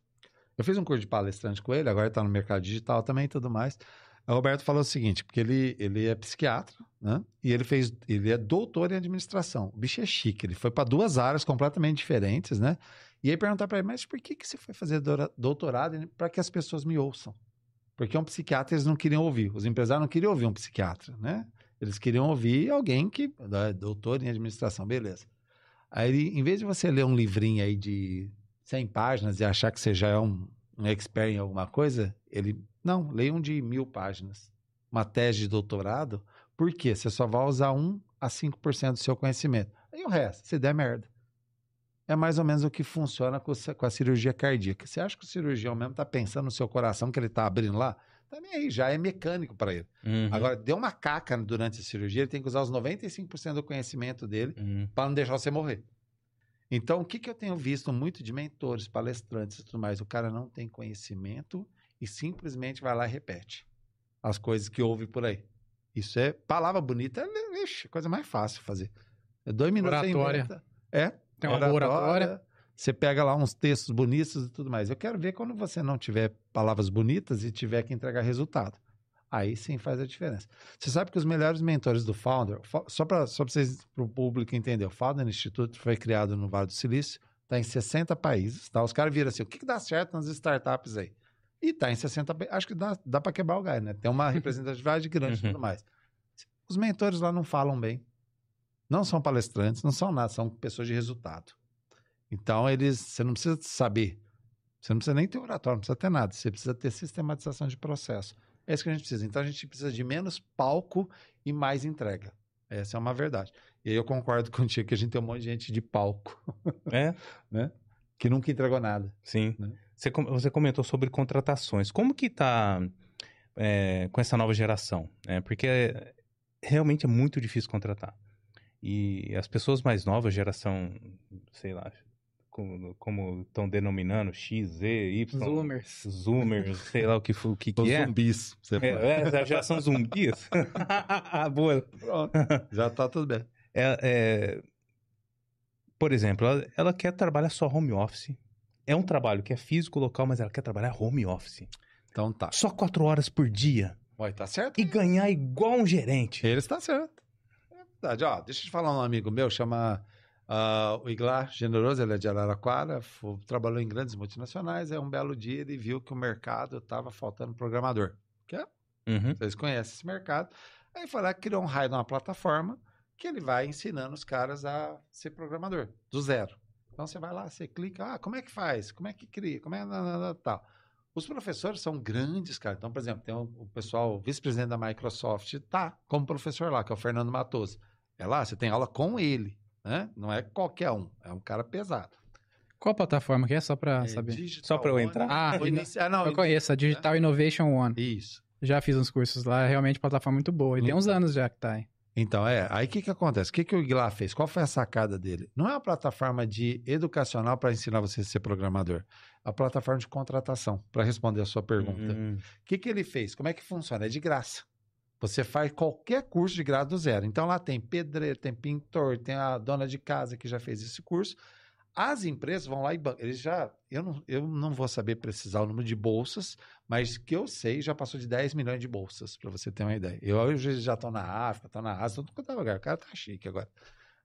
eu fiz um curso de palestrante com ele, agora está no mercado digital também e tudo mais. O Roberto falou o seguinte, porque ele, ele é psiquiatra, né? E ele fez, ele é doutor em administração. O bicho é chique, ele foi para duas áreas completamente diferentes, né? E aí perguntar para ele, mas por que, que você foi fazer doutorado para que as pessoas me ouçam? Porque um psiquiatra eles não queriam ouvir, os empresários não queriam ouvir um psiquiatra, né? Eles queriam ouvir alguém que, é doutor em administração, beleza. Aí, em vez de você ler um livrinho aí de 100 páginas e achar que você já é um, um expert em alguma coisa, ele, não, leia um de mil páginas. Uma tese de doutorado, por quê? Você só vai usar 1 a 5% do seu conhecimento. Aí o resto, se der merda. É mais ou menos o que funciona com, a cirurgia cardíaca. Você acha que o cirurgião mesmo está pensando no seu coração que ele está abrindo lá? Tá nem aí, já é mecânico para ele. Uhum. Agora, deu uma caca durante a cirurgia, ele tem que usar os 95% do conhecimento dele uhum. para não deixar você morrer. Então, o que, que eu tenho visto muito de mentores, palestrantes e tudo mais? O cara não tem conhecimento e simplesmente vai lá e repete. as coisas que ouve por aí. Isso é palavra bonita, é ixi, coisa mais fácil de fazer. É dois minutos Oratória. inventa. É. Tem uma boa oratória. Você pega lá uns textos bonitos e tudo mais. Eu quero ver quando você não tiver palavras bonitas e tiver que entregar resultado. Aí sim faz a diferença. Você sabe que os melhores mentores do Founder, fo- só para só vocês, para o público entender, o Founder Institute foi criado no Vale do Silício, está em 60 países. Tá? Os caras viram assim: o que, que dá certo nas startups aí? E está em 60 países. Acho que dá, dá para quebrar o galho, né? Tem uma representatividade grande e Uhum. tudo mais. Os mentores lá não falam bem. Não são palestrantes, não são nada, são pessoas de resultado. Então, eles, você não precisa saber. Você não precisa nem ter oratório, não precisa ter nada. Você precisa ter sistematização de processo. É isso que a gente precisa. Então, a gente precisa de menos palco e mais entrega. Essa é uma verdade. E aí eu concordo contigo que a gente tem um monte de gente de palco, É, que nunca entregou nada. sim. Né? Você, você comentou sobre contratações. Como que tá é, com essa nova geração? né? porque é- realmente é muito difícil contratar. E as pessoas mais novas, geração, sei lá, como, como estão denominando, X, Z, Y, Zoomers. Zoomers, sei lá o que, o que, que é. zumbis. Você. É, é, a geração zumbis. Boa. Pronto. Já tá tudo bem. É, é, por exemplo, ela, ela quer trabalhar só home office. É um trabalho que é físico, local, mas ela quer trabalhar home office. Então tá. Só quatro horas por dia. Vai, tá certo? E ganhar igual um gerente. Ele está certo. É verdade. Ó, deixa eu te falar um amigo meu, chama ah, o Iglar Generoso, ele é de Araraquara, fo- trabalhou em grandes multinacionais. É um belo dia ele viu que o mercado estava faltando programador. Que é, Uhum. vocês conhecem esse mercado. Aí foi lá que criou um raio de uma plataforma que ele vai ensinando os caras a ser programador, do zero. Então você vai lá, você clica, ah, como é que faz? Como é que cria? Como é que tal? Os professores são grandes, cara. Então, por exemplo, tem o, pessoal, vice-presidente da Microsoft, tá como professor lá, que é o Fernando Matoso. É lá, você tem aula com ele, né? Não é qualquer um, é um cara pesado. Qual plataforma que é? Só pra É saber. Digital Só pra eu entrar? Ah, iniciar- não, Eu conheço, a Digital Innovation One. Isso. Já fiz uns cursos lá, é realmente plataforma muito boa. E tem uns anos já que tá aí. Então, é. Aí o que, que acontece? O que, que o Iglar fez? Qual foi a sacada dele? Não é uma plataforma de educacional para ensinar você a ser programador. É uma plataforma de contratação, para responder a sua pergunta. Uhum. O que, que ele fez? Como é que funciona? É de graça. Você faz qualquer curso de graça do zero. Então lá tem pedreiro, tem pintor, tem a dona de casa que já fez esse curso. As empresas vão lá e. Eles já. Eu não, eu não vou saber precisar o número de bolsas, mas que eu sei já passou de 10 milhões de bolsas, para você ter uma ideia. Eu hoje já estou na África, estou na Ásia, quanto é lugar. O cara tá chique agora.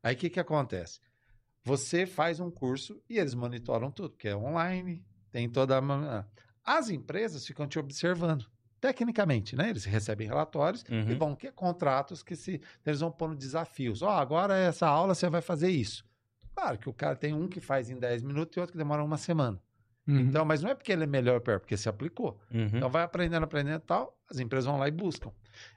Aí o que, que acontece? Você faz um curso e eles monitoram tudo, que é online, tem toda a. As empresas ficam te observando, tecnicamente, né? Eles recebem relatórios e Uhum. vão ter contratos que se eles vão pondo desafios. Ó, agora essa aula você vai fazer isso. Claro que o cara tem um que faz em 10 minutos e outro que demora uma semana. Uhum. Então, mas não é porque ele é melhor ou pior, porque se aplicou. Uhum. Então vai aprendendo, aprendendo e tal, as empresas vão lá e buscam.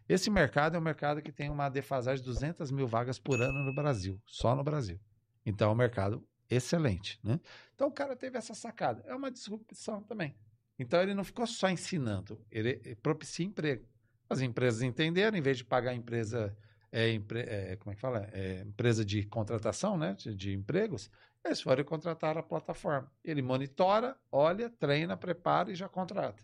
Esse mercado é um mercado que tem uma defasagem de 200 mil vagas por ano no Brasil, só no Brasil. Então é um mercado excelente, né? Então o cara teve essa sacada. É uma disrupção também. Então ele não ficou só ensinando, ele ele propicia emprego. As empresas entenderam, em vez de pagar a empresa, é, empre- é, como é que fala? É, empresa de contratação, né? De, de empregos, eles foram contratar a plataforma. Ele monitora, olha, treina, prepara e já contrata.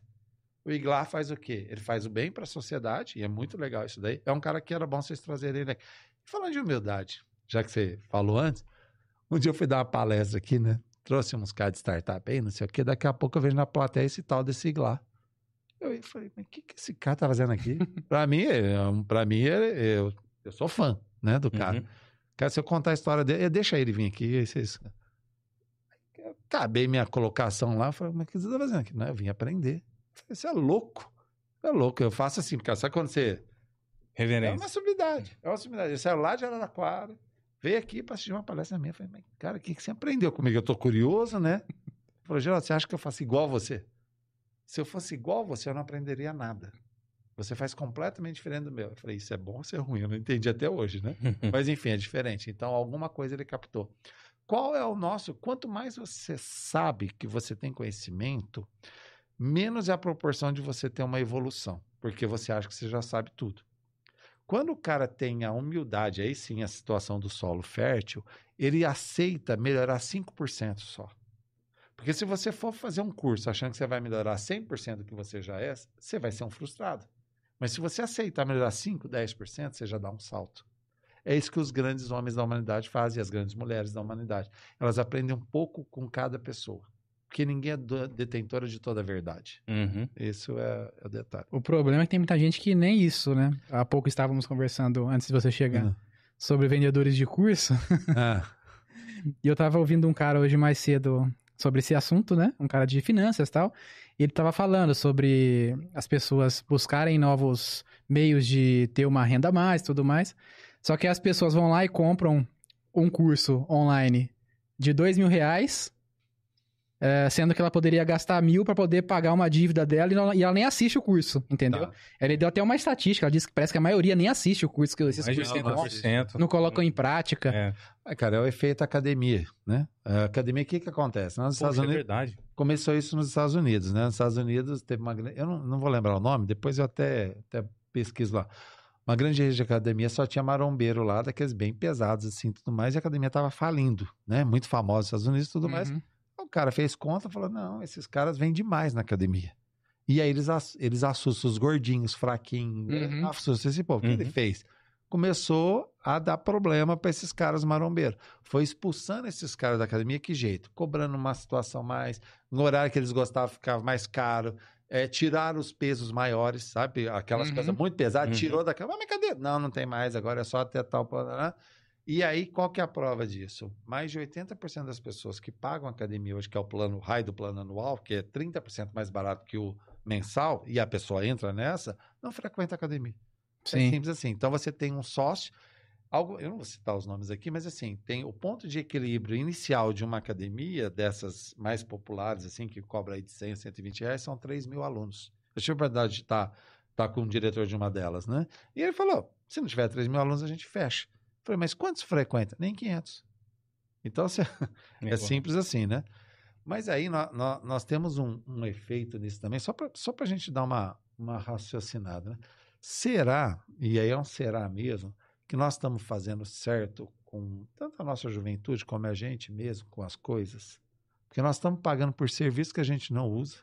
O Iglar faz o quê? Ele faz o bem para a sociedade, e é muito legal isso daí. É um cara que era bom vocês trazerem ele aqui. Falando de humildade, já que você falou antes, um dia eu fui dar uma palestra aqui, né? Trouxe uns caras de startup aí, não sei o quê. Daqui a pouco eu vejo na plateia esse tal desse Iglar. Eu falei, mas o que, que esse cara tá fazendo aqui? para mim, é um- pra mim é- eu, eu sou fã, né, do cara. Uhum. Cara, se eu contar a história dele, deixa ele vir aqui. vocês... Eu acabei minha colocação lá, falei, mas o que você tá fazendo aqui? Não, eu vim aprender. Você é louco. É louco. Eu faço assim, porque sabe quando você. É Reverência. uma subidade. É uma subidade. Eu saio lá de Araraquara, veio aqui para assistir uma palestra minha. Eu falei, mas, cara, o que, que você aprendeu comigo? Eu tô curioso, né? Ele falou, Geraldo, você acha que eu faço igual a você? Se eu fosse igual a você, eu não aprenderia nada. Você faz completamente diferente do meu. Eu falei, isso é bom ou isso é ruim? Eu não entendi até hoje, né? Mas enfim, é diferente. Então, alguma coisa ele captou. Qual é o nosso? Quanto mais você sabe que você tem conhecimento, menos é a proporção de você ter uma evolução, porque você acha que você já sabe tudo. Quando o cara tem a humildade, aí sim a situação do solo fértil, ele aceita melhorar 5% só. Porque se você for fazer um curso achando que você vai melhorar 100% do que você já é, você vai ser um frustrado. Mas se você aceitar melhorar 5, 10%, você já dá um salto. É isso que os grandes homens da humanidade fazem, as grandes mulheres da humanidade. Elas aprendem um pouco com cada pessoa. Porque ninguém é detentora de toda a verdade. Uhum. Isso é, é o detalhe. O problema é que tem muita gente que nem isso, né? Há pouco estávamos conversando, antes de você chegar, Uhum. sobre vendedores de curso. Ah, E eu tava ouvindo um cara hoje mais cedo sobre esse assunto, né? Um cara de finanças e tal. E ele tava falando sobre as pessoas buscarem novos meios de ter uma renda a mais tudo mais. Só que as pessoas vão lá e compram um curso online de dois mil reais, eh, sendo que ela poderia gastar mil para poder pagar uma dívida dela e ela, e ela nem assiste o curso, entendeu? tá. Ele deu até uma estatística, ela disse que parece que a maioria nem assiste o curso que esses Mais cursos não, não. 80%. não colocam em prática. É. É, cara, é o efeito academia, né? A academia, o que que acontece? Nos Estados Poxa, é Unidos, verdade. começou isso nos Estados Unidos, né? Nos Estados Unidos teve uma grande... Eu não, não vou lembrar o nome, depois eu até, até pesquiso lá. Uma grande rede de academia só tinha marombeiro lá, daqueles bem pesados assim, tudo mais, e a academia tava falindo, né? Muito famosa nos Estados Unidos e tudo mais. O cara fez conta e falou: não, esses caras vêm demais na academia. E aí eles, eles assustam os gordinhos, fraquinhos, né? Uhum. assustam esse povo. O que ele Uhum. fez? Começou a dar problema para esses caras marombeiros. Foi expulsando esses caras da academia, que jeito? Cobrando uma situação mais, no horário que eles gostavam ficava mais caro. É, tirar os pesos maiores, sabe? Aquelas Uhum. coisas muito pesadas, Uhum. tirou daquela. Mas cadê? Não, não tem mais, agora é só até tal. E aí, qual que é a prova disso? Mais de 80% das pessoas que pagam a academia hoje, que é o plano raio do plano anual, que é 30% mais barato que o mensal, e a pessoa entra nessa, não frequenta a academia. É Sim. simples assim. Então você tem um sócio, algo, eu não vou citar os nomes aqui, mas assim, tem o ponto de equilíbrio inicial de uma academia, dessas mais populares, assim, que cobra aí de 100, 120 reais, são 3 mil alunos. Eu tive a oportunidade de estar tá com o diretor de uma delas, né? E ele falou: se não tiver 3 mil alunos, a gente fecha. Falei, mas quantos frequenta? Nem 500. Então, você, é simples assim, né? Mas aí nó- nó- nós, temos um, um efeito nisso também, só para só a gente dar uma, uma raciocinada. Né? Será, e aí é um será mesmo, que nós estamos fazendo certo com tanto a nossa juventude como a gente mesmo com as coisas? Porque nós estamos pagando por serviço que a gente não usa.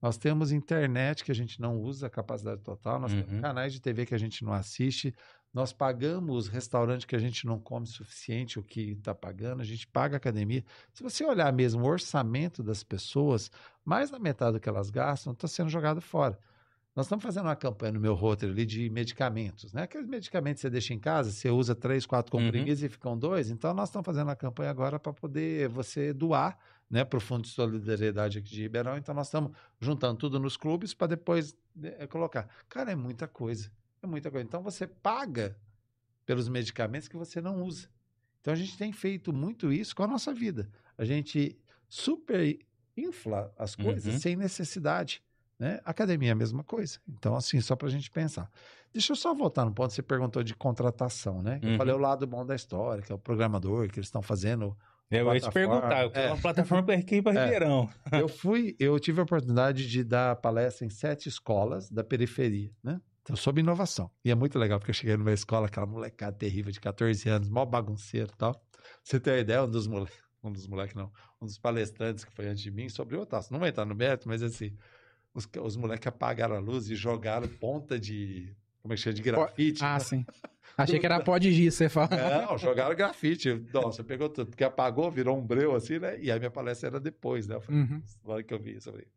Nós temos internet que a gente não usa a capacidade total, nós Uhum. temos canais de TV que a gente não assiste, nós pagamos restaurante que a gente não come suficiente o que está pagando, a gente paga academia. Se você olhar mesmo o orçamento das pessoas, mais da metade do que elas gastam está sendo jogado fora. Nós estamos fazendo uma campanha no meu roteiro ali de medicamentos, né? Aqueles medicamentos que você deixa em casa, você usa três, quatro Uhum. comprimidos e ficam dois. Então, nós estamos fazendo a campanha agora para poder você doar né, para o Fundo de Solidariedade aqui de Ribeirão. Então, nós estamos juntando tudo nos clubes para depois eh, colocar. Cara, é muita coisa. É muita coisa. Então, você paga pelos medicamentos que você não usa. Então, a gente tem feito muito isso com a nossa vida. A gente super infla as coisas Uhum. sem necessidade. Né? Academia é a mesma coisa. Então, assim, só para a gente pensar. Deixa eu só voltar no ponto, você perguntou de contratação, né? Eu Uhum. falei o lado bom da história, que é o programador, que eles estão fazendo Eu ia te perguntar, eu É. uma plataforma para aqui para É. Ribeirão. eu fui, eu tive a oportunidade de dar palestra em sete escolas da periferia, né? Então, sobre inovação. E é muito legal, porque eu cheguei numa escola, aquela molecada terrível de 14 anos, mó bagunceiro e tal. Pra Você tem uma ideia, um dos moleques, um dos moleques não, um dos palestrantes que foi antes de mim, sobre o Otácio. Não vai entrar no mérito, mas assim, os, os moleques apagaram a luz e jogaram ponta de, como é que chama, de grafite. Ah, sim. Achei que era pó de giz, você fala. Não, jogaram grafite. Nossa, pegou tudo. Porque apagou, virou um breu assim, né? E aí minha palestra era depois, né? Eu falei, Uhum. na hora que eu vi isso, eu falei,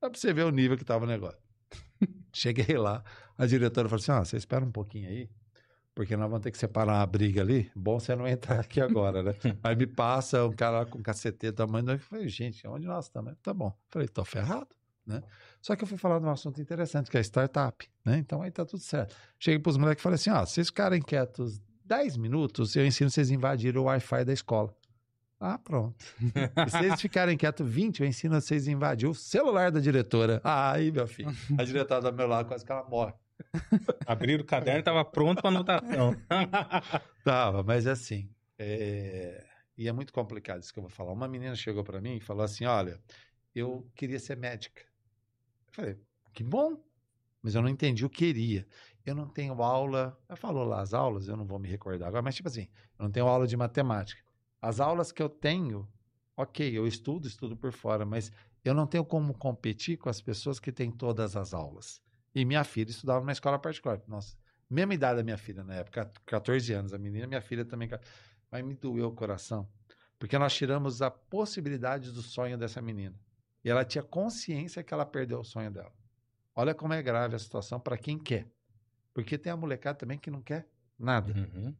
dá pra você ver o nível que tava o negócio. Cheguei lá, a diretora falou assim: ó, você espera um pouquinho aí, porque nós vamos ter que separar uma briga ali. Bom você não entrar aqui agora, né? aí me passa um cara com cacetete tamanho. Eu falei, gente, onde nós estamos? Tá bom. Falei, tô ferrado, né? Só que eu fui falar de um assunto interessante, que é startup, né? Então aí tá tudo certo. Cheguei pros moleques e falei assim: ó, se vocês ficarem quietos 10 minutos, eu ensino vocês a invadir o Wi-Fi da escola. Ah, pronto. Se eles ficarem quietos 20, eu ensino vocês a invadir o celular da diretora. Aí, meu filho, a diretora do meu lado quase que ela morre. Abriram o caderno e tava pronto para anotação. Tava, mas assim, é... e é muito complicado isso que eu vou falar. Uma menina chegou para mim e falou assim: Olha, eu queria ser médica. Eu falei: Que bom, mas eu não entendi o que queria. Eu não tenho aula. Ela falou lá as aulas, eu não vou me recordar agora, mas tipo assim, eu não tenho aula de matemática. As aulas que eu tenho, ok, eu estudo, estudo por fora, mas eu não tenho como competir com as pessoas que têm todas as aulas. E minha filha estudava numa escola particular. Nossa, mesma idade da minha filha na época, 14 anos. A menina, minha filha também. Mas me doeu o coração. Porque nós tiramos a possibilidade do sonho dessa menina. E ela tinha consciência que ela perdeu o sonho dela. Olha como é grave a situação para quem quer. Porque tem a molecada também que não quer nada. Uhum.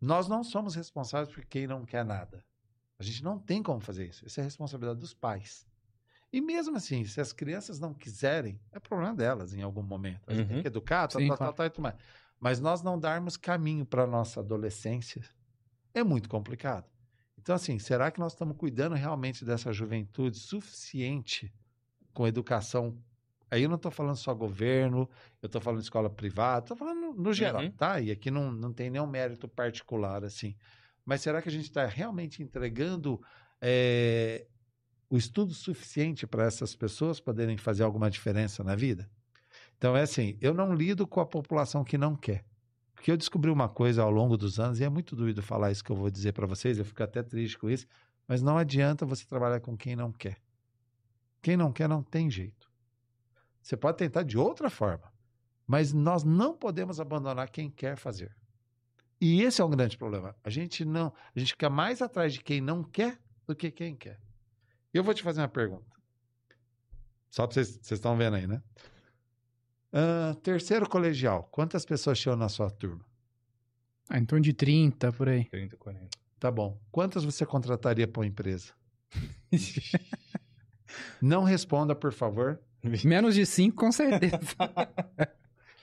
Nós não somos responsáveis por quem não quer nada. A gente não tem como fazer isso. Isso é responsabilidade dos pais. E mesmo assim, se as crianças não quiserem, é problema delas em algum momento. A gente Uhum. tem que educar, tal, Sim, tal, claro. tal, mais. Mas nós não darmos caminho para a nossa adolescência é muito complicado. Então, assim, será que nós estamos cuidando realmente dessa juventude suficiente com educação? Aí eu não estou falando só governo, eu estou falando escola privada, estou falando no geral, Uhum. tá? E aqui não, não tem nenhum mérito particular, assim. Mas será que a gente está realmente entregando eh, o estudo suficiente para essas pessoas poderem fazer alguma diferença na vida? Então, é assim, eu não lido com a população que não quer. Porque eu descobri uma coisa ao longo dos anos, e é muito doido falar isso que eu vou dizer para vocês, eu fico até triste com isso, mas não adianta você trabalhar com quem não quer. Quem não quer não tem jeito. Você pode tentar de outra forma, mas nós não podemos abandonar quem quer fazer. E esse é um grande problema. A gente não, a gente fica mais atrás de quem não quer do que quem quer. Eu vou te fazer uma pergunta. Só para vocês, vocês estão vendo aí, né? Ah, terceiro colegial, quantas pessoas tinham na sua turma? Ah, em torno de 30, por aí. 30, 40. Tá bom. Quantas você contrataria para uma empresa? Não responda, por favor. Menos de 5, com certeza.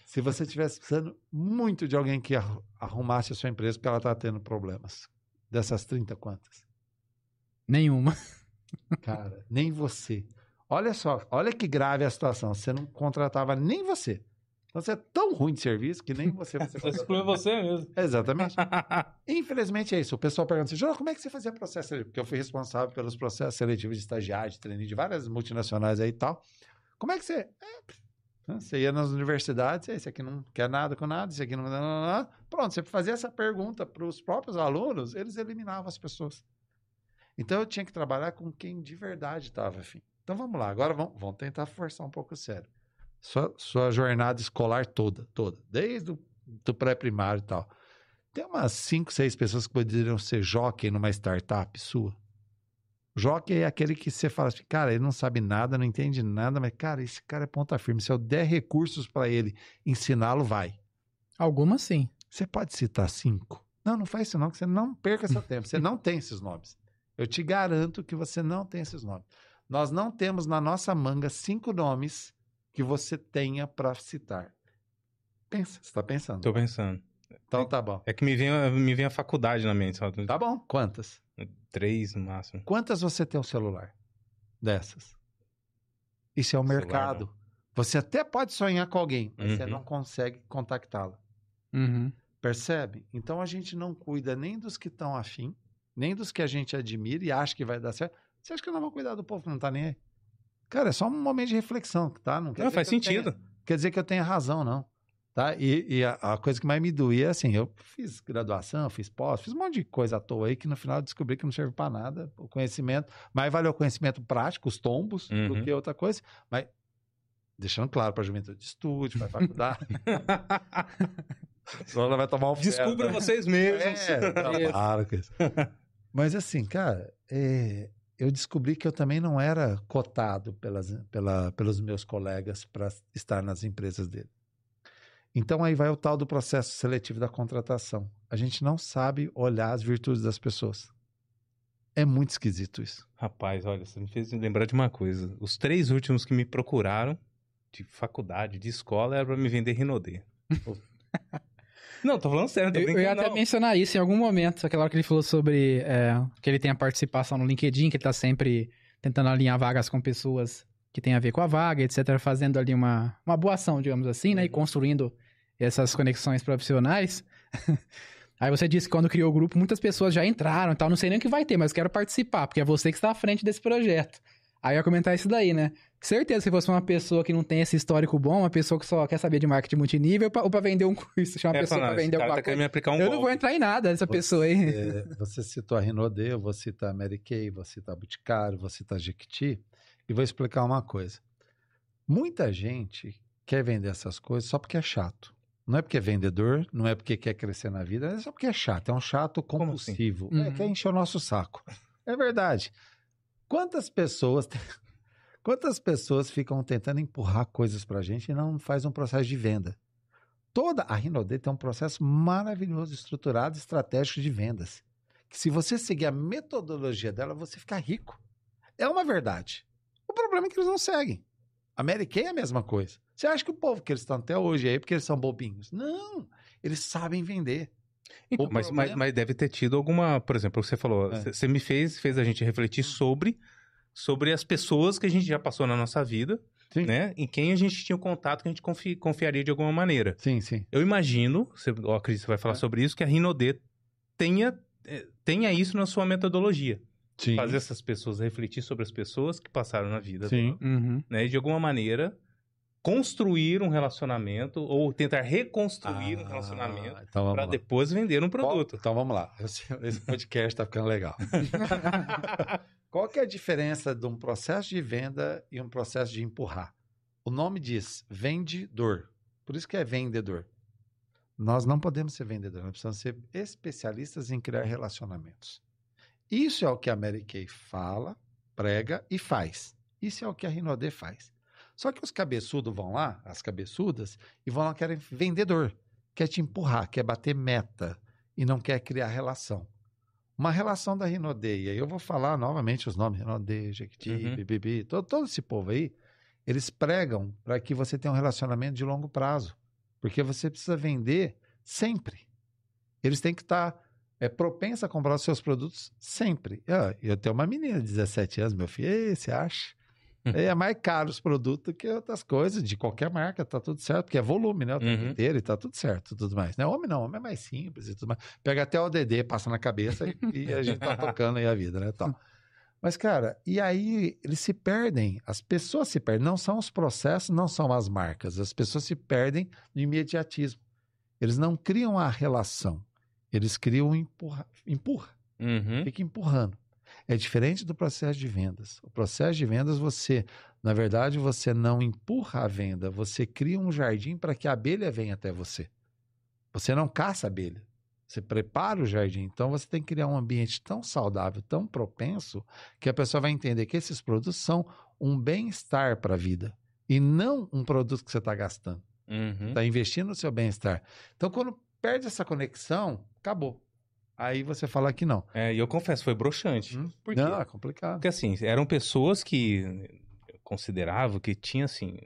Se você estivesse precisando muito de alguém que arru- arrumasse a sua empresa porque ela está tendo problemas. Dessas 30, quantas? Nenhuma. Cara, nem você. Olha só, olha que grave a situação. Você não contratava nem você. Então você é tão ruim de serviço que nem você você Só exclui você mesmo. Exatamente. Infelizmente é isso. O pessoal pergunta assim, João, como é que você fazia processo seletivo? Porque eu fui responsável pelos processos seletivos de estagiário, de trainee, de várias multinacionais aí e tal. Como é que você... É, você ia nas universidades, esse aqui não quer nada com nada, esse aqui não. Pronto, você fazia essa pergunta para os próprios alunos, eles eliminavam as pessoas. Então eu tinha que trabalhar com quem de verdade estava afim. Então vamos lá, agora vamos, vamos tentar forçar um pouco o sério. Sua, sua jornada escolar toda, toda, desde o do pré-primário e tal. Tem umas 5, 6 pessoas que poderiam ser jockey numa startup sua. Jockey é aquele que você fala assim, cara, ele não sabe nada, não entende nada, mas, cara, esse cara é ponta firme. Se eu der recursos para ele ensiná-lo, vai. Algumas sim. Você pode citar cinco? Não, não faz isso não, que você não perca seu tempo. Você não tem esses nomes. Eu te garanto que você não tem esses nomes. Nós não temos na nossa manga cinco nomes que você tenha para citar. Pensa, você está pensando. Tô pensando. Então tá bom. É que me vem, a- me vem a faculdade na mente, só. Tá bom. Quantas? Três no máximo. Quantas você tem o celular? Dessas. Isso é o Celular, mercado. Você até pode sonhar com alguém, mas você Uhum. não consegue contactá-la. Uhum. Percebe? Então a gente não cuida nem dos que estão afim, nem dos que a gente admira e acha que vai dar certo. Você acha que eu não vou cuidar do povo que não tá nem aí? Cara, é só um momento de reflexão, tá? Não, quer Não, dizer faz que eu tenha- sentido. quer dizer que eu tenha razão, não. Tá? E, e a, a coisa que mais me doía é assim, eu fiz graduação, fiz pós, fiz um monte de coisa à toa aí que no final eu descobri que não serve para nada, o conhecimento, mais vale o conhecimento prático, os tombos, do Uhum. que outra coisa, mas deixando claro para a juventude, estude, faz faculdade, senão ela vai tomar um Descubra vocês mesmos. é, não, para com isso. Mas assim, cara, é, eu descobri que eu também não era cotado pelas, pela, pelos meus colegas para estar nas empresas dele. Então aí vai o tal do processo seletivo da contratação. A gente não sabe olhar as virtudes das pessoas. É muito esquisito isso. Rapaz, olha, você me fez lembrar de uma coisa. Os três últimos que me procuraram, de faculdade, de escola, era pra me vender Rinodê. não, tô falando sério, não tô Eu, eu ia até não. mencionar isso em algum momento, aquela hora que ele falou sobre é, que ele tem a participação no LinkedIn, que ele tá sempre tentando alinhar vagas com pessoas que tem a ver com a vaga, etc., fazendo ali uma, uma boa ação, digamos assim, né, e construindo essas conexões profissionais. Aí você disse que quando criou o grupo, muitas pessoas já entraram e tal, não sei nem o que vai ter, mas quero participar, porque é você que está à frente desse projeto. Aí eu ia comentar isso daí, né? Certeza, se fosse uma pessoa que não tem esse histórico bom, uma pessoa que só quer saber de marketing multinível, ou pra vender um curso, chama uma É, pessoa pra esse vender alguma tá coisa. aplicar um Eu não vou golpe. entrar em nada dessa Você- pessoa aí. É, você citou a Rinodê, eu vou citar a Mary Kay, vou citar a Boticário, vou citar a Jequiti, e vou explicar uma coisa. Muita gente quer vender essas coisas só porque é chato. Não é porque é vendedor, não é porque quer crescer na vida, é só porque é chato. É um chato assim? compulsivo. É, Uhum. quer encher o nosso saco. É verdade. Quantas pessoas. Quantas pessoas ficam tentando empurrar coisas pra gente e não faz um processo de venda? Toda a Rinode tem um processo maravilhoso, estruturado, estratégico de vendas. Que se você seguir a metodologia dela, você fica rico. É uma verdade. O problema é que eles não seguem. A Mary Kay é a mesma coisa. Você acha que o povo que eles estão até hoje aí, porque eles são bobinhos? Não. Eles sabem vender. Então, mas, mas, mas deve ter tido alguma, por exemplo, você falou, É. você me fez, fez a gente refletir sobre, sobre as pessoas que a gente já passou na nossa vida, Sim. né? Em quem a gente tinha um contato que a gente confi- confiaria de alguma maneira. Sim, sim. Eu imagino, você, eu acredito que você vai falar É. sobre isso, que a Rinodê tenha, eh, tenha isso na sua metodologia. Sim. Fazer essas pessoas refletir sobre as pessoas que passaram na vida Sim. dela, Uhum. né? E de alguma maneira construir um relacionamento ou tentar reconstruir um relacionamento Ah, então para depois vender um produto. Qual- então vamos lá. Esse, esse podcast tá ficando legal. Qual que é a diferença de um processo de venda e um processo de empurrar? O nome diz vendedor. Por isso que é vendedor. Nós não podemos ser vendedores, nós precisamos ser especialistas em criar relacionamentos. Isso é o que a Mary Kay fala, prega e faz. Isso é o que a Rinodê faz. Só que os cabeçudos vão lá, as cabeçudas, e vão lá querem vendedor. Quer te empurrar, quer bater meta e não quer criar relação. Uma relação da Rinodê, e aí eu vou falar novamente os nomes, Rinodê, Jequiti, Uhum. Bibibi, todo, todo esse povo aí, eles pregam para que você tenha um relacionamento de longo prazo. Porque você precisa vender sempre. Eles têm que estar é, propensos a comprar os seus produtos sempre. Ah, eu tenho uma menina de 17 anos, meu filho, "Ei, você acha? É mais caro os produtos que outras coisas, de qualquer marca, tá tudo certo, porque é volume, né? O tempo Uhum. inteiro e tá tudo certo, tudo mais. Né? Homem não, homem é mais simples e tudo mais. Pega até o DD, passa na cabeça e, e a gente tá tocando aí a vida, né? Tal. Mas, cara, e aí eles se perdem, as pessoas se perdem, não são os processos, não são as marcas, as pessoas se perdem no imediatismo. Eles não criam a relação, eles criam um empurra, empurra Uhum. fica empurrando. É diferente do processo de vendas. O processo de vendas, você, na verdade, você não empurra a venda, você cria um jardim para que a abelha venha até você. Você não caça a abelha. Você prepara o jardim. Então você tem que criar um ambiente tão saudável, tão propenso, que a pessoa vai entender que esses produtos são um bem-estar para a vida e não um produto que você está gastando. Uhum. Está investindo no seu bem-estar. Então, quando perde essa conexão, acabou. Aí você fala que não. É, e eu confesso, foi broxante. Hum? Por quê? Não, é complicado. Porque assim, eram pessoas que eu considerava que tinha assim.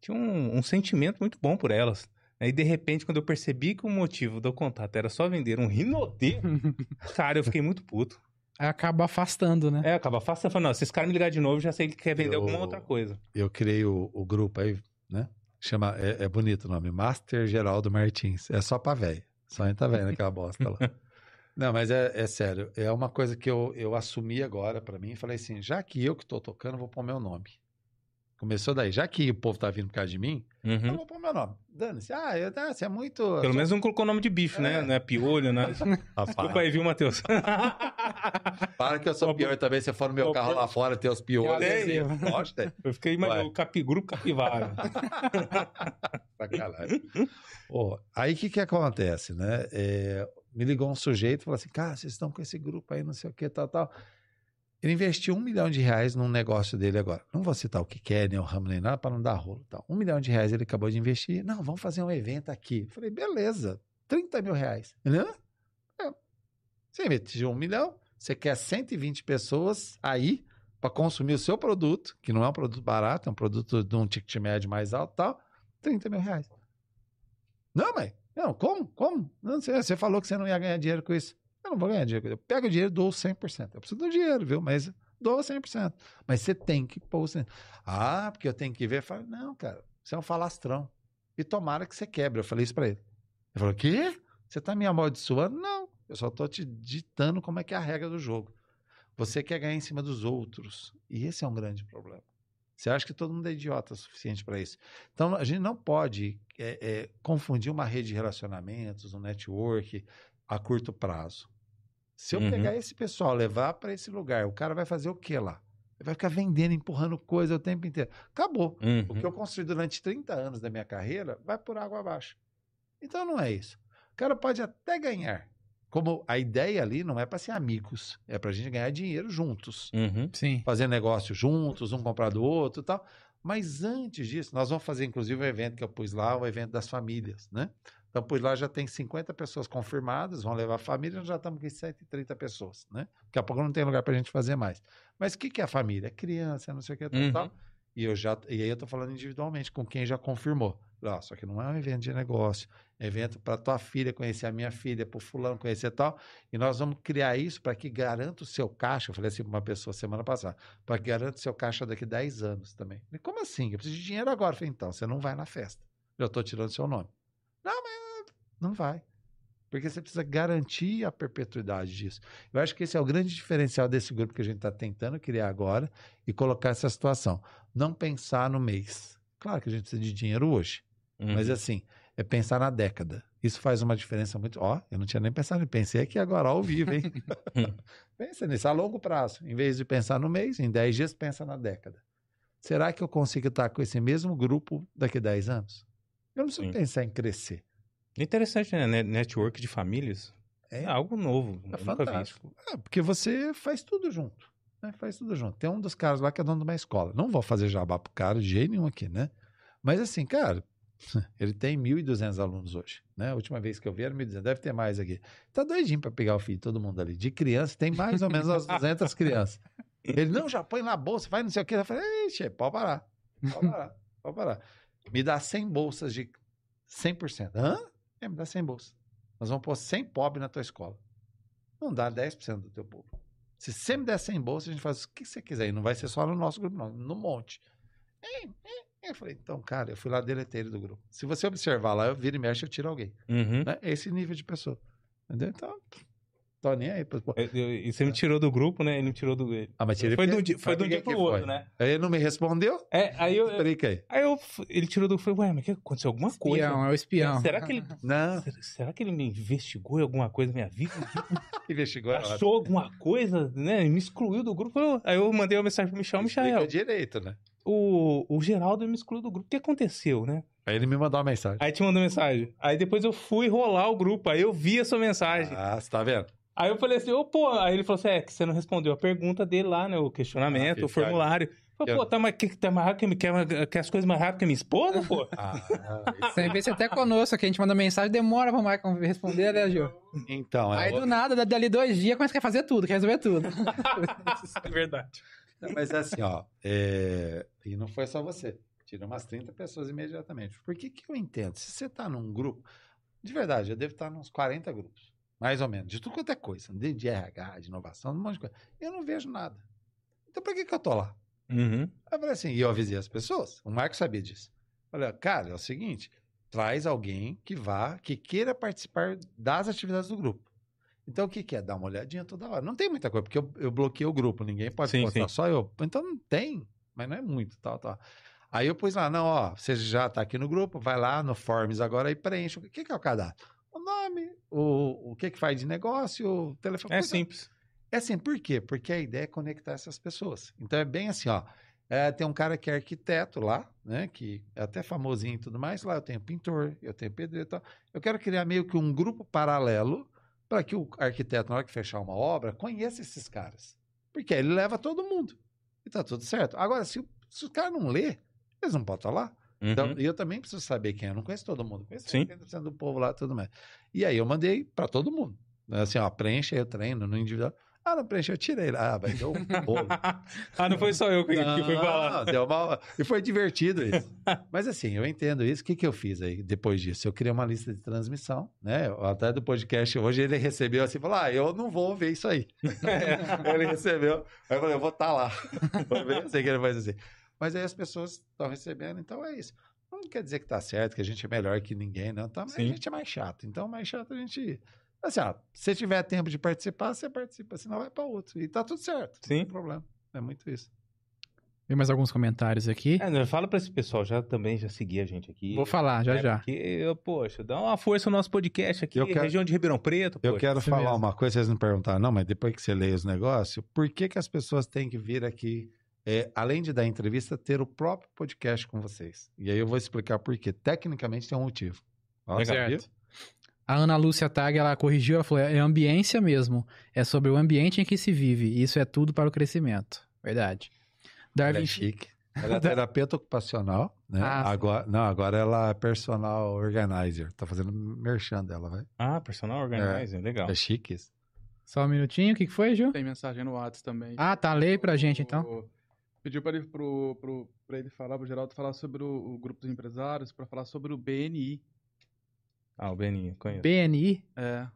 Tinha um, um sentimento muito bom por elas. Aí, de repente, quando eu percebi que o motivo do contato era só vender um rinodê, cara, eu fiquei muito puto. Aí acaba afastando, né? É, acaba. Eu falo, não, se esse cara me ligar de novo, já sei que quer vender Eu- alguma outra coisa. eu criei o, o grupo aí, né? Chama, é, é bonito o nome, Master Geraldo Martins. É só pra velho. Só entra velho naquela bosta lá. Não, mas é, é sério. É uma coisa que eu, eu assumi agora pra mim. Falei assim, já que eu que tô tocando, vou pôr meu nome. Começou daí. Já que o povo tá vindo por causa de mim, eu Uhum. vou pôr meu nome. Dane-se. Ah, eu, ah, você é muito... Pelo menos não colocou o nome de bicho, né? É. Não é piolho, né? Ah, Desculpa para, aí, viu, Matheus? para que eu sou pior também. Se for no meu carro lá fora, tem os. Lógico, tem. Eu fiquei imaginando o capi, grupo capivara. Sacanagem. Ó, aí o que, que acontece, né? É, me ligou um sujeito e falou assim: cara, vocês estão com esse grupo aí, não sei o que, tal, tal. Ele investiu um milhão de reais num negócio dele agora. Não vou citar o que quer, nem o ramo, nem nada, para não dar rolo. Um milhão de reais ele acabou de investir. Não, vamos fazer um evento aqui. Eu falei, beleza, 30 mil reais. Ele, "Hã? É. Você investiu um milhão, você quer 120 pessoas aí para consumir o seu produto, que não é um produto barato, é um produto de um ticket médio mais alto tal, 30 mil reais. Não, mãe. Não, como? Como? Não sei, você falou que você não ia ganhar dinheiro com isso. Eu não vou ganhar dinheiro. Eu pego o dinheiro e dou 100%. Eu preciso do dinheiro, viu? Mas dou 100%. Mas você tem que pôr o 100%. Ah, porque eu tenho que ver. Eu falo, não, cara, você é um falastrão. E tomara que você quebre. Eu falei isso pra ele. Ele falou, quê? Você tá me amaldiçoando? Não. Eu só tô te ditando como é que é a regra do jogo. Você quer ganhar em cima dos outros. E esse é um grande problema. Você acha que todo mundo é idiota o suficiente para isso. Então, a gente não pode é, é, confundir uma rede de relacionamentos, um network, a curto prazo. Se eu Uhum. pegar esse pessoal, levar para esse lugar, o cara vai fazer o quê lá? Vai ficar vendendo, empurrando coisa o tempo inteiro. Acabou. Uhum. O que eu construí durante 30 anos da minha carreira vai por água abaixo. Então não é isso. O cara pode até ganhar. Como a ideia ali não é para ser amigos, é para a gente ganhar dinheiro juntos. Uhum. Sim. Fazer negócio juntos, um comprar do outro e tal. Mas antes disso, nós vamos fazer inclusive um evento que eu pus lá, o evento das famílias, né? Então, pus lá já tem 50 pessoas confirmadas, vão levar a família, já estamos com 130 pessoas, né? Daqui a pouco não tem lugar para a gente fazer mais. Mas o que, que é a família? É criança, não sei o que, tal, Uhum. tal. E, eu já, e aí eu tô falando individualmente com quem já confirmou. Só que não é um evento de negócio, é evento para tua filha conhecer a minha filha, para o fulano conhecer tal. E nós vamos criar isso para que garanta o seu caixa. Eu falei assim para uma pessoa semana passada, para que garanta o seu caixa daqui 10 anos também. Falei, como assim? Eu preciso de dinheiro agora. Eu falei, então, você não vai na festa. Eu estou tirando seu nome. Não, mas não vai. Porque você precisa garantir a perpetuidade disso. Eu acho que esse é o grande diferencial desse grupo que a gente está tentando criar agora e colocar essa situação. Não pensar no mês. Claro que a gente precisa de dinheiro hoje, Uhum. mas assim, é pensar na década. Isso faz uma diferença muito. Ó, eu não tinha nem pensado, pensei aqui agora ao vivo, hein? Pensa nisso, a longo prazo. Em vez de pensar no mês, em 10 dias, pensa na década. Será que eu consigo estar com esse mesmo grupo daqui a 10 anos? Eu não preciso Sim. pensar em crescer. Interessante, né? Net- Network de famílias. É, algo novo. É fantástico. É, porque você faz tudo junto. Né? Faz tudo junto. Tem um dos caras lá que é dono de uma escola. Não vou fazer jabá pro cara de jeito nenhum aqui, né? Mas assim, cara, ele tem 1.200 alunos hoje. Né? A última vez que eu vi era 1.200. Deve ter mais aqui. Tá doidinho pra pegar o filho de todo mundo ali. De criança, tem mais ou menos umas 200 crianças. Ele, não, já põe na bolsa, vai não sei o que. Eu falei, ixi, pode parar. Pode parar. Pode parar. Me dá 100 bolsas de 100%. Hã? É, me dá 100 bolsas. Nós vamos pôr 100 pobres na tua escola. Não dá 10% do teu povo. Se você me der 100 bolsas, a gente faz o que você quiser. E não vai ser só no nosso grupo, não. No monte. É, é. Eu falei, então, cara, eu fui lá deletei ele do grupo. Se você observar lá, eu viro e mexe, eu tiro alguém. Uhum. Né? É esse nível de pessoa. Entendeu? Então, tô nem aí. pô. Eu- eu- E você me tirou do grupo, né? Ele me tirou do. Ah, mas tirei Foi do dia, foi do por dia que pro que outro, foi? né? Aí ele não me respondeu? É, aí eu. Explica aí. Aí eu. Ele tirou do. Falei, ué, mas que aconteceu alguma coisa? Espião, é o espião. Será que ele. Não, será- Será que ele me investigou em alguma coisa na minha vida? investigou. ela. Achou alguma coisa, né? Me excluiu do grupo. Aí eu mandei uma mensagem pro Michel. Explica direito, né? O, o Geraldo me excluiu do grupo. O que aconteceu, né? Aí ele me mandou uma mensagem. Aí te mandou mensagem. Aí depois eu fui rolar o grupo. Aí eu vi a sua mensagem. Ah, você tá vendo? Aí eu falei assim, ô, pô. Aí ele falou assim: é, que você não respondeu a pergunta dele lá, né? O questionamento, Ah, o formulário. Eu falei, pô, tá, mais, que, tá mais rápido que, quer, quer as coisas mais rápido que a minha esposa, pô? Ah, Tem vezes até conosco, que a gente manda mensagem, demora pra Michael responder, né, Gil? então, é Aí do nada, da- dali dois dias, começa a fazer tudo, quer resolver tudo. é verdade. Mas assim, ó, é, e não foi só você. Tira umas 30 pessoas imediatamente. Por que que eu entendo? Se você tá num grupo, de verdade, eu devo estar nos 40 grupos, mais ou menos, de tudo quanto é coisa, de, de RH, de inovação, um monte de coisa. Eu não vejo nada. Então por que que eu tô lá? Uhum. Eu falei assim, e eu avisei as pessoas, o Marco sabia disso. Falei, ó, cara, é o seguinte, traz alguém que vá, que queira participar das atividades do grupo. Então o que, que é? Dar uma olhadinha toda hora. Não tem muita coisa, porque eu, eu bloqueei o grupo, ninguém pode Sim, postar, sim. só eu. Então não tem, mas não é muito, tal, tal. Aí eu pus lá, não, ó, você já está aqui no grupo, vai lá no Forms agora e preenche. O que, que é o cadastro? O nome, o, o que, que faz de negócio, o telefone. É simples. é assim, por quê? Porque a ideia é conectar essas pessoas. Então é bem assim, ó. é, tem um cara que é arquiteto lá, né? Que é até famosinho e tudo mais. Lá eu tenho pintor, eu tenho pedreiro e tal. Eu quero criar meio que um grupo paralelo para que o arquiteto, na hora que fechar uma obra, conheça esses caras. Porque aí ele leva todo mundo. E tá tudo certo. Agora, se, se o cara não lê, eles não podem estar lá. Uhum. Então, e eu também preciso saber quem é. Eu não conheço todo mundo. Conheço Sim. 80% do povo lá e tudo mais. E aí eu mandei para todo mundo. Assim, ó, preenche aí o treino no individual. Ah, não preenche, eu tirei lá. Ah, vai deu um bolo. ah, não foi só eu que, que fui falar. Não, deu uma... E foi divertido isso. Mas assim, eu entendo isso. O que, que eu fiz aí depois disso? Eu criei uma lista de transmissão, né? Até do podcast hoje ele recebeu assim, falou: Ah, eu não vou ver isso aí. ele recebeu. Aí eu falei, eu vou estar lá. Vou ver, eu sei que ele faz assim. Mas aí as pessoas estão recebendo, então é isso. Não quer dizer que tá certo, que a gente é melhor que ninguém, não. Tá, mas a gente é mais chato. Então, mais chato a gente. Assim, ó, se tiver tempo de participar, você participa, senão vai para outro. E tá tudo certo. Não Sim. tem problema. É muito isso. Tem mais alguns comentários aqui. É, fala pra esse pessoal já também já seguir a gente aqui. Vou falar, já né, já. Porque, eu, poxa, dá uma força no nosso podcast aqui, Eu quero- região de Ribeirão Preto. Eu poxa. quero isso falar mesmo. uma coisa, vocês não perguntaram, não, mas depois que você lê os negócios, por que, que as pessoas têm que vir aqui é, além de dar entrevista, ter o próprio podcast com vocês. E aí eu vou explicar por quê. Tecnicamente tem um motivo. Ó, Legal. sabia? A Ana Lúcia Tag, ela corrigiu, ela falou, é ambiência mesmo. É sobre o ambiente em que se vive. E isso é tudo para o crescimento. Verdade. Ela Darwin é chique. Ela é terapeuta ocupacional, né? Ah, sim. agora, não, agora ela é personal organizer. Tá fazendo merchan dela, vai. Ah, personal organizer, legal. É chique isso. Só um minutinho, o que que foi, Gil? Tem mensagem no WhatsApp também. Ah, tá, lei pra gente então. O- Pediu para ele, pro, pro, pra ele falar, pro Geraldo falar sobre o, o grupo dos empresários, para falar sobre o BNI. Ah, o Beninho, conheço. BNI? É.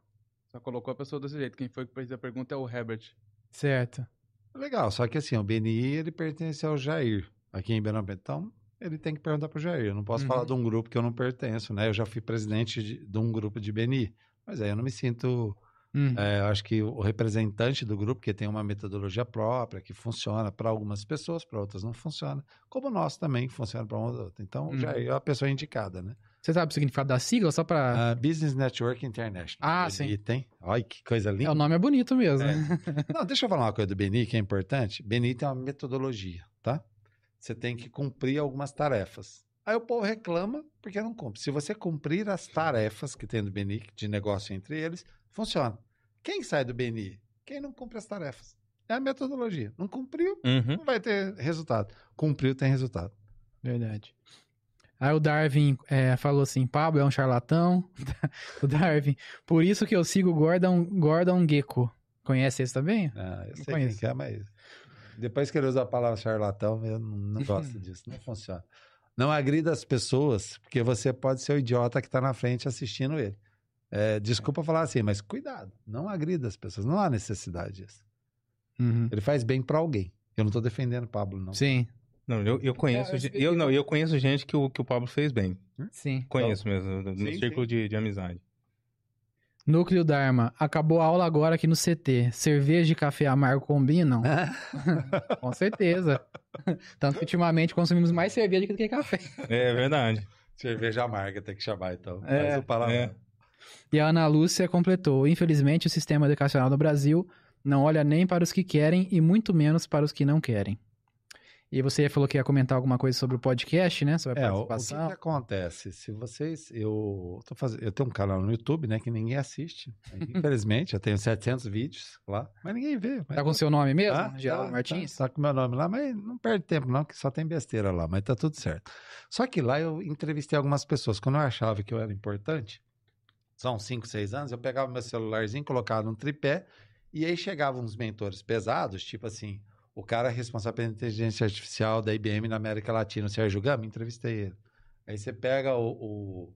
Só colocou a pessoa desse jeito. Quem foi que fez a pergunta é o Herbert. Certo. Legal, só que assim, o BNI, ele pertence ao Jair, aqui em Belo Então, ele tem que perguntar pro Jair. Eu não posso Uhum. falar de um grupo que eu não pertenço, né? Eu já fui presidente de, de um grupo de BNI. Mas aí eu não me sinto Hum. É, eu acho que o representante do grupo, que tem uma metodologia própria, que funciona para algumas pessoas, para outras não funciona, como o nosso também funciona para uma ou outra. Então, Uhum. já é a pessoa indicada, né? Você sabe o significado da sigla? Só pra... Ah, Business Network International. Ah, sim. Tem. Olha que coisa É, linda. o nome é bonito mesmo, É. né? Não, deixa eu falar uma coisa do BNI que é importante. BNI tem uma metodologia, tá? Você tem que cumprir algumas tarefas. Aí o povo reclama porque não cumpre. Se você cumprir as tarefas que tem do BNI, de negócio entre eles, funciona. Quem sai do BNI? Quem não cumpre as tarefas. É a metodologia. Não cumpriu, Uhum. não vai ter resultado. Cumpriu, tem resultado. Verdade. Aí o Darwin é, falou assim, Pablo é um charlatão. o Darwin, por isso que eu sigo o Gordon, Gordon Gecko. Conhece esse também? Ah, eu sei conheço. quem que é, mas depois que ele usa a palavra charlatão, eu não, não gosto disso. Não funciona. Não agrida as pessoas, porque você pode ser o idiota que está na frente assistindo ele. É, desculpa falar assim, mas cuidado. Não agrida as pessoas. Não há necessidade disso. Uhum. Ele faz bem para alguém. Eu não estou defendendo o Pablo, não. Sim, Não, eu, eu conheço. É, eu eu, não, eu conheço gente que o, que o Pablo fez bem. sim. Conheço mesmo, no Sim, círculo de, de amizade. Núcleo Dharma, acabou a aula agora aqui no CT. Cerveja e café amargo combinam? Com certeza. Tanto que ultimamente consumimos mais cerveja do que café. É verdade. Cerveja amarga tem que chamar, então. É, Faz o palavrão. é. E a Ana Lúcia completou: Infelizmente, o sistema educacional no Brasil não olha nem para os que querem e muito menos para os que não querem. E você falou que ia comentar alguma coisa sobre o podcast, né? Sobre a É, o, o que, participação. que acontece? Se vocês. Eu, tô fazendo, eu tenho um canal no YouTube, né? Que ninguém assiste. Infelizmente, eu tenho 700 vídeos lá, mas ninguém vê. Mas Tá com seu nome mesmo? Ah, Geraldo tá, Martins? Tá, tá com meu nome lá, mas não perde tempo, não, que só tem besteira lá, mas tá tudo certo. Só que lá eu entrevistei algumas pessoas. Quando eu achava que eu era importante, são 5, 6 anos, eu pegava meu celularzinho, colocava num tripé, e aí chegavam uns mentores pesados, tipo assim, o cara responsável pela inteligência artificial da IBM na América Latina, o Sérgio Gama, entrevistei ele. Aí você pega o, o,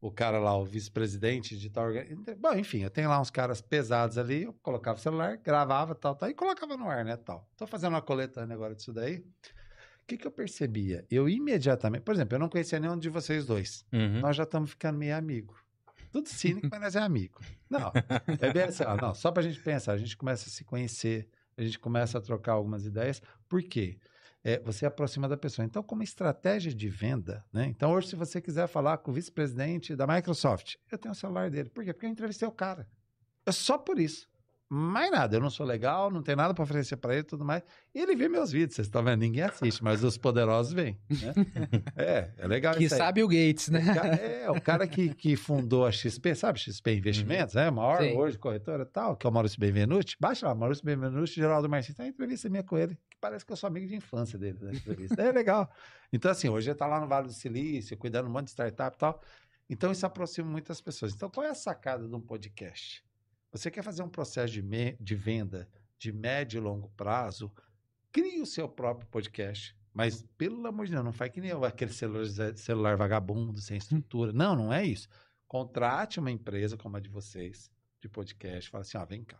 o cara lá, o vice-presidente de tal organização. Bom, enfim, eu tenho lá uns caras pesados ali, eu colocava o celular, gravava, tal, tal, e colocava no ar, né, tal. Tô fazendo uma coletânea agora disso daí. O que que eu percebia? Eu imediatamente, por exemplo, eu não conhecia nenhum de vocês dois. Uhum. Nós já estamos ficando meio amigo. Tudo cínico, mas nós é amigo. Não, é bem assim, ó, não, só pra gente pensar, a gente começa a se conhecer, a gente começa a trocar algumas ideias. Por quê? É, você aproxima da pessoa. Então, como estratégia de venda, né? Então, hoje, se você quiser falar com o vice-presidente da Microsoft, eu tenho o celular dele. Por quê? Porque eu entrevistei o cara. É só por isso. Mais nada, eu não sou legal, não tenho nada para oferecer para ele e tudo mais. E ele vê meus vídeos, vocês estão vendo? Ninguém assiste, mas os poderosos vêm. Né? é, é legal Que sabe o Gates, né? O cara- é, o cara que, que fundou a XP, sabe XP Investimentos, é maior Sim. hoje corretora e tal, que é o Maurício Benvenuti. Baixa lá, Maurício Benvenuti, Geraldo Martins. Tem uma entrevista minha com ele, que parece que eu sou amigo de infância dele, da entrevista. É legal. Então, assim, hoje ele tá lá no Vale do Silício, cuidando de um monte de startup e tal. Então, isso aproxima muitas pessoas. Então, qual é a sacada de um podcast? Você quer fazer um processo de, me- de venda de médio e longo prazo, crie o seu próprio podcast. Mas, pelo amor de Deus, não faz que nem aquele celular, celular vagabundo, sem estrutura. Não, não é isso. Contrate uma empresa como a de vocês, de podcast, fala assim, ó, vem cá.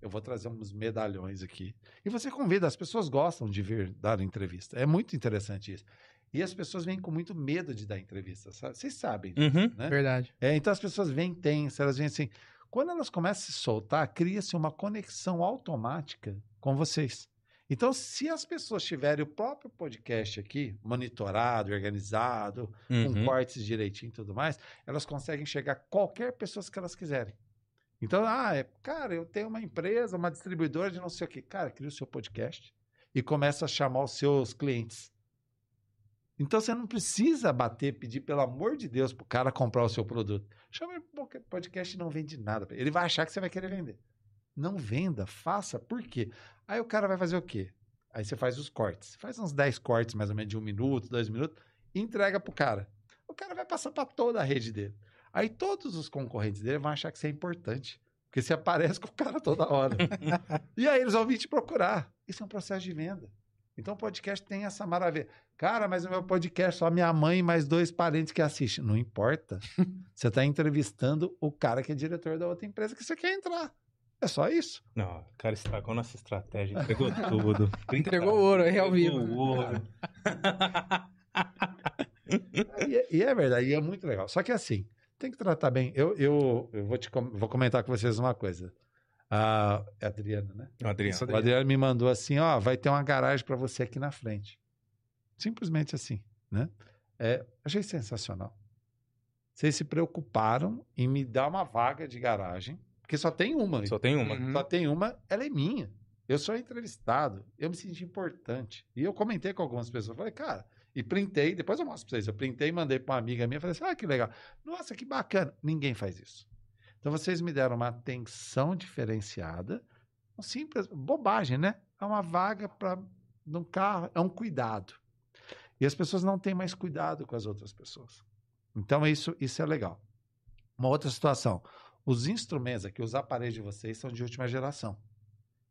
Eu vou trazer uns medalhões aqui. E você convida, as pessoas gostam de vir dar entrevista. É muito interessante isso. E as pessoas vêm com muito medo de dar entrevista, sabe? Vocês sabem, Uhum. né? Verdade. É, então as pessoas vêm tensas, elas vêm assim. Quando elas começam a se soltar, cria-se uma conexão automática com vocês. Então, se as pessoas tiverem o próprio podcast aqui, monitorado, organizado, com Uhum. cortes direitinho e tudo mais, elas conseguem chegar a qualquer pessoa que elas quiserem. Então, ah, é, cara, eu tenho uma empresa, uma distribuidora de não sei o quê. Cara, cria o seu podcast. e começa a chamar os seus clientes. Então você não precisa bater, pedir pelo amor de Deus pro cara comprar o seu produto. Chama ele podcast não vende nada. Ele vai achar que você vai querer vender. Não venda, faça. Por quê? Aí o cara vai fazer o quê? Aí você faz os cortes. Faz uns 10 cortes, mais ou menos, de um minuto, dois minutos, e entrega pro cara. O cara vai passar para toda a rede dele. Aí todos os concorrentes dele vão achar que isso é importante. Porque você aparece com o cara toda hora. e aí eles vão vir te procurar. Isso é um processo de venda. Então o podcast tem essa maravilha. Cara, mas o meu podcast só minha mãe e mais dois parentes que assistem. Não importa. Você está entrevistando o cara que é diretor da outra empresa que você quer entrar. É só isso. Não, o cara estragou nossa estratégia, entregou tudo. Entregou ouro aí ao vivo. ouro. E é, e é verdade, e é muito legal. Só que assim, tem que tratar bem. Eu, eu, eu vou, te, com- vou comentar com vocês uma coisa. A é a Adriana, né? Adriano. O Adriano me mandou assim, ó, vai ter uma garagem para você aqui na frente. Simplesmente assim, né? É, achei sensacional. Vocês se preocuparam em me dar uma vaga de garagem, porque só tem uma. Só tem uma. Uhum. Só tem uma, ela é minha. Eu sou entrevistado, eu me senti importante. E eu comentei com algumas pessoas, falei, cara, e printei, depois eu mostro pra vocês. Eu printei e mandei pra uma amiga minha, falei assim, ah, que legal. Nossa, que bacana. Ninguém faz isso. Então vocês me deram uma atenção diferenciada, um simples, bobagem, né? É uma vaga para num carro, é um cuidado. E as pessoas não têm mais cuidado com as outras pessoas. Então isso, isso é legal. Uma outra situação, os instrumentos aqui, os aparelhos de vocês são de última geração.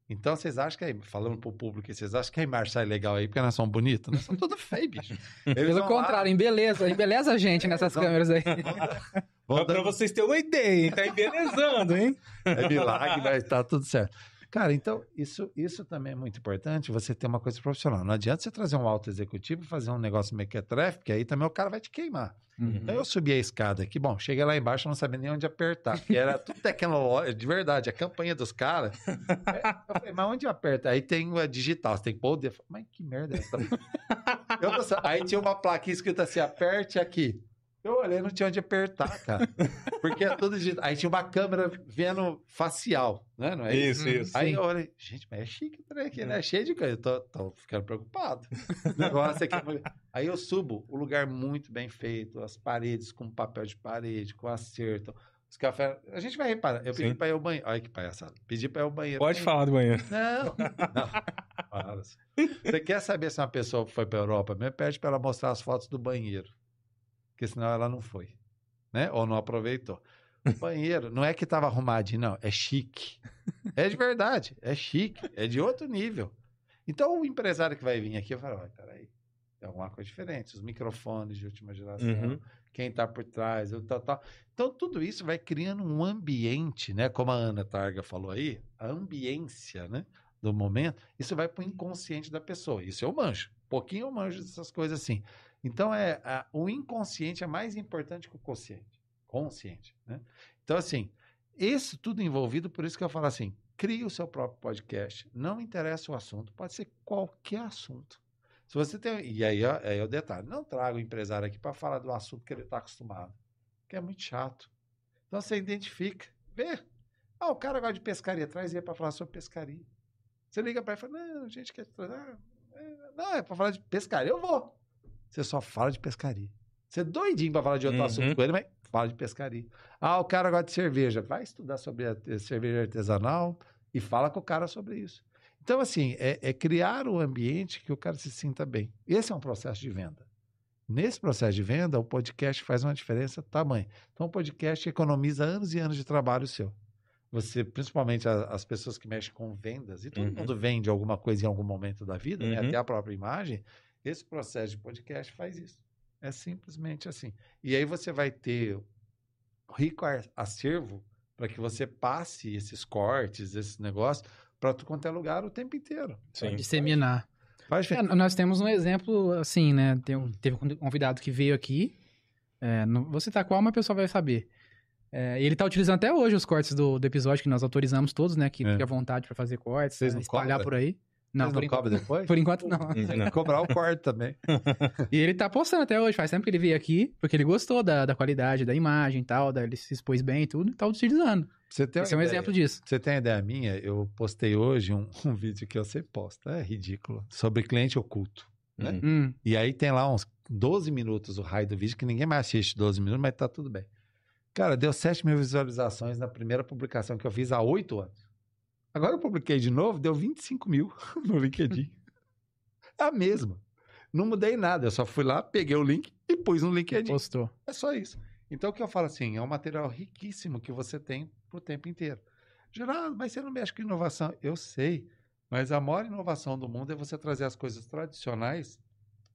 Então vocês acham que, aí, falando pro público, aqui, vocês acham que a imagem sai legal aí porque nós somos bonitos? Nós somos tudo feio, bicho. Eles Pelo vão lá, contrário, embeleza, embeleza a gente nessas Não. câmeras aí. pra dando- vocês terem uma ideia, hein? Tá embelezando, hein? É milagre, vai estar tudo certo. Cara, então, isso, isso também é muito importante, você ter uma coisa profissional. Não adianta você trazer um alto executivo e fazer um negócio mequetrefe, porque aí também o cara vai te queimar. Então eu subi a escada aqui, bom, cheguei lá embaixo, não sabia nem onde apertar, porque era tudo tecnológico, de verdade, a campanha dos caras. É, Eu falei, mas onde aperta? Aí tem a digital, você tem que pôr o dedo. Mas que merda é essa? Eu aí tinha uma plaquinha escrita assim, aperte aqui. Eu olhei, não tinha onde apertar, cara. Porque é tudo digital. Aí tinha uma câmera vendo facial, né? Não é isso? Isso, isso. Aí eu olhei, gente, mas é chique o trem aqui, né? Cheio de coisa. Eu tô, tô ficando preocupado. O negócio aqui. é Aí eu subo, o lugar muito bem feito, as paredes com papel de parede, com acerto. Os cafés. A gente vai reparar. Eu pedi Sim. pra ir ao banheiro. Olha que palhaçada. Pedi pra ir ao banheiro. Pode falar do banheiro. Não, não. Você quer saber se uma pessoa foi pra Europa? Me pede pra ela mostrar as fotos do banheiro. Porque senão ela não foi. Né? Ou não aproveitou. O banheiro não é que tava arrumadinho, não. É chique. É de verdade. É chique. É de outro nível. Então o empresário que vai vir aqui vai falar: "Olha, peraí. É alguma coisa diferente. Os microfones de última geração Uhum. quem está por trás, o tal, tal. Então, tudo isso vai criando um ambiente, né? Como a Ana Targa falou aí, a ambiência, né? Do momento, isso vai para o inconsciente da pessoa. Isso eu manjo. Pouquinho eu manjo dessas coisas assim. Então, é, a- o inconsciente é mais importante que o consciente. Consciente, né? Então, assim, isso tudo envolvido, por isso que eu falo assim, crie o seu próprio podcast. Não interessa o assunto, pode ser qualquer assunto. Se você tem. E aí, aí é o detalhe: não traga o empresário aqui para falar do assunto que ele está acostumado, que é muito chato. Então você identifica, vê. Ah, o cara gosta de pescaria, traz ele para falar sobre pescaria. Você liga para ele e fala: não, a gente quer trazer. ah, é, Não, é para falar de pescaria. Eu vou. Você só fala de pescaria. Você é doidinho para falar de outro Uhum. assunto com ele, mas fala de pescaria. Ah, o cara gosta de cerveja. Vai estudar sobre a a cerveja artesanal e fala com o cara sobre isso. Então, assim, é, é criar o ambiente que o cara se sinta bem. Esse é um processo de venda. Nesse processo de venda, o podcast faz uma diferença tamanho. Então, o podcast economiza anos e anos de trabalho seu. Você, principalmente a- as pessoas que mexem com vendas, e todo Uhum. mundo vende alguma coisa em algum momento da vida, né? Uhum. até a própria imagem, esse processo de podcast faz isso. É simplesmente assim. E aí você vai ter rico acervo para que você passe esses cortes, esses negócios, para tu quanto é lugar o tempo inteiro. Sim. Disseminar. Faz É, nós temos um exemplo assim, né? Tem um- teve um convidado que veio aqui. É, não vou citar qual, mas o pessoal vai saber. É, ele tá utilizando até hoje os cortes do, do episódio que nós autorizamos todos, né? Que É. fica à vontade para fazer cortes, Vocês né, espalhar por aí. Não, por não enquanto, cobram depois? por enquanto não. Não. Cobrar o corte também. E ele tá postando até hoje, faz tempo que ele veio aqui, porque ele gostou da, da qualidade da imagem e tal, da, ele se expôs bem e tudo, e tá utilizando. Você tem Esse é um ideia? exemplo disso. Você tem ideia minha? Eu postei hoje um, um vídeo que eu sempre posto, é ridículo, sobre cliente oculto. né? Uhum. Hum, E aí tem lá uns 12 minutos o raio do vídeo, que ninguém mais assiste 12 minutos, mas tá tudo bem. Cara, deu 7 mil visualizações na primeira publicação que eu fiz há 8 anos. Agora eu publiquei de novo, deu 25 mil no LinkedIn. É a mesma. Não mudei nada, eu só fui lá, peguei o link e pus no LinkedIn. postou. É só isso. Então, o que eu falo assim, é um material riquíssimo que você tem pro tempo inteiro. Geraldo, mas você não mexe com inovação. Eu sei, mas a maior inovação do mundo é você trazer as coisas tradicionais,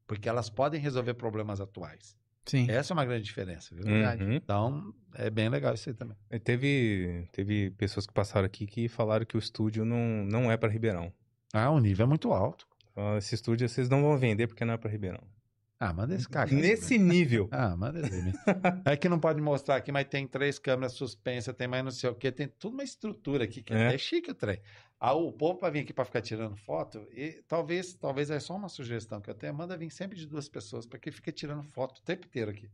porque elas podem resolver problemas atuais. Sim. Essa é uma grande diferença, viu? Verdade. Uhum. Então, é bem legal isso aí também. E Teve, teve pessoas que passaram aqui que falaram que o estúdio não, não é para Ribeirão. Ah, o nível é muito alto. Esse estúdio vocês não vão vender porque não é para Ribeirão. Ah, manda esse cara. Nesse nível. Ah, manda ele. né? É que não pode mostrar aqui, mas tem três câmeras suspensas, tem mais não sei o quê, tem tudo uma estrutura aqui, que É. é, chique o trem. Ah, o povo para vir aqui para ficar tirando foto, e talvez, talvez é só uma sugestão que eu tenho, manda vir sempre de duas pessoas, para que fica tirando foto o tempo inteiro aqui.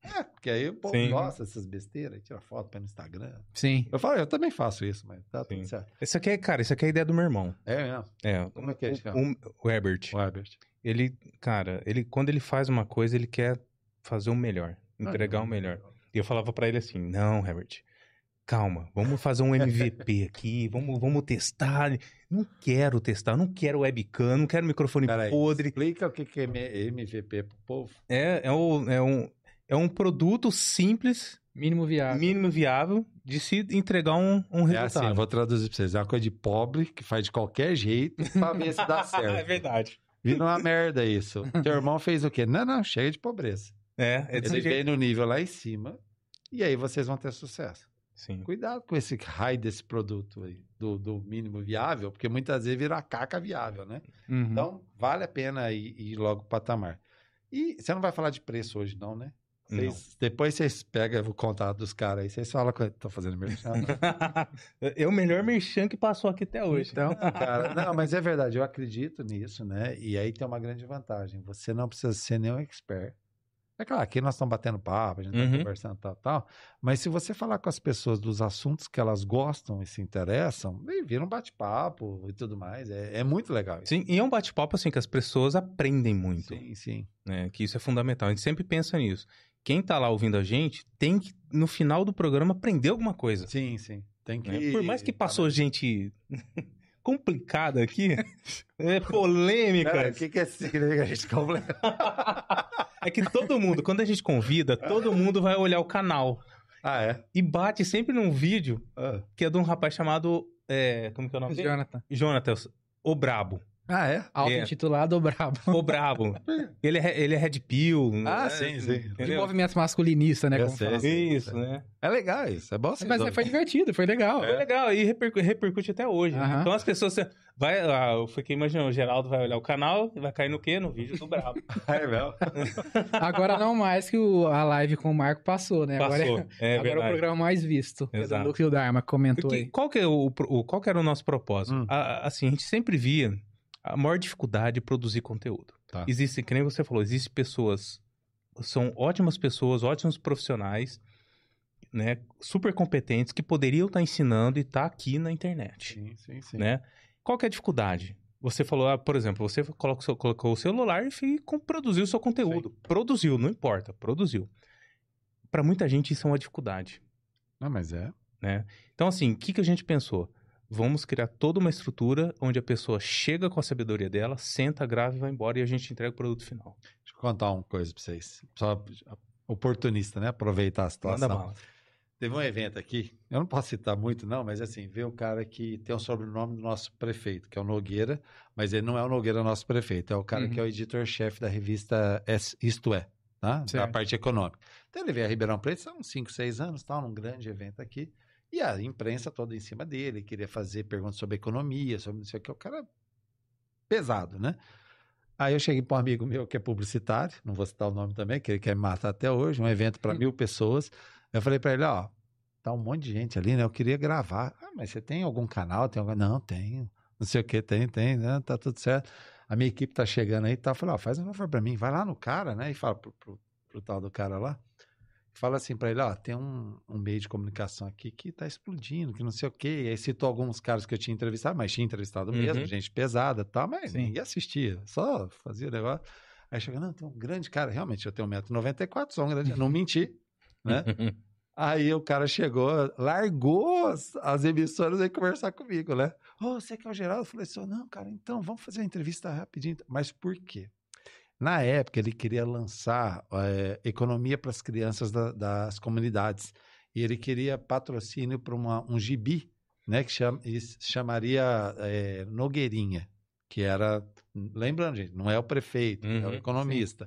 É, porque aí o povo Sim. gosta dessas besteiras, tira foto para no Instagram. Sim. Eu falo, eu também faço isso, mas tá Sim. tudo certo. Isso aqui é, cara, isso aqui é a ideia do meu irmão. É mesmo. É. Como é que é isso? O, o Herbert. O Herbert. Ele, cara, ele quando ele faz uma coisa, ele quer fazer o melhor, entregar Ah, o melhor. E eu falava pra ele assim: "Não, Herbert. Calma, vamos fazer um MVP aqui, vamos, vamos testar. Não quero testar, não quero webcam, não quero microfone Peraí, podre. explica o que que é MVP pro povo. É, é, o- é um, é um produto simples, Mínimo viável. mínimo viável, de se entregar um, um É assim, resultado. eu vou traduzir pra vocês. É uma coisa de pobre que faz de qualquer jeito pra ver se dá certo. é verdade. Vira uma merda isso. Teu irmão fez o quê? Não, não, chega de pobreza. É, é Ele veio no nível lá em cima e aí vocês vão ter sucesso. Sim. Cuidado com esse raio desse produto aí, do, do mínimo viável, porque muitas vezes vira a caca viável, né? Uhum. Então, vale a pena ir, ir logo pro patamar. E você não vai falar de preço hoje, não, né? Vocês- Depois vocês pegam o contato dos caras aí, vocês falam que tô fazendo merchan. é o melhor merchan que passou aqui até hoje. Então, Cara, não, mas é verdade, eu acredito nisso, né? E aí tem uma grande vantagem. Você não precisa ser nenhum expert. É claro, aqui nós estamos batendo papo, a gente está Uhum. conversando tal, tal. Mas se você falar com as pessoas dos assuntos que elas gostam e se interessam, vira um bate-papo e tudo mais. É, é muito legal isso. Sim, e é um bate-papo assim que as pessoas aprendem muito, sim, sim. né? Que isso é fundamental. A gente sempre pensa nisso. Quem tá lá ouvindo a gente tem que, no final do programa, aprender alguma coisa. Sim, sim. Tem que. né? Por mais que passou gente complicada aqui, é polêmica. O que, que é esse que a gente completa? É que todo mundo, quando a gente convida, todo mundo vai olhar o canal. Ah, é? E bate sempre num vídeo Ah, que é de um rapaz chamado. é, como que é o nome dele? Jonathan. Jonathan, o Brabo. Ah, é? Auto-intitulado ou brabo. O Brabo. ele, é, ele é Red Pill. Ah, né? sim, sim. De Entendeu? movimento masculinista, né? Eu como sei, fala. sei. Isso, né? É legal isso. É bom Mas foi divertido, foi legal. Foi legal e repercu- repercute até hoje. né? Aham. Então as pessoas. Vai, ah, eu fiquei imaginando, o Geraldo vai olhar o canal e vai cair no quê? No vídeo do Brabo. É mesmo? Agora não mais que o- a live com o Marco passou, né? Agora, Passou. É, agora é o programa mais visto. que É do Exato. Núcleo Dharma, que comentou Porque aí. qual, que é o, o- qual que era o nosso propósito? Hum. A- assim, a gente sempre via a maior dificuldade de produzir conteúdo. Tá. Existe, que nem você falou, existem pessoas, são ótimas pessoas, ótimos profissionais, né, super competentes, que poderiam estar ensinando e estar aqui na internet, Sim, sim, sim. né? Qual que é a dificuldade? Você falou, ah, por exemplo, você coloca seu- colocou o celular e produziu o seu conteúdo. Produziu, não importa, produziu. Para muita gente isso é uma dificuldade Não, mas é. né? Então, assim, o que, que a gente pensou? Vamos criar toda uma estrutura onde a pessoa chega com a sabedoria dela, senta, grava e vai embora e a gente entrega o produto final. Deixa eu contar uma coisa pra vocês. Só oportunista, né? Aproveitar a Manda situação. bala. Teve um evento aqui, eu não posso citar muito não, mas assim, veio o cara que tem o sobrenome do nosso prefeito, que é o Nogueira, mas ele não é o Nogueira nosso prefeito, é o cara Uhum. que é o editor-chefe da revista Isto É, tá? Da Certo. parte econômica. Então ele veio a Ribeirão Preto, uns 5, 6 anos, tal, num grande evento aqui, e a imprensa toda em cima dele, queria fazer perguntas sobre economia, sobre não sei o que, o cara pesado, né? Aí eu cheguei para um amigo meu que é publicitário, não vou citar o nome também, que ele quer me matar até hoje, um evento para mil pessoas. Eu falei para ele, ó, tá um monte de gente ali, né? Eu queria gravar. Ah, mas você tem algum canal? Tem algum... Não, tenho. não sei o que, tem, tem, né? Tá tudo certo. A minha equipe tá chegando aí, tá? Eu falei, ó, faz um favor pra mim, vai lá no cara, né? E fala pro, pro, pro tal do cara lá. Fala assim pra ele, ó, tem um, um meio de comunicação aqui que tá explodindo, que não sei o quê. E aí citou alguns caras que eu tinha entrevistado, mas tinha entrevistado mesmo, Uhum. gente pesada tal, mas Sim. ninguém assistia, só fazia o negócio. Aí chega, não, tem um grande cara, realmente, eu tenho 1,94m, sou um grande, não menti, né? Aí o cara chegou, largou as, as emissoras e conversar comigo, né? Ô, você que é o Geraldo? Eu falei assim, não, cara, então vamos fazer a entrevista rapidinho. Mas por quê? Na época, ele queria lançar eh, economia para as crianças da- das comunidades. E ele queria patrocínio para um gibi, né? Que chama, se chamaria eh, Nogueirinha, que era... Lembrando, gente, não é o prefeito, é o Uhum, economista.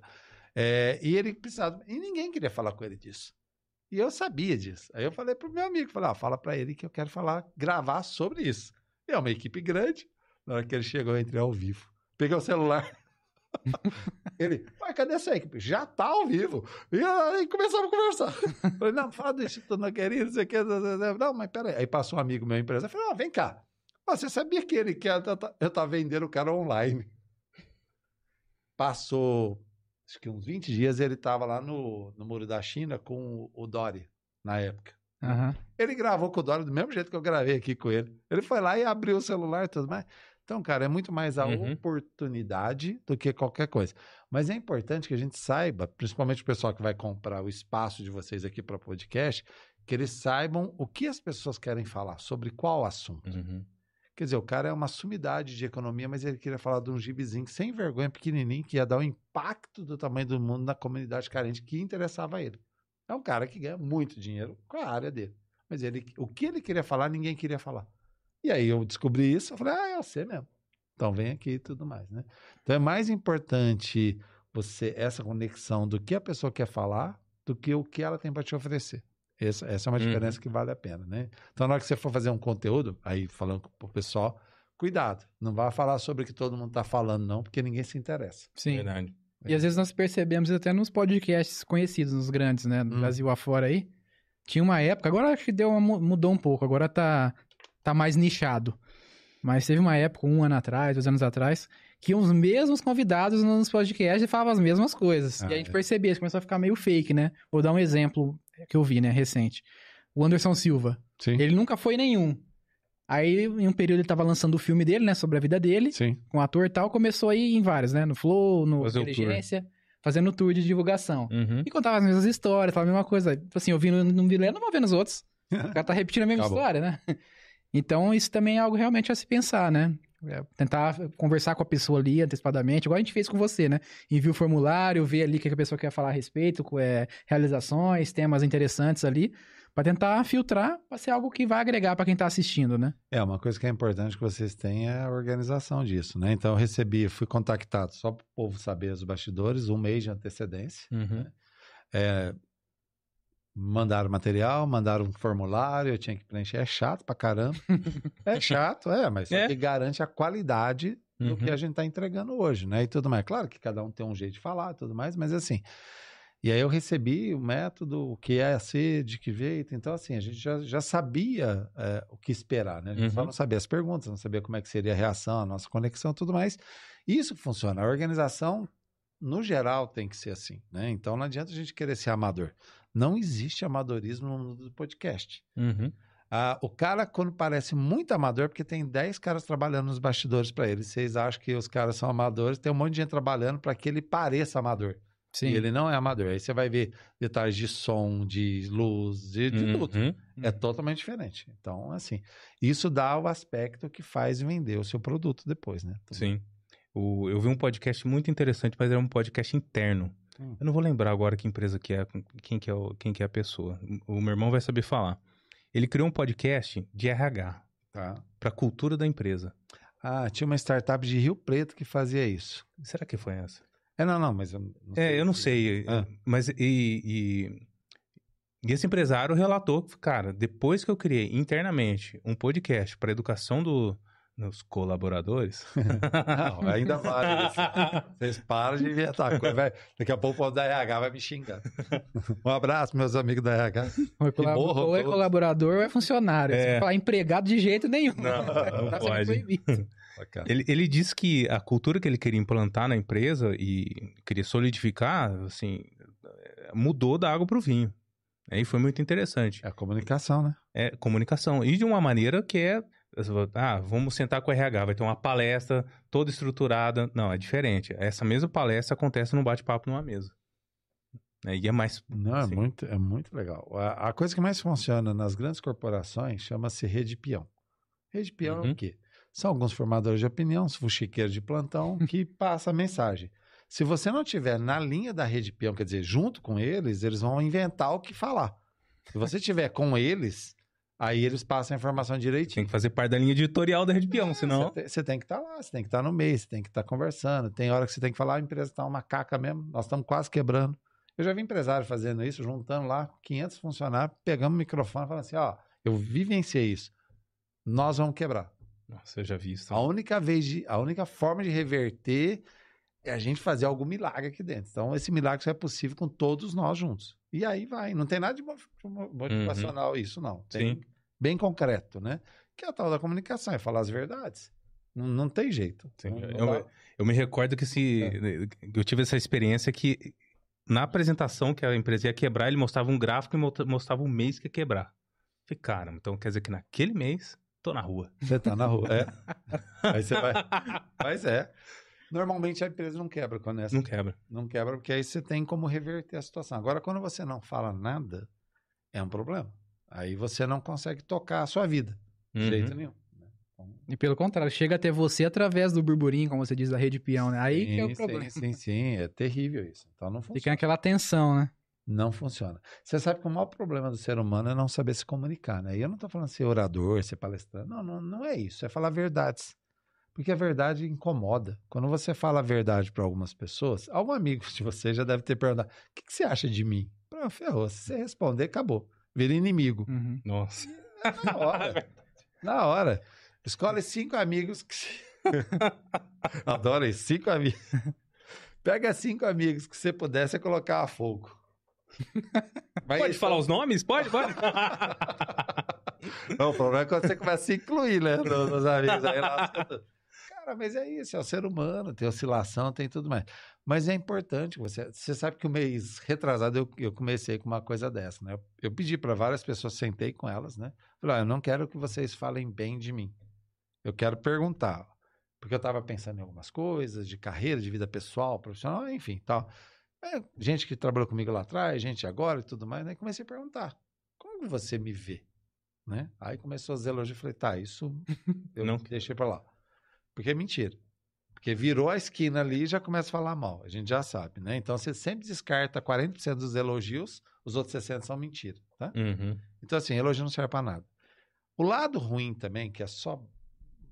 Eh, e ele precisava... E ninguém queria falar com ele disso. E eu sabia disso. Aí eu falei pro meu amigo, falei, ah, fala para ele que eu quero falar, gravar sobre isso. E é uma equipe grande. Na hora que ele chegou, eu entrei ao vivo. Peguei o celular. ele, mas cadê essa equipe? Já tá ao vivo. E aí começamos a conversar. Falei, não, fala do Instituto não sei o que. Não, mas peraí. Aí passou um amigo meu, empresário, falei, ó, vem cá. Você sabia que ele quer. Eu tava vendendo o cara online. Passou, acho que uns 20 dias, ele tava lá no, no Muro da China com o, o Dori, na época. Aham. Ele gravou com o Dória do mesmo jeito que eu gravei aqui com ele. Ele foi lá e abriu o celular e tudo mais. Então, cara, é muito mais a Uhum. oportunidade do que qualquer coisa. Mas é importante que a gente saiba, principalmente o pessoal que vai comprar o espaço de vocês aqui para podcast, que eles saibam o que as pessoas querem falar, sobre qual assunto. Uhum. Quer dizer, o cara é uma sumidade de economia, mas ele queria falar de um gibizinho sem vergonha, pequenininho, que ia dar o impacto do tamanho do mundo na comunidade carente que interessava a ele. É um cara que ganha muito dinheiro com a área dele. Mas ele, o que ele queria falar, ninguém queria falar. E aí eu descobri isso, eu falei, ah, é você mesmo. Então vem aqui e tudo mais, né? Então é mais importante você, essa conexão do que a pessoa quer falar, do que o que ela tem para te oferecer. Essa, essa é uma Uhum. diferença que vale a pena, né? Então, na hora que você for fazer um conteúdo, aí falando pro pessoal, cuidado. Não vá falar sobre o que todo mundo tá falando, não, porque ninguém se interessa. Sim. Verdade. E às vezes nós percebemos até nos podcasts conhecidos, nos grandes, né? No Hum. Brasil afora aí. Tinha uma época, agora acho que deu uma, mu- mudou um pouco, agora tá, tá mais nichado. Mas teve uma época, um ano atrás, dois anos atrás, que os mesmos convidados nos podcasts e falavam as mesmas coisas. Ah, e a gente é. percebia, isso começou a ficar meio fake, né? Vou dar um exemplo que eu vi, né, recente. O Anderson Silva. Sim. Ele nunca foi nenhum. Aí, em um período, ele tava lançando o filme dele, né? Sobre a vida dele Sim. com o ator e tal, começou a ir em vários, né? No Flow, no. Inteligência, fazendo tour de divulgação. Uhum. E contava as mesmas histórias, falava a mesma coisa. Tipo assim, eu vi no, no não vou ver nos outros. O cara tá repetindo a mesma Acabou. história, né? Então, isso também é algo realmente a se pensar, né? É, tentar conversar com a pessoa ali antecipadamente, igual a gente fez com você, né? Envia o formulário, vê ali o que a pessoa quer falar a respeito, é, realizações, temas interessantes ali, pra tentar filtrar, pra ser algo que vai agregar pra quem tá assistindo, né? É, uma coisa que é importante que vocês têm é a organização disso, né? Então, eu recebi, fui contactado só para o povo saber os bastidores, um mês de antecedência. Uhum. É, mandaram material, mandaram um formulário, eu tinha que preencher. É chato pra caramba. é chato, é, mas só É. que garante a qualidade do Uhum. que a gente está entregando hoje, né? E tudo mais. Claro que cada um tem um jeito de falar e tudo mais, mas assim. E aí eu recebi o método, o que é ser, de que jeito. Então, assim, a gente já, já sabia é, o que esperar, né? A gente só Uhum. não sabia as perguntas, não sabia como é que seria a reação, a nossa conexão tudo mais. Isso funciona. A organização, no geral, tem que ser assim, né? Então não adianta a gente querer ser amador. Não existe amadorismo no mundo do podcast. Uhum. Ah, o cara, quando parece muito amador, porque tem 10 caras trabalhando nos bastidores para ele. Vocês acham que os caras são amadores, tem um monte de gente trabalhando para que ele pareça amador. Sim. E ele não é amador. Aí você vai ver detalhes de som, de luz, de, de tudo. Uhum. É totalmente diferente. Então, assim, isso dá o aspecto que faz vender o seu produto depois, né? Sim. O- eu vi um podcast muito interessante, mas era um podcast interno. Hum. Eu não vou lembrar agora que empresa que é, quem que é, o- quem que é a pessoa. O meu irmão vai saber falar. Ele criou um podcast de RH, Tá. para a cultura da empresa. Ah, tinha uma startup de Rio Preto que fazia isso. Será que foi essa? É, não, não, mas eu não É, eu não sei. Ah. Mas e, e, e esse empresário relatou que, cara, depois que eu criei internamente um podcast para educação do, dos colaboradores. Não, ainda vale. Vocês param de inventar coisa. vai- Daqui a pouco o da RH vai me xingar. Um abraço, meus amigos da RH. Ou é, Que colab- morram ou é colaborador ou é funcionário. É. Se falar empregado de jeito nenhum. Não, não Tá pode. Ele, ele disse que a cultura que ele queria implantar na empresa e queria solidificar, assim, mudou da água para o vinho. Aí foi muito interessante. É a comunicação, né? É comunicação. E de uma maneira que é. Ah, vamos sentar com o RH, vai ter uma palestra toda estruturada. Não, é diferente. Essa mesma palestra acontece num bate-papo numa mesa. É, E é mais. Não, é Sim. muito, é muito legal. A, a coisa que mais funciona nas grandes corporações chama-se rede peão. Rede peão é Uhum. o quê? São alguns formadores de opinião, fuxiqueiros de plantão, que passa a mensagem. Se você não tiver na linha da rede peão, quer dizer, junto com eles, eles vão inventar o que falar. Se você tiver com eles, aí eles passam a informação Tem direitinho. que fazer parte da linha editorial da Rede Peão, senão. Você tem, tem que estar lá, você tem que estar no meio, você tem que estar conversando. Tem hora que você tem que falar, a empresa está uma caca mesmo, nós estamos quase quebrando. Eu já vi empresário fazendo isso, juntando lá 500 funcionários, pegando o microfone e falando assim, ó, eu vivenciei isso. Nós vamos quebrar. Nossa, eu já vi isso. A única vez de, a única forma de reverter é a gente fazer algum milagre aqui dentro. Então, esse milagre só é possível com todos nós juntos. E aí vai. Não tem nada de mo- motivacional isso, não. Tem Sim. bem concreto, né? Que é a tal da comunicação, é falar as verdades. Não, não tem jeito. Sim, Não- eu- não dá- Eu me recordo que se É. eu tive essa experiência que na apresentação que a empresa ia quebrar, ele mostrava um gráfico e mo- mostrava o mês que ia quebrar. Falei, cara, então quer dizer que naquele mês tô na rua. Você tá na rua. É. Aí você vai. Mas é. Normalmente a empresa não quebra quando é assim. Não quebra. Não quebra, porque aí você tem como reverter a situação. Agora, quando você não fala nada, é um problema. Aí você não consegue tocar a sua vida. De Uhum. jeito nenhum. né? Então, E pelo contrário, chega até você através do burburinho, como você diz, da rede peão, né? Aí que é o sim, problema. Sim, sim, sim. É terrível isso. Então não Fica funciona. aquela tensão, né? Não funciona. Você sabe que o maior problema do ser humano é não saber se comunicar, né? E eu não estou falando ser orador, ser palestrante. Não, não, não é isso. É falar verdades. Porque a verdade incomoda. Quando você fala a verdade para algumas pessoas, algum amigo de você já deve ter perguntado: o que, que você acha de mim? Pronto, ferrou. Se você responder, acabou. Vira inimigo. Uhum. Nossa. Na hora. Na hora. Escolhe cinco amigos que. Adoro isso. Cinco amigos. Pega cinco amigos que você pudesse colocar a fogo. Mas Pode falar os nomes? Pode, pode. Não, o problema é quando você começa a se incluir, né? Nos, nos amigos. Aí lá, você- Cara, mas é isso, é o ser humano, tem oscilação, tem tudo mais. Mas é importante, você, você sabe que o mês retrasado eu, eu comecei com uma coisa dessa, né? Eu, eu pedi para várias pessoas, sentei com elas, né? Falei, ó, eu não quero que vocês falem bem de mim. Eu quero perguntar. Porque eu estava pensando em algumas coisas, de carreira, de vida pessoal, profissional, enfim, tal. É, gente que trabalhou comigo lá atrás, gente agora e tudo mais, né? Comecei a perguntar, como você me vê? Né? Aí começou os elogios, eu falei, tá, isso eu Não. deixei para lá. Porque é mentira. Porque virou a esquina ali e já começa a falar mal. A gente já sabe, né? Então você sempre descarta 40% dos elogios, os outros 60% são mentira, tá? Uhum. Então, assim, elogio não serve para nada. O lado ruim também, que é só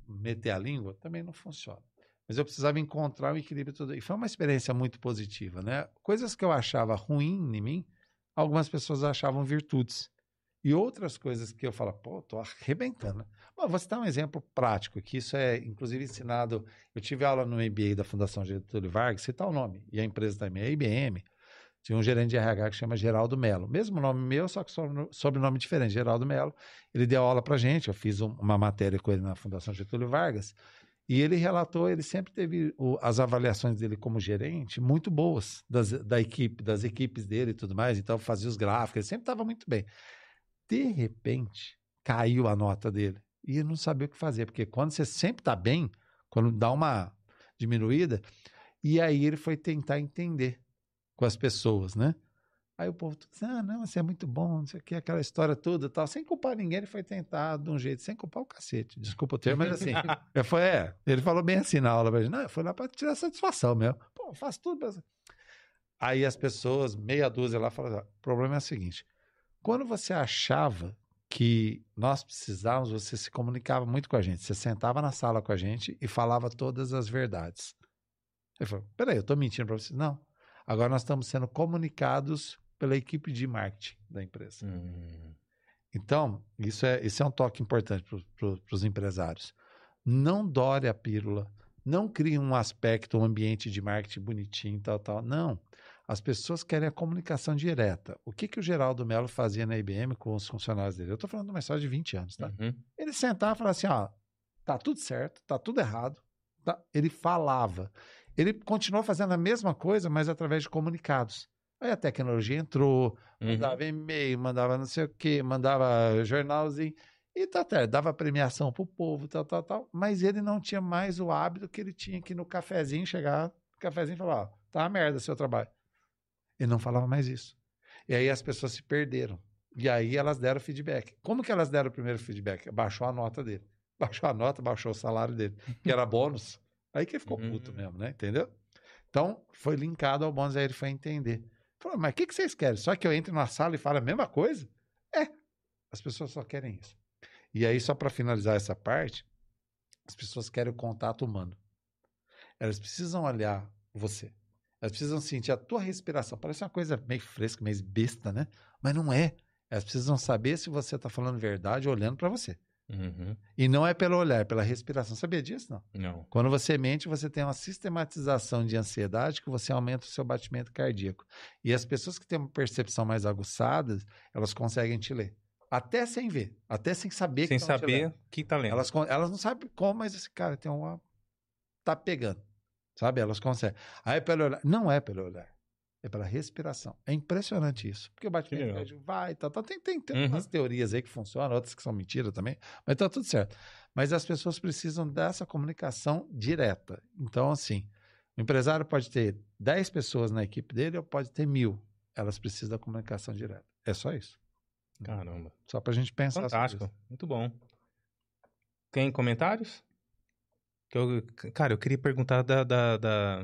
meter a língua, também não funciona. Mas eu precisava encontrar o equilíbrio tudo. E foi uma experiência muito positiva, né? Coisas que eu achava ruim em mim, algumas pessoas achavam virtudes. E outras coisas que eu falo, pô, tô arrebentando. Bom, vou citar um exemplo prático, que isso é, inclusive, ensinado. Eu tive aula no MBA da Fundação Getúlio Vargas, citar o nome, e a empresa também é IBM. Tinha um gerente de RH que chama Geraldo Melo. Mesmo nome meu, só que sobre- sobrenome diferente, Geraldo Melo. Ele deu aula pra gente, eu fiz um- uma matéria com ele na Fundação Getúlio Vargas, e ele relatou, ele sempre teve o- as avaliações dele como gerente muito boas das, da equipe, das equipes dele e tudo mais, então fazia os gráficos, ele sempre estava muito bem. De repente, caiu a nota dele, e ele não sabia o que fazer, porque quando você sempre está bem, quando dá uma diminuída, e aí ele foi tentar entender com as pessoas, né? Aí o povo disse, ah, não, você é muito bom, não sei o que, aquela história toda tal. Sem culpar ninguém, ele foi tentar de um jeito, sem culpar o cacete. Desculpa o termo, mas assim, eu foi, é, ele falou bem assim na aula gente, não, fui lá pra tirar satisfação mesmo. Pô, faço tudo pra... Aí as pessoas, meia dúzia lá, falaram, "Ó, o problema é o seguinte, quando você achava que nós precisávamos, você se comunicava muito com a gente, você sentava na sala com a gente e falava todas as verdades. Ele falou, peraí, eu tô mentindo pra vocês? Não. Agora nós estamos sendo comunicados pela equipe de marketing da empresa. Hum. Então, isso é, isso é um toque importante para os empresários. Não dore a pílula, não crie um aspecto, um ambiente de marketing bonitinho, tal, tal. Não. As pessoas querem a comunicação direta. O que, que o Geraldo Melo fazia na IBM com os funcionários dele? Eu estou falando de uma história de 20 anos, tá? Uhum. Ele sentava e falava assim: ó, tá tudo certo, tá tudo errado. Tá? Ele falava. Ele continuou fazendo a mesma coisa, mas através de comunicados. Aí a tecnologia entrou, Uhum. mandava e-mail, mandava não sei o quê, mandava jornalzinho. E tá dava premiação pro povo, tal, tal, tal. Mas ele não tinha mais o hábito que ele tinha que no cafezinho chegar, no cafezinho e falar, ó, tá uma merda seu trabalho. Ele não falava mais isso. E aí as pessoas se perderam. E aí elas deram feedback. Como que elas deram o primeiro feedback? Baixou a nota dele. Baixou a nota, baixou o salário dele, que era bônus. Aí que ele ficou puto Uhum. mesmo, né? Entendeu? Então, foi linkado ao bônus, aí ele foi entender. Falou, mas o que, que vocês querem? Só que eu entre na sala e fale a mesma coisa? É. As pessoas só querem isso. E aí, só para finalizar essa parte, as pessoas querem o contato humano. Elas precisam olhar você. Elas precisam sentir a tua respiração. Parece uma coisa meio fresca, meio besta, né? Mas não é. Elas precisam saber se você está falando verdade olhando para você. Uhum. E não é pelo olhar, é pela respiração. Sabia disso? Não. Não. Quando você mente, você tem uma sistematização de ansiedade que você aumenta o seu batimento cardíaco. E as pessoas que têm uma percepção mais aguçada, elas conseguem te ler. Até sem ver, até sem saber Sem que lendo. saber que tá lendo. Elas, elas não sabem como, mas esse cara tem uma. Tá pegando. Sabe? Elas conseguem. Aí pelo olhar. Não é pelo olhar. É pela respiração. É impressionante isso. Porque o batimento vai, tá, tá. Tem, tem, tem Uhum. umas teorias aí que funcionam, outras que são mentira também, mas tá tudo certo. Mas as pessoas precisam dessa comunicação direta. Então, assim, o empresário pode ter 10 pessoas na equipe dele ou pode ter mil. Elas precisam da comunicação direta. É só isso. Caramba. Só pra gente pensar Fantástico. Muito bom. Tem comentários? Eu- cara, eu queria perguntar da. da, da-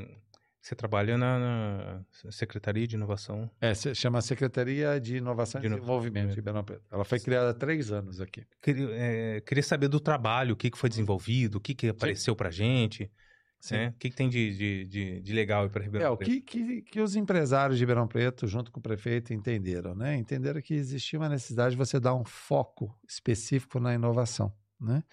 Você trabalha na, na Secretaria de Inovação. É, se chama Secretaria de Inovação e Desenvolvimento de Ribeirão Preto. Ela foi criada há três anos aqui. Queria, é, queria saber do trabalho, o que, que foi desenvolvido, o que, que apareceu pra gente. Né? O que, que tem de, de, de, de legal pra Ribeirão É, o Preto? que, que, que os empresários de Ribeirão Preto, junto com o prefeito, entenderam, né? Entenderam que existia uma necessidade de você dar um foco específico na inovação, né?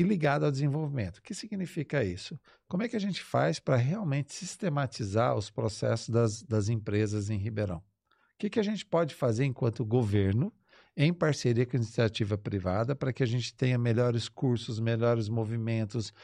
E ligado ao desenvolvimento. O que significa isso? Como é que a gente faz para realmente sistematizar os processos das, das empresas em Ribeirão? O que, que a gente pode fazer enquanto governo, em parceria com a iniciativa privada, para que a gente tenha melhores cursos, melhores movimentos,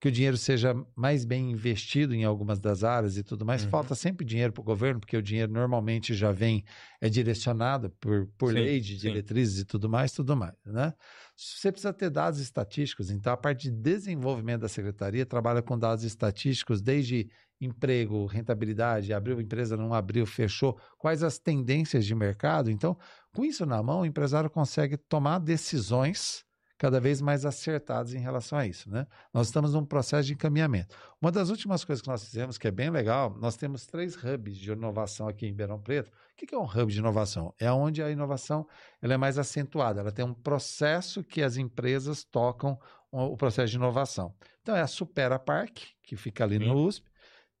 que o dinheiro seja mais bem investido em algumas das áreas e tudo mais. Uhum. Falta sempre dinheiro para o governo, porque o dinheiro normalmente já vem, é direcionado por, por Sim, lei de sim. diretrizes e tudo mais, tudo mais, né? Você precisa ter dados estatísticos, então a parte de desenvolvimento da secretaria trabalha com dados estatísticos desde emprego, rentabilidade, abriu empresa, não abriu, fechou, quais as tendências de mercado. Então, com isso na mão, o empresário consegue tomar decisões cada vez mais acertadas em relação a isso, né? Nós estamos num processo de encaminhamento. Uma das últimas coisas que nós fizemos, que é bem legal, nós temos três hubs de inovação aqui em Ribeirão Preto. O que é um hub de inovação? É onde a inovação ela é mais acentuada, ela tem um processo que as empresas tocam o processo de inovação. Então, é a Supera Park, que fica ali no USP,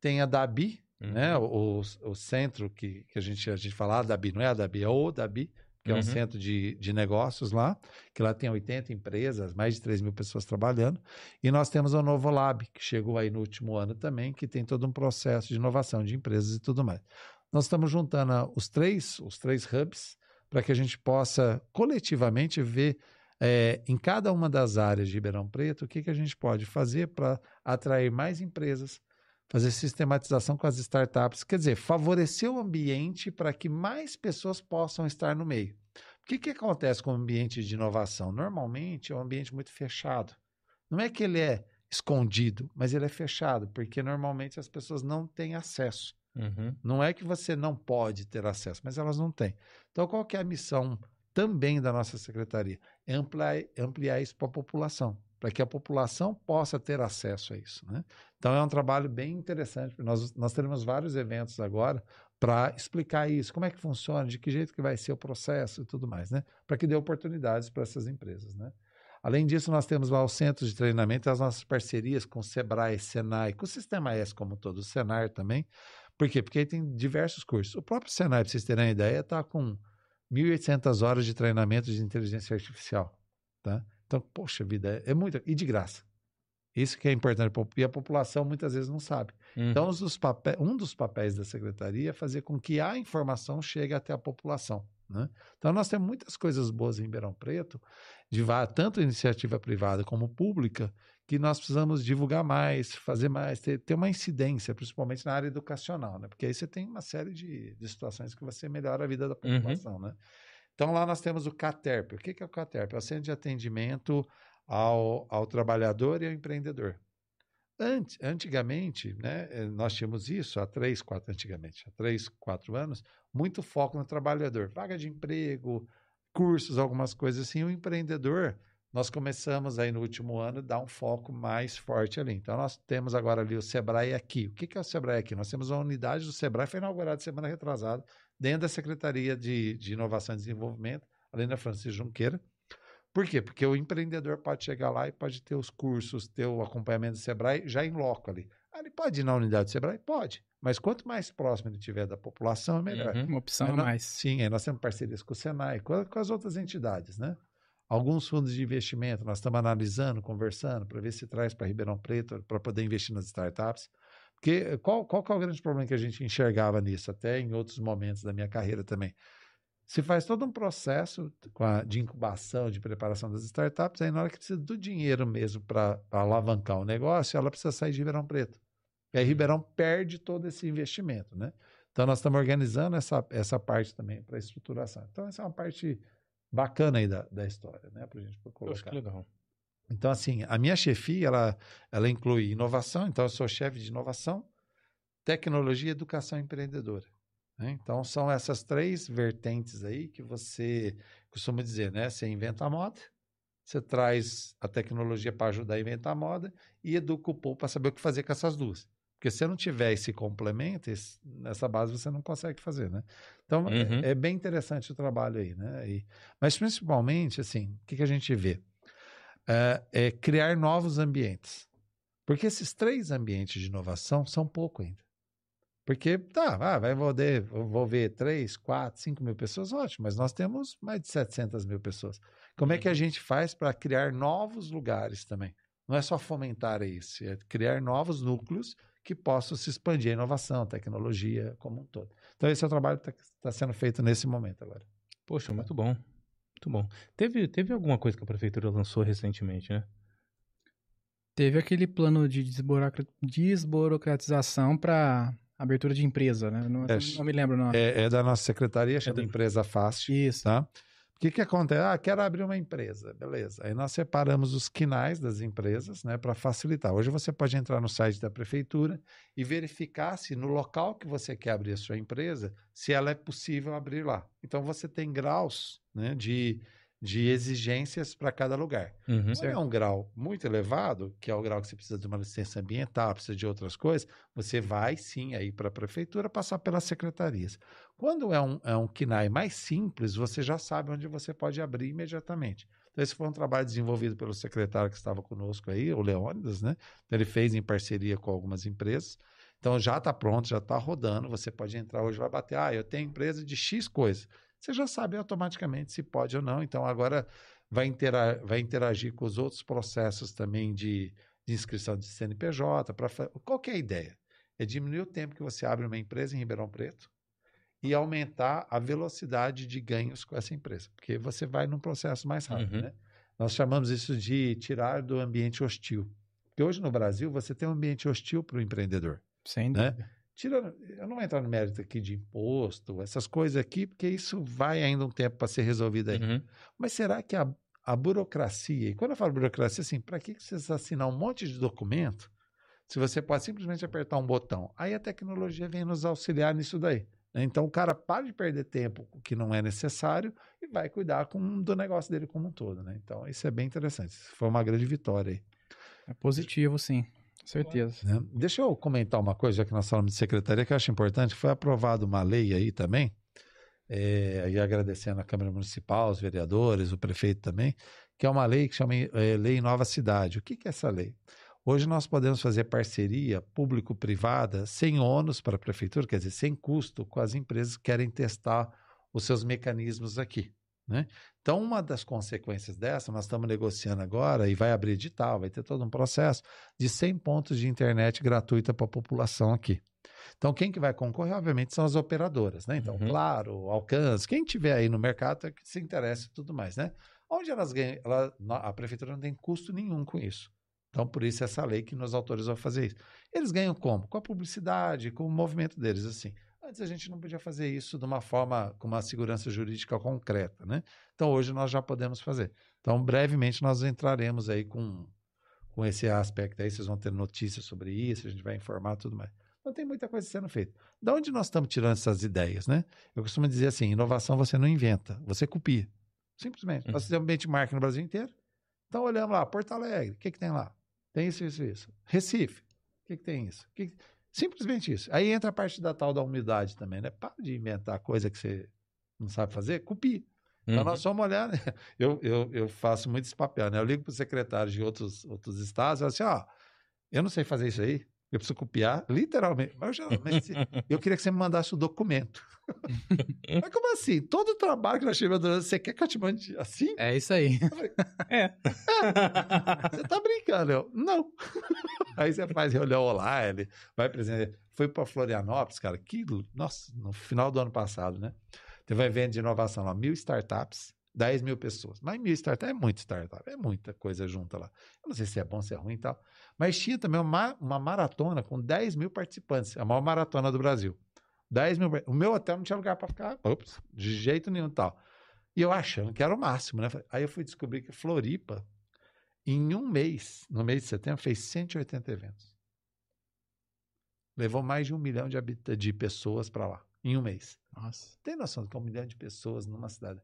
tem a DABI, Uhum. né? O, o centro que, que a gente a gente fala, a DABI, não é a DABI, é o DABI, que é Uhum. um centro de, de negócios lá, que lá tem 80 empresas, mais de 3 mil pessoas trabalhando. E nós temos o Novo Lab, que chegou aí no último ano também, que tem todo um processo de inovação de empresas e tudo mais. Nós estamos juntando os três, os três hubs para que a gente possa coletivamente ver eh, em cada uma das áreas de Ribeirão Preto o que, que a gente pode fazer para atrair mais empresas, fazer sistematização com as startups, quer dizer, favorecer o ambiente para que mais pessoas possam estar no meio. O que, que acontece com o ambiente de inovação? Normalmente é um ambiente muito fechado. Não é que ele é escondido, mas ele é fechado, porque normalmente as pessoas não têm acesso. Uhum. Não é que você não pode ter acesso, mas elas não têm. Então, qual que é a missão também da nossa secretaria? É ampliar, ampliar isso para a população, para que a população possa ter acesso a isso. Né? Então, é um trabalho bem interessante. Nós, nós teremos vários eventos agora para explicar isso, como é que funciona, de que jeito que vai ser o processo e tudo mais, né? para que dê oportunidades para essas empresas. Né? Além disso, nós temos lá os centros de treinamento, as nossas parcerias com o Sebrae, Senai, com o Sistema S como todo, o Senar também. Por quê? Porque aí tem diversos cursos. O próprio Senai, para vocês terem uma ideia, está com 1.800 horas de treinamento de inteligência artificial. Tá? Então, poxa vida, é, é muito. E de graça. Isso que é importante. E a população muitas vezes não sabe. Uhum. Então, um dos, papéis, um dos papéis da secretaria é fazer com que a informação chegue até a população. Né? Então, nós temos muitas coisas boas em Ribeirão Preto, de tanto iniciativa privada como pública, que nós precisamos divulgar mais, fazer mais, ter, ter uma incidência, principalmente na área educacional, né? Porque aí você tem uma série de, de situações que você melhora a vida da Uhum. população, né? Então lá nós temos o CATERP. O que é o CATERP? É o Centro de Atendimento ao, ao Trabalhador e ao Empreendedor. Ant, antigamente, né, eh, nós tínhamos isso há três, quatro, antigamente, há três, quatro anos, muito foco no trabalhador. Vaga de emprego, cursos, algumas coisas assim. O empreendedor, nós começamos aí no último ano dar um foco mais forte ali. Então, nós temos agora ali o Sebrae aqui. O que é o Sebrae aqui? Nós temos uma unidade do Sebrae, foi inaugurada semana retrasada, dentro da Secretaria de, de Inovação e Desenvolvimento, além da Francisco Junqueira. Por quê? Porque o empreendedor pode chegar lá e pode ter os cursos, ter o acompanhamento do Sebrae já em loco ali. Ah, ele pode ir na unidade do Sebrae? Pode. Mas quanto mais próximo ele tiver da população, é melhor. Uhum. Uma opção Aí a mais. Sim, aí nós temos parcerias com o Senai, com, com as outras entidades, né? Alguns fundos de investimento, nós estamos analisando, conversando, para ver se traz para Ribeirão Preto, para poder investir nas startups. Porque eh, qual, qual que é o grande problema que a gente enxergava nisso, até em outros momentos da minha carreira também? Se faz todo um processo de incubação, de preparação das startups, aí na hora que precisa do dinheiro mesmo para alavancar o negócio, ela precisa sair de Ribeirão Preto. E aí Ribeirão perde todo esse investimento, né? Então nós estamos organizando essa, essa parte também para estruturação. Então essa é uma parte bacana aí da, da história, né? Para a gente colocar. que legal. Então, assim, a minha chefia, ela, ela inclui inovação, então eu sou chefe de inovação, tecnologia, educação empreendedora. né? Então, são essas três vertentes aí que você costuma dizer, né? Você inventa a moda, você traz a tecnologia para ajudar a inventar a moda e educa o povo para saber o que fazer com essas duas. Porque se você não tiver esse complemento, esse- nessa base você não consegue fazer, né? Então, Uhum. é, é bem interessante o trabalho aí, né? E- mas, principalmente, assim, o que, que a gente vê? É, é criar novos ambientes. Porque esses três ambientes de inovação são pouco ainda. Porque, tá, ah, vai envolver, envolver 3, 4, 5 mil pessoas, ótimo, mas nós temos mais de 700 mil pessoas. Como é que a gente faz para criar novos lugares também? Não é só fomentar isso, é criar novos núcleos que possam se expandir a inovação, tecnologia como um todo. Então, esse é o trabalho que está sendo feito nesse momento agora. Poxa, muito bom. Muito bom. Teve, teve alguma coisa que a prefeitura lançou recentemente, né? Teve aquele plano de desburocra- desburocratização para abertura de empresa, né? Não, É, não me lembro o nome. É, é da nossa secretaria, chama da- Empresa Fácil. Isso. tá? O que, que acontece? Ah, quero abrir uma empresa, beleza. Aí nós separamos os quinais das empresas, né, para facilitar. Hoje você pode entrar no site da prefeitura e verificar se no local que você quer abrir a sua empresa, se ela é possível abrir lá. Então você tem graus, né, de, de exigências para cada lugar. Uhum. Quando é um grau muito elevado, que é o grau que você precisa de uma licença ambiental, precisa de outras coisas, você vai sim aí para a prefeitura passar pelas secretarias. Quando é um, é um KINAI mais simples, você já sabe onde você pode abrir imediatamente. Então, esse foi um trabalho desenvolvido pelo secretário que estava conosco aí, o Leônidas, né? Então, ele fez em parceria com algumas empresas. Então, já está pronto, já está rodando. Você pode entrar hoje e vai bater. Ah, eu tenho empresa de X coisa. Você já sabe automaticamente se pode ou não. Então, agora vai, intera vai interagir com os outros processos também de, de inscrição de CNPJ. Pra, qual que é a ideia? É diminuir o tempo que você abre uma empresa em Ribeirão Preto e aumentar a velocidade de ganhos com essa empresa, porque você vai num processo mais rápido. Uhum. Né? Nós chamamos isso de tirar do ambiente hostil. Porque hoje no Brasil você tem um ambiente hostil para o empreendedor. Sem Né? dúvida. Tira, eu não vou entrar no mérito aqui de imposto, essas coisas aqui, porque isso vai ainda um tempo para ser resolvido aí. Uhum. Mas será que a, a burocracia, e quando eu falo burocracia, assim, para que você assinar um monte de documento se você pode simplesmente apertar um botão? Aí a tecnologia vem nos auxiliar nisso daí. né? Então o cara para de perder tempo que não é necessário e vai cuidar com, do negócio dele como um todo. Né? Então isso é bem interessante. Isso foi uma grande vitória aí. É positivo, sim. Certeza. né? Deixa eu comentar uma coisa, já que nós falamos de secretaria, que eu acho importante. Foi aprovada uma lei aí também, é, e agradecendo a Câmara Municipal, os vereadores, o prefeito também, que é uma lei que chama é, Lei Nova Cidade. O que, que é essa lei? Hoje nós podemos fazer parceria público-privada sem ônus para a prefeitura, quer dizer, sem custo, com as empresas que querem testar os seus mecanismos aqui. Né? Então, uma das consequências dessa, nós estamos negociando agora e vai abrir edital, vai ter todo um processo de 100 pontos de internet gratuita para a população aqui. Então, quem que vai concorrer, obviamente, são as operadoras, né? Então, Uhum. claro, alcance, quem tiver aí no mercado é que se interessa e tudo mais, né? Onde elas ganham, ela- a prefeitura não tem custo nenhum com isso. Então, por isso, essa lei que nos autorizou a fazer isso. Eles ganham como? Com a publicidade, com o movimento deles, assim. Antes a gente não podia fazer isso de uma forma, com uma segurança jurídica concreta, né? Então, hoje nós já podemos fazer. Então, brevemente, nós entraremos aí com, com esse aspecto aí. Vocês vão ter notícias sobre isso, a gente vai informar tudo mais. Então, tem muita coisa sendo feita. Da onde nós estamos tirando essas ideias, né? Eu costumo dizer assim, inovação você não inventa, você copia. Simplesmente. Uhum. Nós fizemos benchmark no Brasil inteiro. Então, olhamos lá, Porto Alegre, o que, que tem lá? Tem isso, isso, isso. Recife, o que, que tem isso? O que que- Simplesmente isso. Aí entra a parte da tal da humildade também, né? Para de inventar coisa que você não sabe fazer, copie. Então, Uhum. nós vamos olhar, né? eu, eu, eu faço muito esse papel, né? Eu ligo para os secretários de outros, outros estados e falo assim, ó, eu não sei fazer isso aí, eu preciso copiar, literalmente. Mas eu, já- mas eu queria que você me mandasse o documento. mas como assim? Todo o trabalho que nós tivemos, durante- você quer que eu te mande assim? É isso aí. É. Você tá brincando? Eu, não. Aí você faz reunião online, vai presidente. Foi para Florianópolis, cara, que, nossa, no final do ano passado, né? Teve um evento de inovação lá, mil startups, 10 mil pessoas. Mas mil startups é muito startup, é muita coisa junta lá. Eu não sei se é bom, se é ruim e tal. Mas tinha também uma, uma maratona com 10 mil participantes, a maior maratona do Brasil. 10 mil. O meu hotel não tinha lugar para ficar, ops, de jeito nenhum e tal. E eu achando que era o máximo, né? Aí eu fui descobrir que Floripa, em um mês, no mês de setembro, fez 180 eventos. Levou mais de um milhão de, habita de pessoas para lá, em um mês. Nossa. Tem noção do que é um milhão de pessoas numa cidade?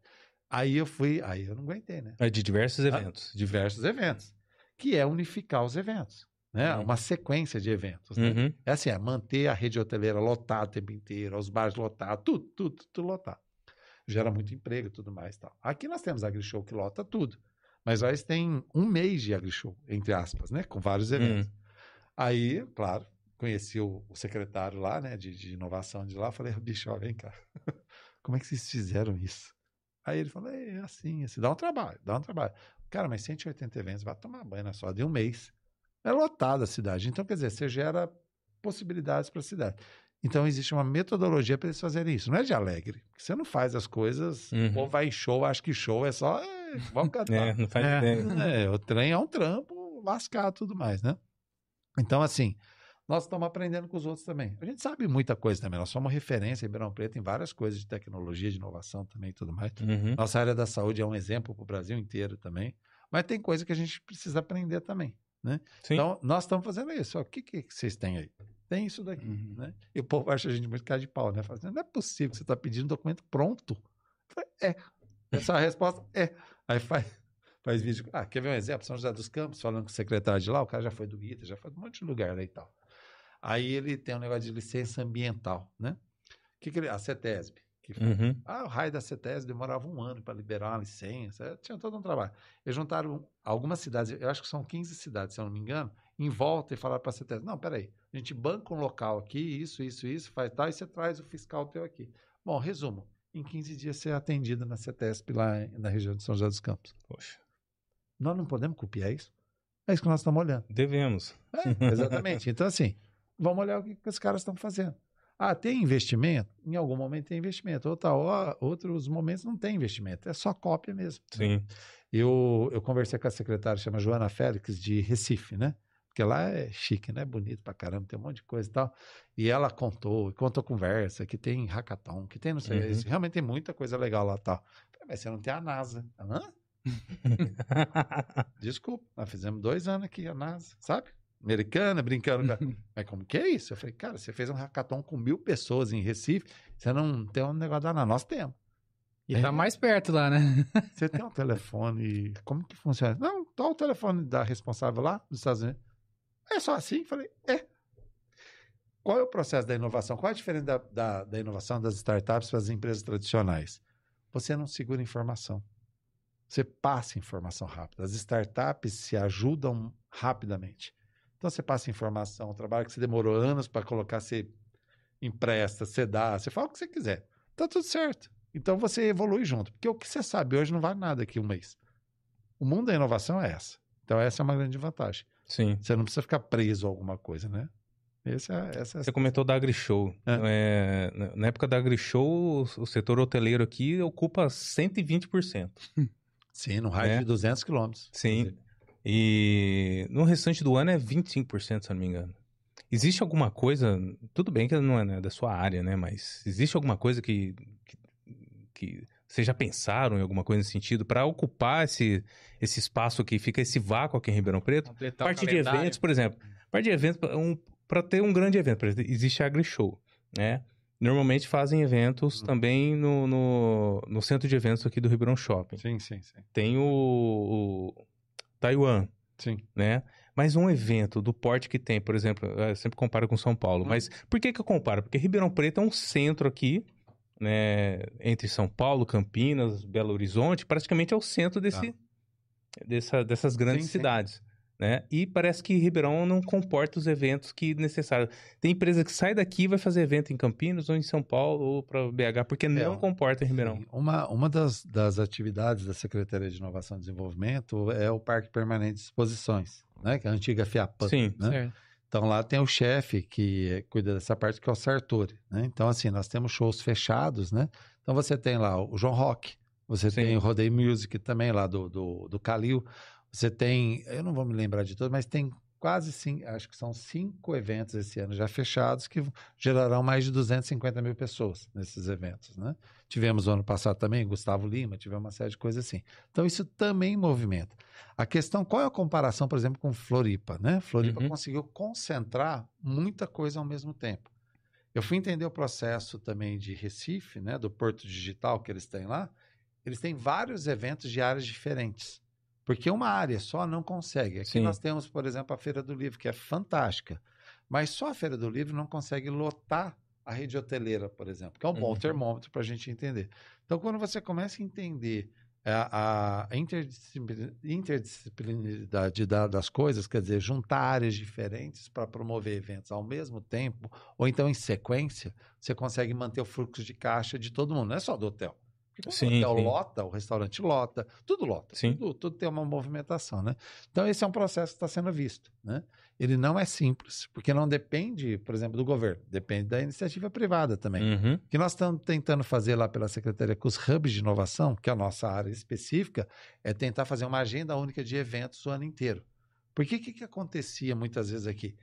Aí eu fui, aí eu não aguentei, né? É de diversos eventos. Diversos eventos, que é unificar os eventos, né? Uhum. Uma sequência de eventos, né? Uhum. É assim, é manter a rede hoteleira lotada o tempo inteiro, os bares lotados, tudo, tudo, tudo lotado. Gera muito emprego e tudo mais. e Tal. Aqui nós temos a AgriShow que lota tudo. Mas nós tem um mês de AgriShow, entre aspas, né? Com vários eventos. Aí, claro, conheci o, o secretário lá, né? De, de inovação de lá. Falei, bicho, ó, vem cá. Como é que vocês fizeram isso? Aí ele falou, é assim, assim, dá um trabalho, dá um trabalho. Cara, mas 180 eventos, vai tomar banho, é só de um mês. É lotada a cidade. Então, quer dizer, você gera possibilidades para a cidade. Então, existe uma metodologia para eles fazerem isso. Não é de alegre. Você não faz as coisas, Uhum. o povo vai em show, acha que show é só, é, vamos cantar. É, não faz É. ideia. É, o trem é um trampo, lascar tudo mais, né? Então, assim, nós estamos aprendendo com os outros também. A gente sabe muita coisa também. Nós somos referência em Ribeirão Preto em várias coisas de tecnologia, de inovação também e tudo mais. Uhum. Nossa área da saúde é um exemplo para o Brasil inteiro também. Mas tem coisa que a gente precisa aprender também. Sim. Então, nós estamos fazendo isso. Ó, O que, que vocês têm aí? Tem isso daqui. Uhum. Né? E o povo acha a gente muito cara de pau, né? Fala assim, não é possível que você está pedindo um documento pronto. Falei, É. Essa é a resposta é. Aí faz, faz vídeo. Ah, quer ver um exemplo? São José dos Campos, falando com o secretário de lá, o cara já foi do ITA, já foi de um monte de lugar lá e tal. Aí ele tem um negócio de licença ambiental, né? Que, que ele. A CETESB. Que Uhum. ah, o raio da CETES demorava um ano para liberar uma licença, eh, tinha todo um trabalho. Eles juntaram algumas cidades, eu acho que são 15 cidades, se eu não me engano, em volta e falaram para a CETES, não, peraí, a gente banca um local aqui, isso, isso, isso, faz tal, e você traz o fiscal teu aqui. Bom, resumo, em 15 dias você é atendido na CETESP lá na região de São José dos Campos. Poxa, Nós não podemos copiar isso? É isso que nós estamos olhando. devemos. É, exatamente. Então, assim, vamos olhar o que, que os caras estão fazendo. Ah, tem investimento? Em algum momento tem investimento. Outra hora, outros momentos não tem investimento. É só cópia mesmo. Sim. Eu, eu conversei com a secretária, chama Joana Félix, de Recife, né? Porque lá é chique, né? Bonito pra caramba, tem um monte de coisa e tal. E ela contou, contou conversa, que tem hackathon, que tem não sei, Uhum. realmente tem muita coisa legal lá e tal. Mas você não tem a NASA. Hã? Desculpa, nós fizemos dois anos aqui, a NASA, sabe? Americana, brincando. com- Mas como que é isso? Eu falei, cara, você fez um hackathon com mil pessoas em Recife, você não tem um negócio NASA. Nós temos. E tá mais perto lá, né? Você tem um telefone, como que funciona? Não, tá o telefone da responsável lá dos Estados Unidos. É só assim? Eu Falei, é. Qual é o processo da inovação? Qual é a diferença da, da, da inovação das startups para as empresas tradicionais? Você não segura informação. Você passa informação rápida. As startups se ajudam rapidamente. Então você passa informação, um trabalho que você demorou anos para colocar, você empresta, você dá, você fala o que você quiser. Tá tudo certo. Então você evolui junto. Porque o que você sabe hoje não vale nada aqui um mês. O mundo da inovação é essa. Então essa é uma grande vantagem. Sim. Você não precisa ficar preso a alguma coisa, né? Esse é, essa é Você comentou da AgriShow. É, na- na época da AgriShow, o- o setor hoteleiro aqui ocupa 120%. Sim, no raio É. de 200 quilômetros. Sim. E no restante do ano é 25%, se eu não me engano. Existe alguma coisa, tudo bem que não é né, da sua área, né? Mas existe alguma coisa que, que, que vocês já pensaram em alguma coisa nesse sentido para ocupar esse, esse espaço que fica esse vácuo aqui em Ribeirão Preto? Completar parte de eventos, por exemplo. Parte de eventos, para ter um grande evento, por exemplo, existe a AgriShow, né? Normalmente fazem eventos Uhum. também no, no, no centro de eventos aqui do Ribeirão Shopping. Sim, sim, sim. Tem o, o Taiwan, Sim. né? Mas um evento do porte que tem, por exemplo, eu sempre comparo com São Paulo. Mas por que que eu comparo? Porque Ribeirão Preto é um centro aqui, né? Entre São Paulo, Campinas, Belo Horizonte, praticamente é o centro desse, dessa, dessas grandes Sim, sim. Né? E parece que Ribeirão não comporta os eventos que necessário. Tem empresa que sai daqui e vai fazer evento em Campinas ou em São Paulo ou para BH, porque não um- comporta em Ribeirão. Sim. Uma, uma das, das atividades da Secretaria de Inovação e Desenvolvimento é o Parque Permanente de Exposições, né? Que é a antiga FIAPAN. Sim. né? Certo. Então lá tem o chefe que eh, cuida dessa parte, que é o Sartori, né? Então assim, nós temos shows fechados, né? Então você tem lá o João Rock, você Sim. tem o Rodeio Music também lá do, do, do Calil, você tem, eu não vou me lembrar de todos, mas tem quase cinco, acho que são cinco eventos esse ano já fechados que gerarão mais de 250 mil pessoas nesses eventos, né? Tivemos o ano passado também Gustavo Lima, tivemos uma série de coisas assim. Então isso também movimenta. A questão, qual é a comparação, por exemplo, com Floripa, né? Floripa Uhum. conseguiu concentrar muita coisa ao mesmo tempo. Eu fui entender o processo também de Recife, né? Do Porto Digital que eles têm lá. Eles têm vários eventos de áreas diferentes. Porque uma área só não consegue. Aqui Sim. nós temos, por exemplo, a Feira do Livro, que é fantástica. Mas só a Feira do Livro não consegue lotar a rede hoteleira, por exemplo, que é um bom Uhum. termômetro para a gente entender. Então, quando você começa a entender a, a interdisciplin- interdisciplinaridade da- das coisas, quer dizer, juntar áreas diferentes para promover eventos ao mesmo tempo, ou então em sequência, você consegue manter o fluxo de caixa de todo mundo, não é só do hotel. Porque quando Sim, o hotel sim. lota, o restaurante lota, tudo lota, Sim. tudo, tudo tem uma movimentação, né? Então, esse é um processo que está sendo visto, né? Ele não é simples, porque não depende, por exemplo, do governo, depende da iniciativa privada também. Uhum. O que nós estamos tentando fazer lá pela Secretaria com os hubs de inovação, que é a nossa área específica, é tentar fazer uma agenda única de eventos o ano inteiro. Porque o que, que acontecia muitas vezes aqui?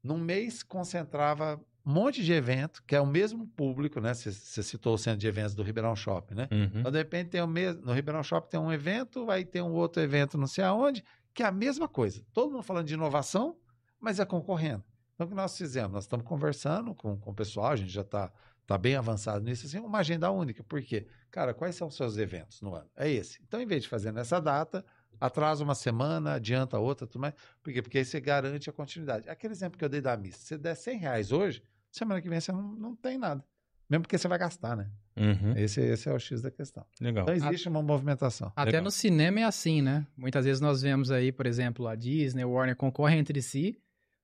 Num mês concentrava um monte de evento, que é o mesmo público, né? Você citou o centro de eventos do Ribeirão Shopping, né? Uhum. Então, de repente, tem o mesmo. No Ribeirão Shopping tem um evento, vai ter um outro evento não sei aonde, que é a mesma coisa. Todo mundo falando de inovação, mas é concorrendo. Então, o que nós fizemos? Nós estamos conversando com, com o pessoal, a gente já está tá bem avançado nisso, assim, uma agenda única. Por quê? Cara, quais são os seus eventos no ano? É esse. Então, em vez de fazer nessa data, atrasa uma semana, adianta outra, tudo mais. Por quê? Porque aí você garante a continuidade. Aquele exemplo que eu dei da missa, se você der 100 reais hoje, semana que vem você não, não tem nada. Mesmo porque você vai gastar, né? Uhum. Esse, esse é o X da questão. Legal. Então existe uma movimentação. Até Legal. no cinema é assim, né? Muitas vezes nós vemos aí, por exemplo, a Disney, o Warner concorrem entre si,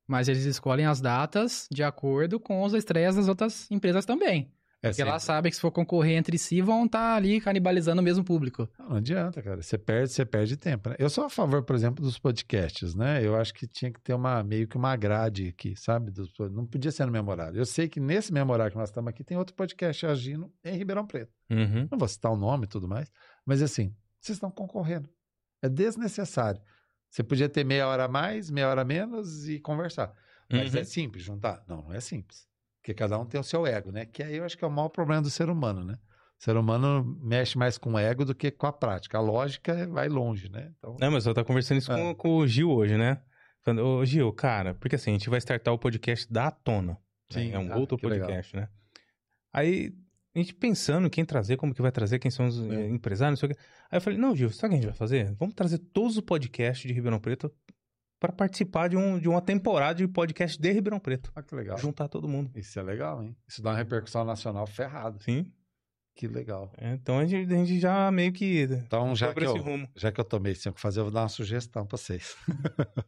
mas eles escolhem as datas de acordo com as estreias das outras empresas também. É Porque elas sabem que se for concorrer entre si, vão estar ali canibalizando o mesmo público. Não, adianta, cara. Você perde, você perde tempo. né? Eu sou a favor, por exemplo, dos podcasts, né? Eu acho que tinha que ter uma meio que uma grade aqui, sabe? Dos- não podia ser no memorário. Eu sei que nesse memorário que nós estamos aqui tem outro podcast agindo em Ribeirão Preto. Uhum. Não vou citar o nome e tudo mais, mas assim, vocês estão concorrendo. É desnecessário. Você podia ter meia hora a mais, meia hora a menos e conversar. Mas Uhum. é simples juntar? Não, não é simples. Porque cada um tem o seu ego, né? Que aí eu acho que é o maior problema do ser humano, né? O ser humano mexe mais com o ego do que com a prática. A lógica vai longe, né? Então, Não, mas eu tava conversando isso Ah. com, com o Gil hoje, né? Falando, ô Gil, cara, porque assim, a gente vai startar o podcast da Tona. né? Sim, É um ah, outro que legal. podcast, né? Aí, a gente pensando quem trazer, como que vai trazer, quem são os É. eh, empresários, não sei o quê. Aí eu falei, não, Gil, sabe o que a gente vai fazer? Vamos trazer todos os podcasts de Ribeirão Preto para participar de, um, de uma temporada de podcast de Ribeirão Preto. ah, que legal. Juntar todo mundo. Isso é legal, hein? Isso dá uma repercussão nacional ferrada. Sim. Que legal. É, então a gente, a gente já meio que. Então, já que, eu, rumo. já que eu tomei esse tempo pra fazer, eu vou dar uma sugestão para vocês.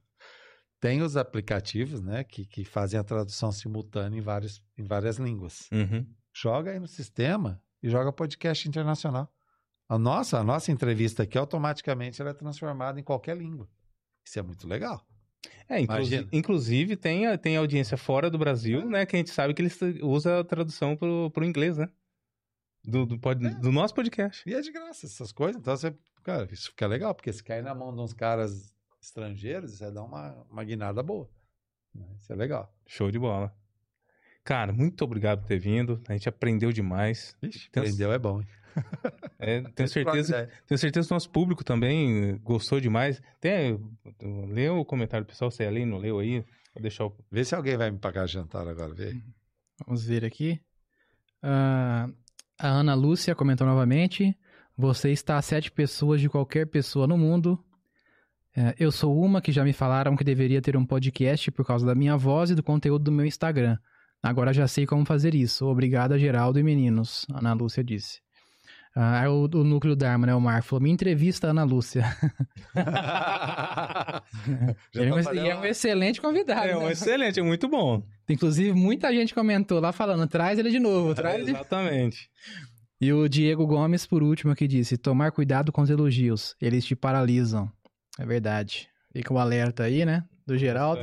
Tem os aplicativos, né, que, que fazem a tradução simultânea em, vários, em várias línguas. Uhum. Joga aí no sistema e joga podcast internacional. A nossa, a nossa entrevista aqui, automaticamente, ela é transformada em qualquer língua. Isso é muito legal. É, inclusive, inclusive tem, tem audiência fora do Brasil, né? Que a gente sabe que eles usa a tradução pro, pro inglês, né? Do, do, pod- É. do nosso podcast. E é de graça essas coisas. Então, você, cara, isso fica legal, porque se cair na mão de uns caras estrangeiros, você dá uma, uma guinada boa. né? Isso é legal. Show de bola. Cara, muito obrigado por ter vindo. A gente aprendeu demais. Ixi, aprendeu é bom. hein? É, tenho certeza, ideia. tenho certeza que o nosso público também eh, gostou demais. Tem, leu o comentário do pessoal, você ali, não leu aí? Vou deixar o. Vê se alguém vai me pagar jantar agora, vê. Vamos ver aqui. Ah, a Ana Lúcia comentou novamente. Você está a sete pessoas de qualquer pessoa no mundo. É, eu sou uma que já me falaram que deveria ter um podcast por causa da minha voz e do conteúdo do meu Instagram. Agora já sei como fazer isso. Obrigada, Geraldo e meninos. Ana Lúcia disse. Ah, aí o, o núcleo Dharma, né? O Marco falou: me entrevista, Ana Lúcia. Ele é tá um- e é um excelente convidado. É, um né? excelente, é muito bom. Inclusive, muita gente comentou lá falando: traz ele de novo, traz ele Exatamente. E o Diego Gomes, por último, que disse: tomar cuidado com os elogios, eles te paralisam. É verdade. Fica o alerta aí, né? Do Geraldo.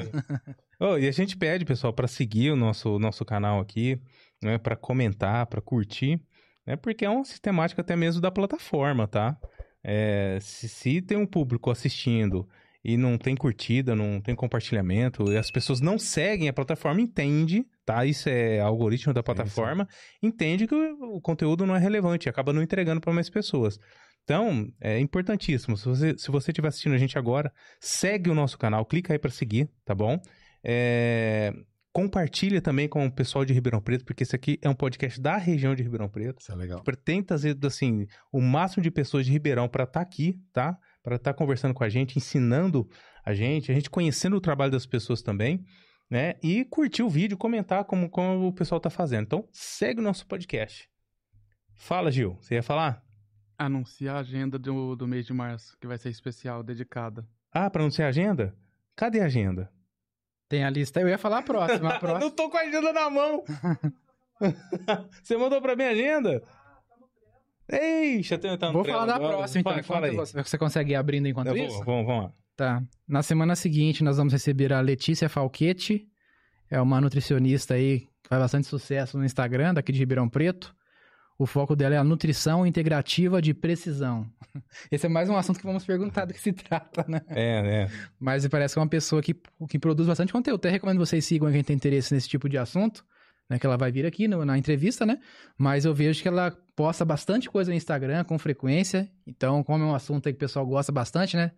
Oh, e a gente pede, pessoal, para seguir o nosso, nosso canal aqui, né, para comentar, para curtir, né, porque é uma sistemática até mesmo da plataforma, tá? É, se, se tem um público assistindo e não tem curtida, não tem compartilhamento, e as pessoas não seguem a plataforma, entende, tá? Isso é algoritmo da plataforma, entende que o, o conteúdo não é relevante, acaba não entregando para mais pessoas. Então, é importantíssimo. Se você se você estiver assistindo a gente agora, segue o nosso canal, clica aí para seguir, tá bom? É, compartilha também com o pessoal de Ribeirão Preto, porque esse aqui é um podcast da região de Ribeirão Preto. Isso é legal. Trazer, assim, o máximo de pessoas de Ribeirão para estar aqui, tá? Para estar conversando com a gente, ensinando a gente, a gente conhecendo o trabalho das pessoas também, né? E curtir o vídeo, comentar como, como o pessoal tá fazendo. Então, segue o nosso podcast. Fala, Gil. Você ia falar? Anunciar a agenda do, do mês de março, que vai ser especial, dedicada. Ah, para anunciar a agenda? Cadê a agenda? Tem a lista. Eu ia falar a próxima. A próxima. Não tô com a agenda na mão. Você mandou pra mim a agenda? Eixa, tá, tá no Vou falar da agora. próxima, então. Fala, fala você, você consegue ir abrindo enquanto Eu isso? vou, vamos, vamos lá. Tá. Na semana seguinte, nós vamos receber a Letícia Falquete. É uma nutricionista aí que faz bastante sucesso no Instagram, daqui de Ribeirão Preto. O foco dela é a nutrição integrativa de precisão. Esse é mais um assunto que vamos perguntar do que se trata, né? É, é. Mas parece que é uma pessoa que, que produz bastante conteúdo. Até recomendo vocês sigam quem tem interesse nesse tipo de assunto, né? Que ela vai vir aqui no- na entrevista, né? Mas eu vejo que ela posta bastante coisa no Instagram com frequência. Então, como é um assunto que o pessoal gosta bastante, né?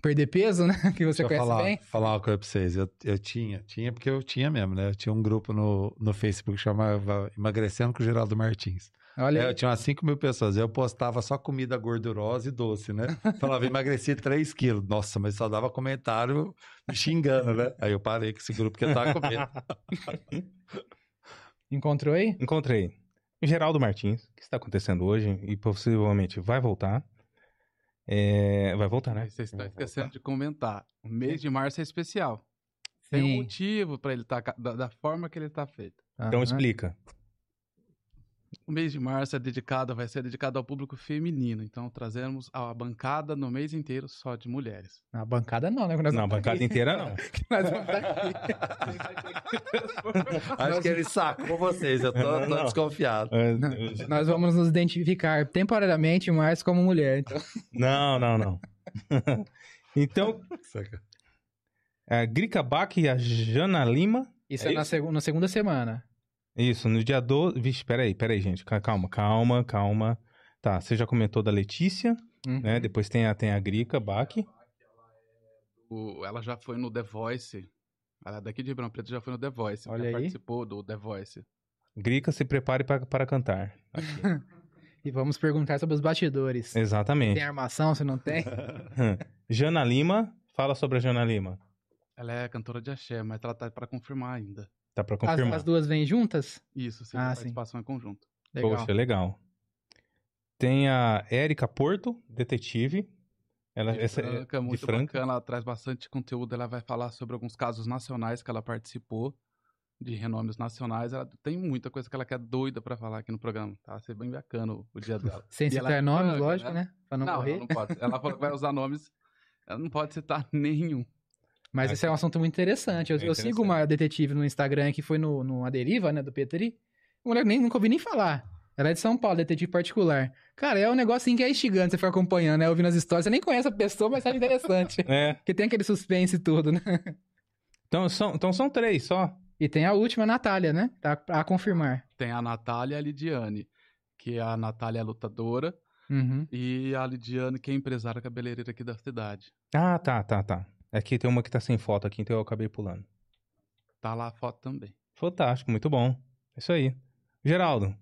Perder peso, né? Que você Deixa conhece falar, bem. falar uma coisa pra vocês. Eu, eu tinha, tinha porque eu tinha mesmo, né? Eu tinha um grupo no, no Facebook que chamava Emagrecendo com o Geraldo Martins. Olha É, eu tinha umas 5 mil pessoas. Eu postava só comida gordurosa e doce, né? Falava, emagreci 3 quilos. Nossa, mas só dava comentário me xingando, né? Aí eu parei com esse grupo porque eu tava com medo. Encontrou aí? Encontrei. Geraldo Martins, o que está acontecendo hoje e possivelmente vai voltar. É, vai voltar, né? Estão Vai esquecendo de comentar. O mês de março é especial. Tem um motivo pra ele estar da, da forma que ele tá feito. Então explica. O mês de março é dedicado, vai ser dedicado ao público feminino. Então trazemos a bancada no mês inteiro só de mulheres. Na bancada não, né? Nós Não, a bancada aqui. inteira não. Nós vamos tá aqui. Acho que ele sacou vocês. Eu tô, tô Não. desconfiado. É, Nós vamos nos identificar temporariamente mais como mulher. Então, Não, não, não. Então, Saca. a Grica Bach e a Jana Lima. isso É é, na, isso? segu- na segunda semana. Isso, no dia 12. Vixe, peraí, peraí, gente. Ca- Calma, calma, calma. Tá, você já comentou da Letícia, Uhum. né? Depois tem a, tem a Grica Bach. Ela já foi no The Voice. Ela é daqui de Ribeirão Preto já foi no The Voice. Olha já aí. participou do The Voice. Grica, se prepare para cantar. E vamos perguntar sobre os bastidores. Exatamente. Tem armação, se não tem? Jana Lima, fala sobre a Jana Lima. Ela é cantora de axé, mas ela tá pra confirmar ainda. Tá pra As, confirmar. as duas vêm juntas? Isso, sim, Ah, a sim. participação em conjunto. Legal. Poxa, legal. Tem a Érica Porto, detetive. Ela, de essa é Franca, de muito Franca. bacana, ela traz bastante conteúdo, ela vai falar sobre alguns casos nacionais que ela participou, de renomes nacionais, ela tem muita coisa que ela quer doida pra falar aqui no programa, tá? Vai ser bem bacana o, o dia dela. Sem E citar é nomes, franca, lógico, né? Pra não, Não, correr. ela não pode. Ela falou que vai usar nomes, ela não pode citar nenhum. Mas esse é um assunto muito interessante. Eu, É eu sigo interessante. uma detetive no Instagram que foi no, no A Deriva, né, do Petri. Mulher nem, nunca ouvi nem falar. Ela é de São Paulo, detetive particular. Cara, é um negocinho que é instigante, você fica acompanhando, né, ouvindo as histórias. Você nem conhece a pessoa, mas acha interessante. É. Porque tem aquele suspense e tudo, né? Então são, então são três só. E tem a última, a Natália, né? Tá a confirmar. Tem a Natália e a Lidiane, que a Natália é lutadora Uhum. e a Lidiane que é empresária cabeleireira aqui da cidade. Ah, tá, tá, tá. Aqui tem uma que tá sem foto aqui, então eu acabei pulando. Tá lá a foto também. Fantástico, muito bom. Isso aí. Geraldo,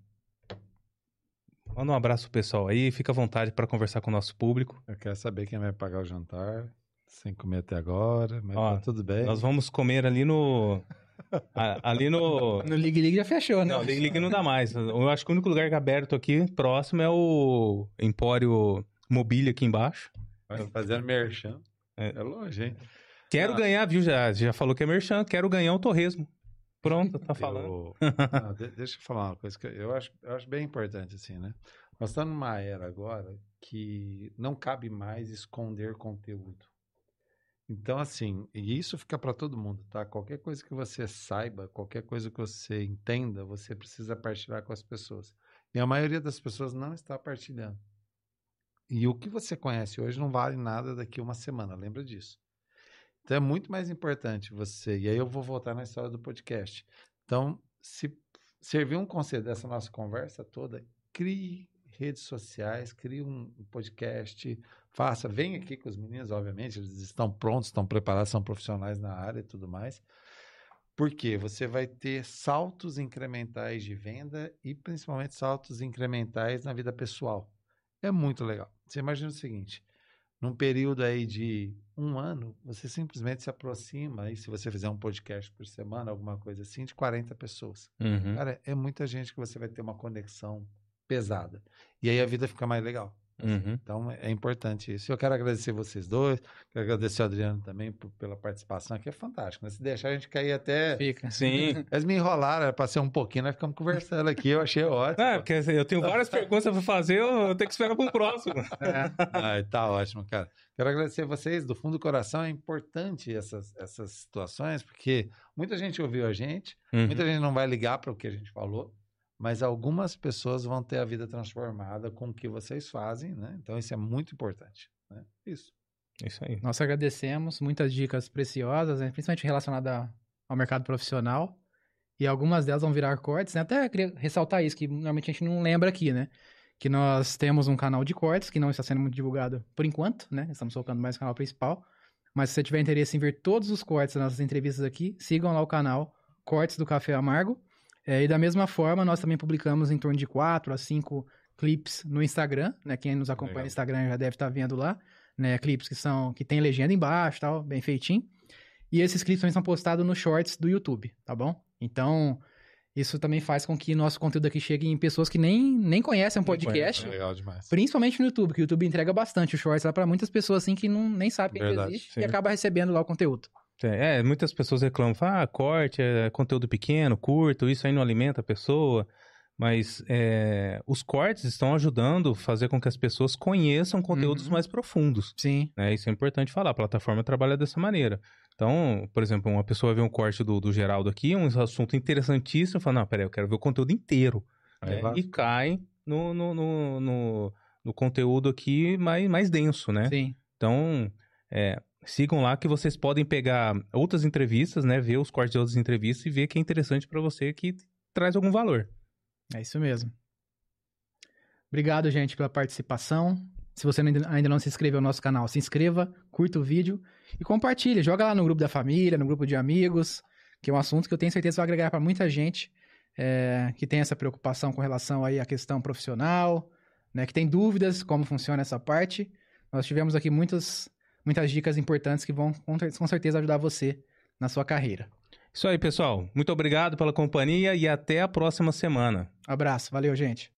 manda um abraço pro pessoal aí, fica à vontade para conversar com o nosso público. Eu quero saber quem vai pagar o jantar, sem comer até agora, mas Ó, tá tudo bem. Nós vamos comer ali no. a- ali no. No Ligue Ligue já fechou, né? Não, Ligue Ligue não dá mais. Eu acho que o único lugar que é aberto aqui, próximo, é o Empório Mobília aqui embaixo. Vai fazendo merchan. É. É, longe, hein? Quero Ah. ganhar, viu? Já, já falou que é merchan, quero ganhar o torresmo. Pronto, tá falando. Eu- Não, de- deixa eu falar uma coisa que eu acho, eu acho bem importante, assim, né? Nós estamos numa era agora que não cabe mais esconder conteúdo. Então, assim, e isso fica para todo mundo, tá? Qualquer coisa que você saiba, qualquer coisa que você entenda, você precisa partilhar com as pessoas. E a maioria das pessoas não está partilhando. E o que você conhece hoje não vale nada daqui uma semana, lembra disso. Então é muito mais importante você. E aí eu vou voltar na história do podcast. Então, se servir um conselho dessa nossa conversa toda, crie redes sociais, crie um podcast, faça, vem aqui com os meninos, obviamente, eles estão prontos, estão preparados, são profissionais na área e tudo mais. Porque você vai ter saltos incrementais de venda e principalmente saltos incrementais na vida pessoal. É muito legal. Você imagina o seguinte: num período aí de um ano, você simplesmente se aproxima, e se você fizer um podcast por semana, alguma coisa assim, de 40 pessoas. Uhum. Cara, é muita gente que você vai ter uma conexão pesada. E aí a vida fica mais legal. Uhum. Então é importante isso. Eu quero agradecer vocês dois, quero agradecer o Adriano também por- pela participação aqui. É fantástico, né? Se deixar a gente cair até. Fica. Sim. Eles me enrolaram, ser um pouquinho, nós ficamos conversando aqui, eu achei ótimo. Ah, porque eu tenho várias perguntas pra fazer, eu tenho que esperar pro próximo. É. Ai, tá ótimo, cara. Quero agradecer vocês do fundo do coração. É importante essas, essas situações, porque muita gente ouviu a gente, Uhum. muita gente não vai ligar para o que a gente falou, mas algumas pessoas vão ter a vida transformada com o que vocês fazem, né? Então isso é muito importante. Né? Isso. Isso aí. Nós agradecemos, muitas dicas preciosas, né? principalmente relacionadas a- ao mercado profissional. E algumas delas vão virar cortes, né? Até queria ressaltar isso, que normalmente a gente não lembra aqui, né? Que nós temos um canal de cortes, que não está sendo muito divulgado por enquanto, né? Estamos focando mais no canal principal. Mas se você tiver interesse em ver todos os cortes das nossas entrevistas aqui, sigam lá o canal Cortes do Café Amargo. É, e da mesma forma, nós também publicamos em torno de 4 a 5 clips no Instagram, né? Quem nos acompanha Legal. no Instagram já deve estar vendo lá, né? Clipes que são que tem legenda embaixo, tal, bem feitinho. E esses clipes também são postados nos shorts do YouTube, tá bom? Então, isso também faz com que nosso conteúdo aqui chegue em pessoas que nem, nem conhecem um podcast, conhecem, Legal demais. principalmente no YouTube, que o YouTube entrega bastante o shorts lá pra muitas pessoas assim que não, nem sabem que Verdade, existe sim. e acaba recebendo lá o conteúdo. É, muitas pessoas reclamam, falam, ah, corte, é conteúdo pequeno, curto, isso aí não alimenta a pessoa. Mas é, os cortes estão ajudando a fazer com que as pessoas conheçam conteúdos Uhum. mais profundos. Sim. né? Isso é importante falar. A plataforma trabalha dessa maneira. Então, por exemplo, uma pessoa vê um corte do, do Geraldo aqui, um assunto interessantíssimo, fala, não, peraí, eu quero ver o conteúdo inteiro. Aí né? E cai no, no, no, no- no conteúdo aqui mais, mais denso, né? Sim. Então, é, sigam lá que vocês podem pegar outras entrevistas, né? Ver os cortes de outras entrevistas e ver que é interessante pra você, que traz algum valor. É isso mesmo. Obrigado, gente, pela participação. Se você ainda não se inscreveu no nosso canal, se inscreva, curta o vídeo e compartilhe. Joga lá no grupo da família, no grupo de amigos, que é um assunto que eu tenho certeza vai agregar para muita gente é, que tem essa preocupação com relação aí à questão profissional, né, que tem dúvidas como funciona essa parte. Nós tivemos aqui muitas, muitas dicas importantes que vão com cer- com certeza ajudar você na sua carreira. Isso aí, pessoal. Muito obrigado pela companhia e até a próxima semana. Abraço, valeu, gente.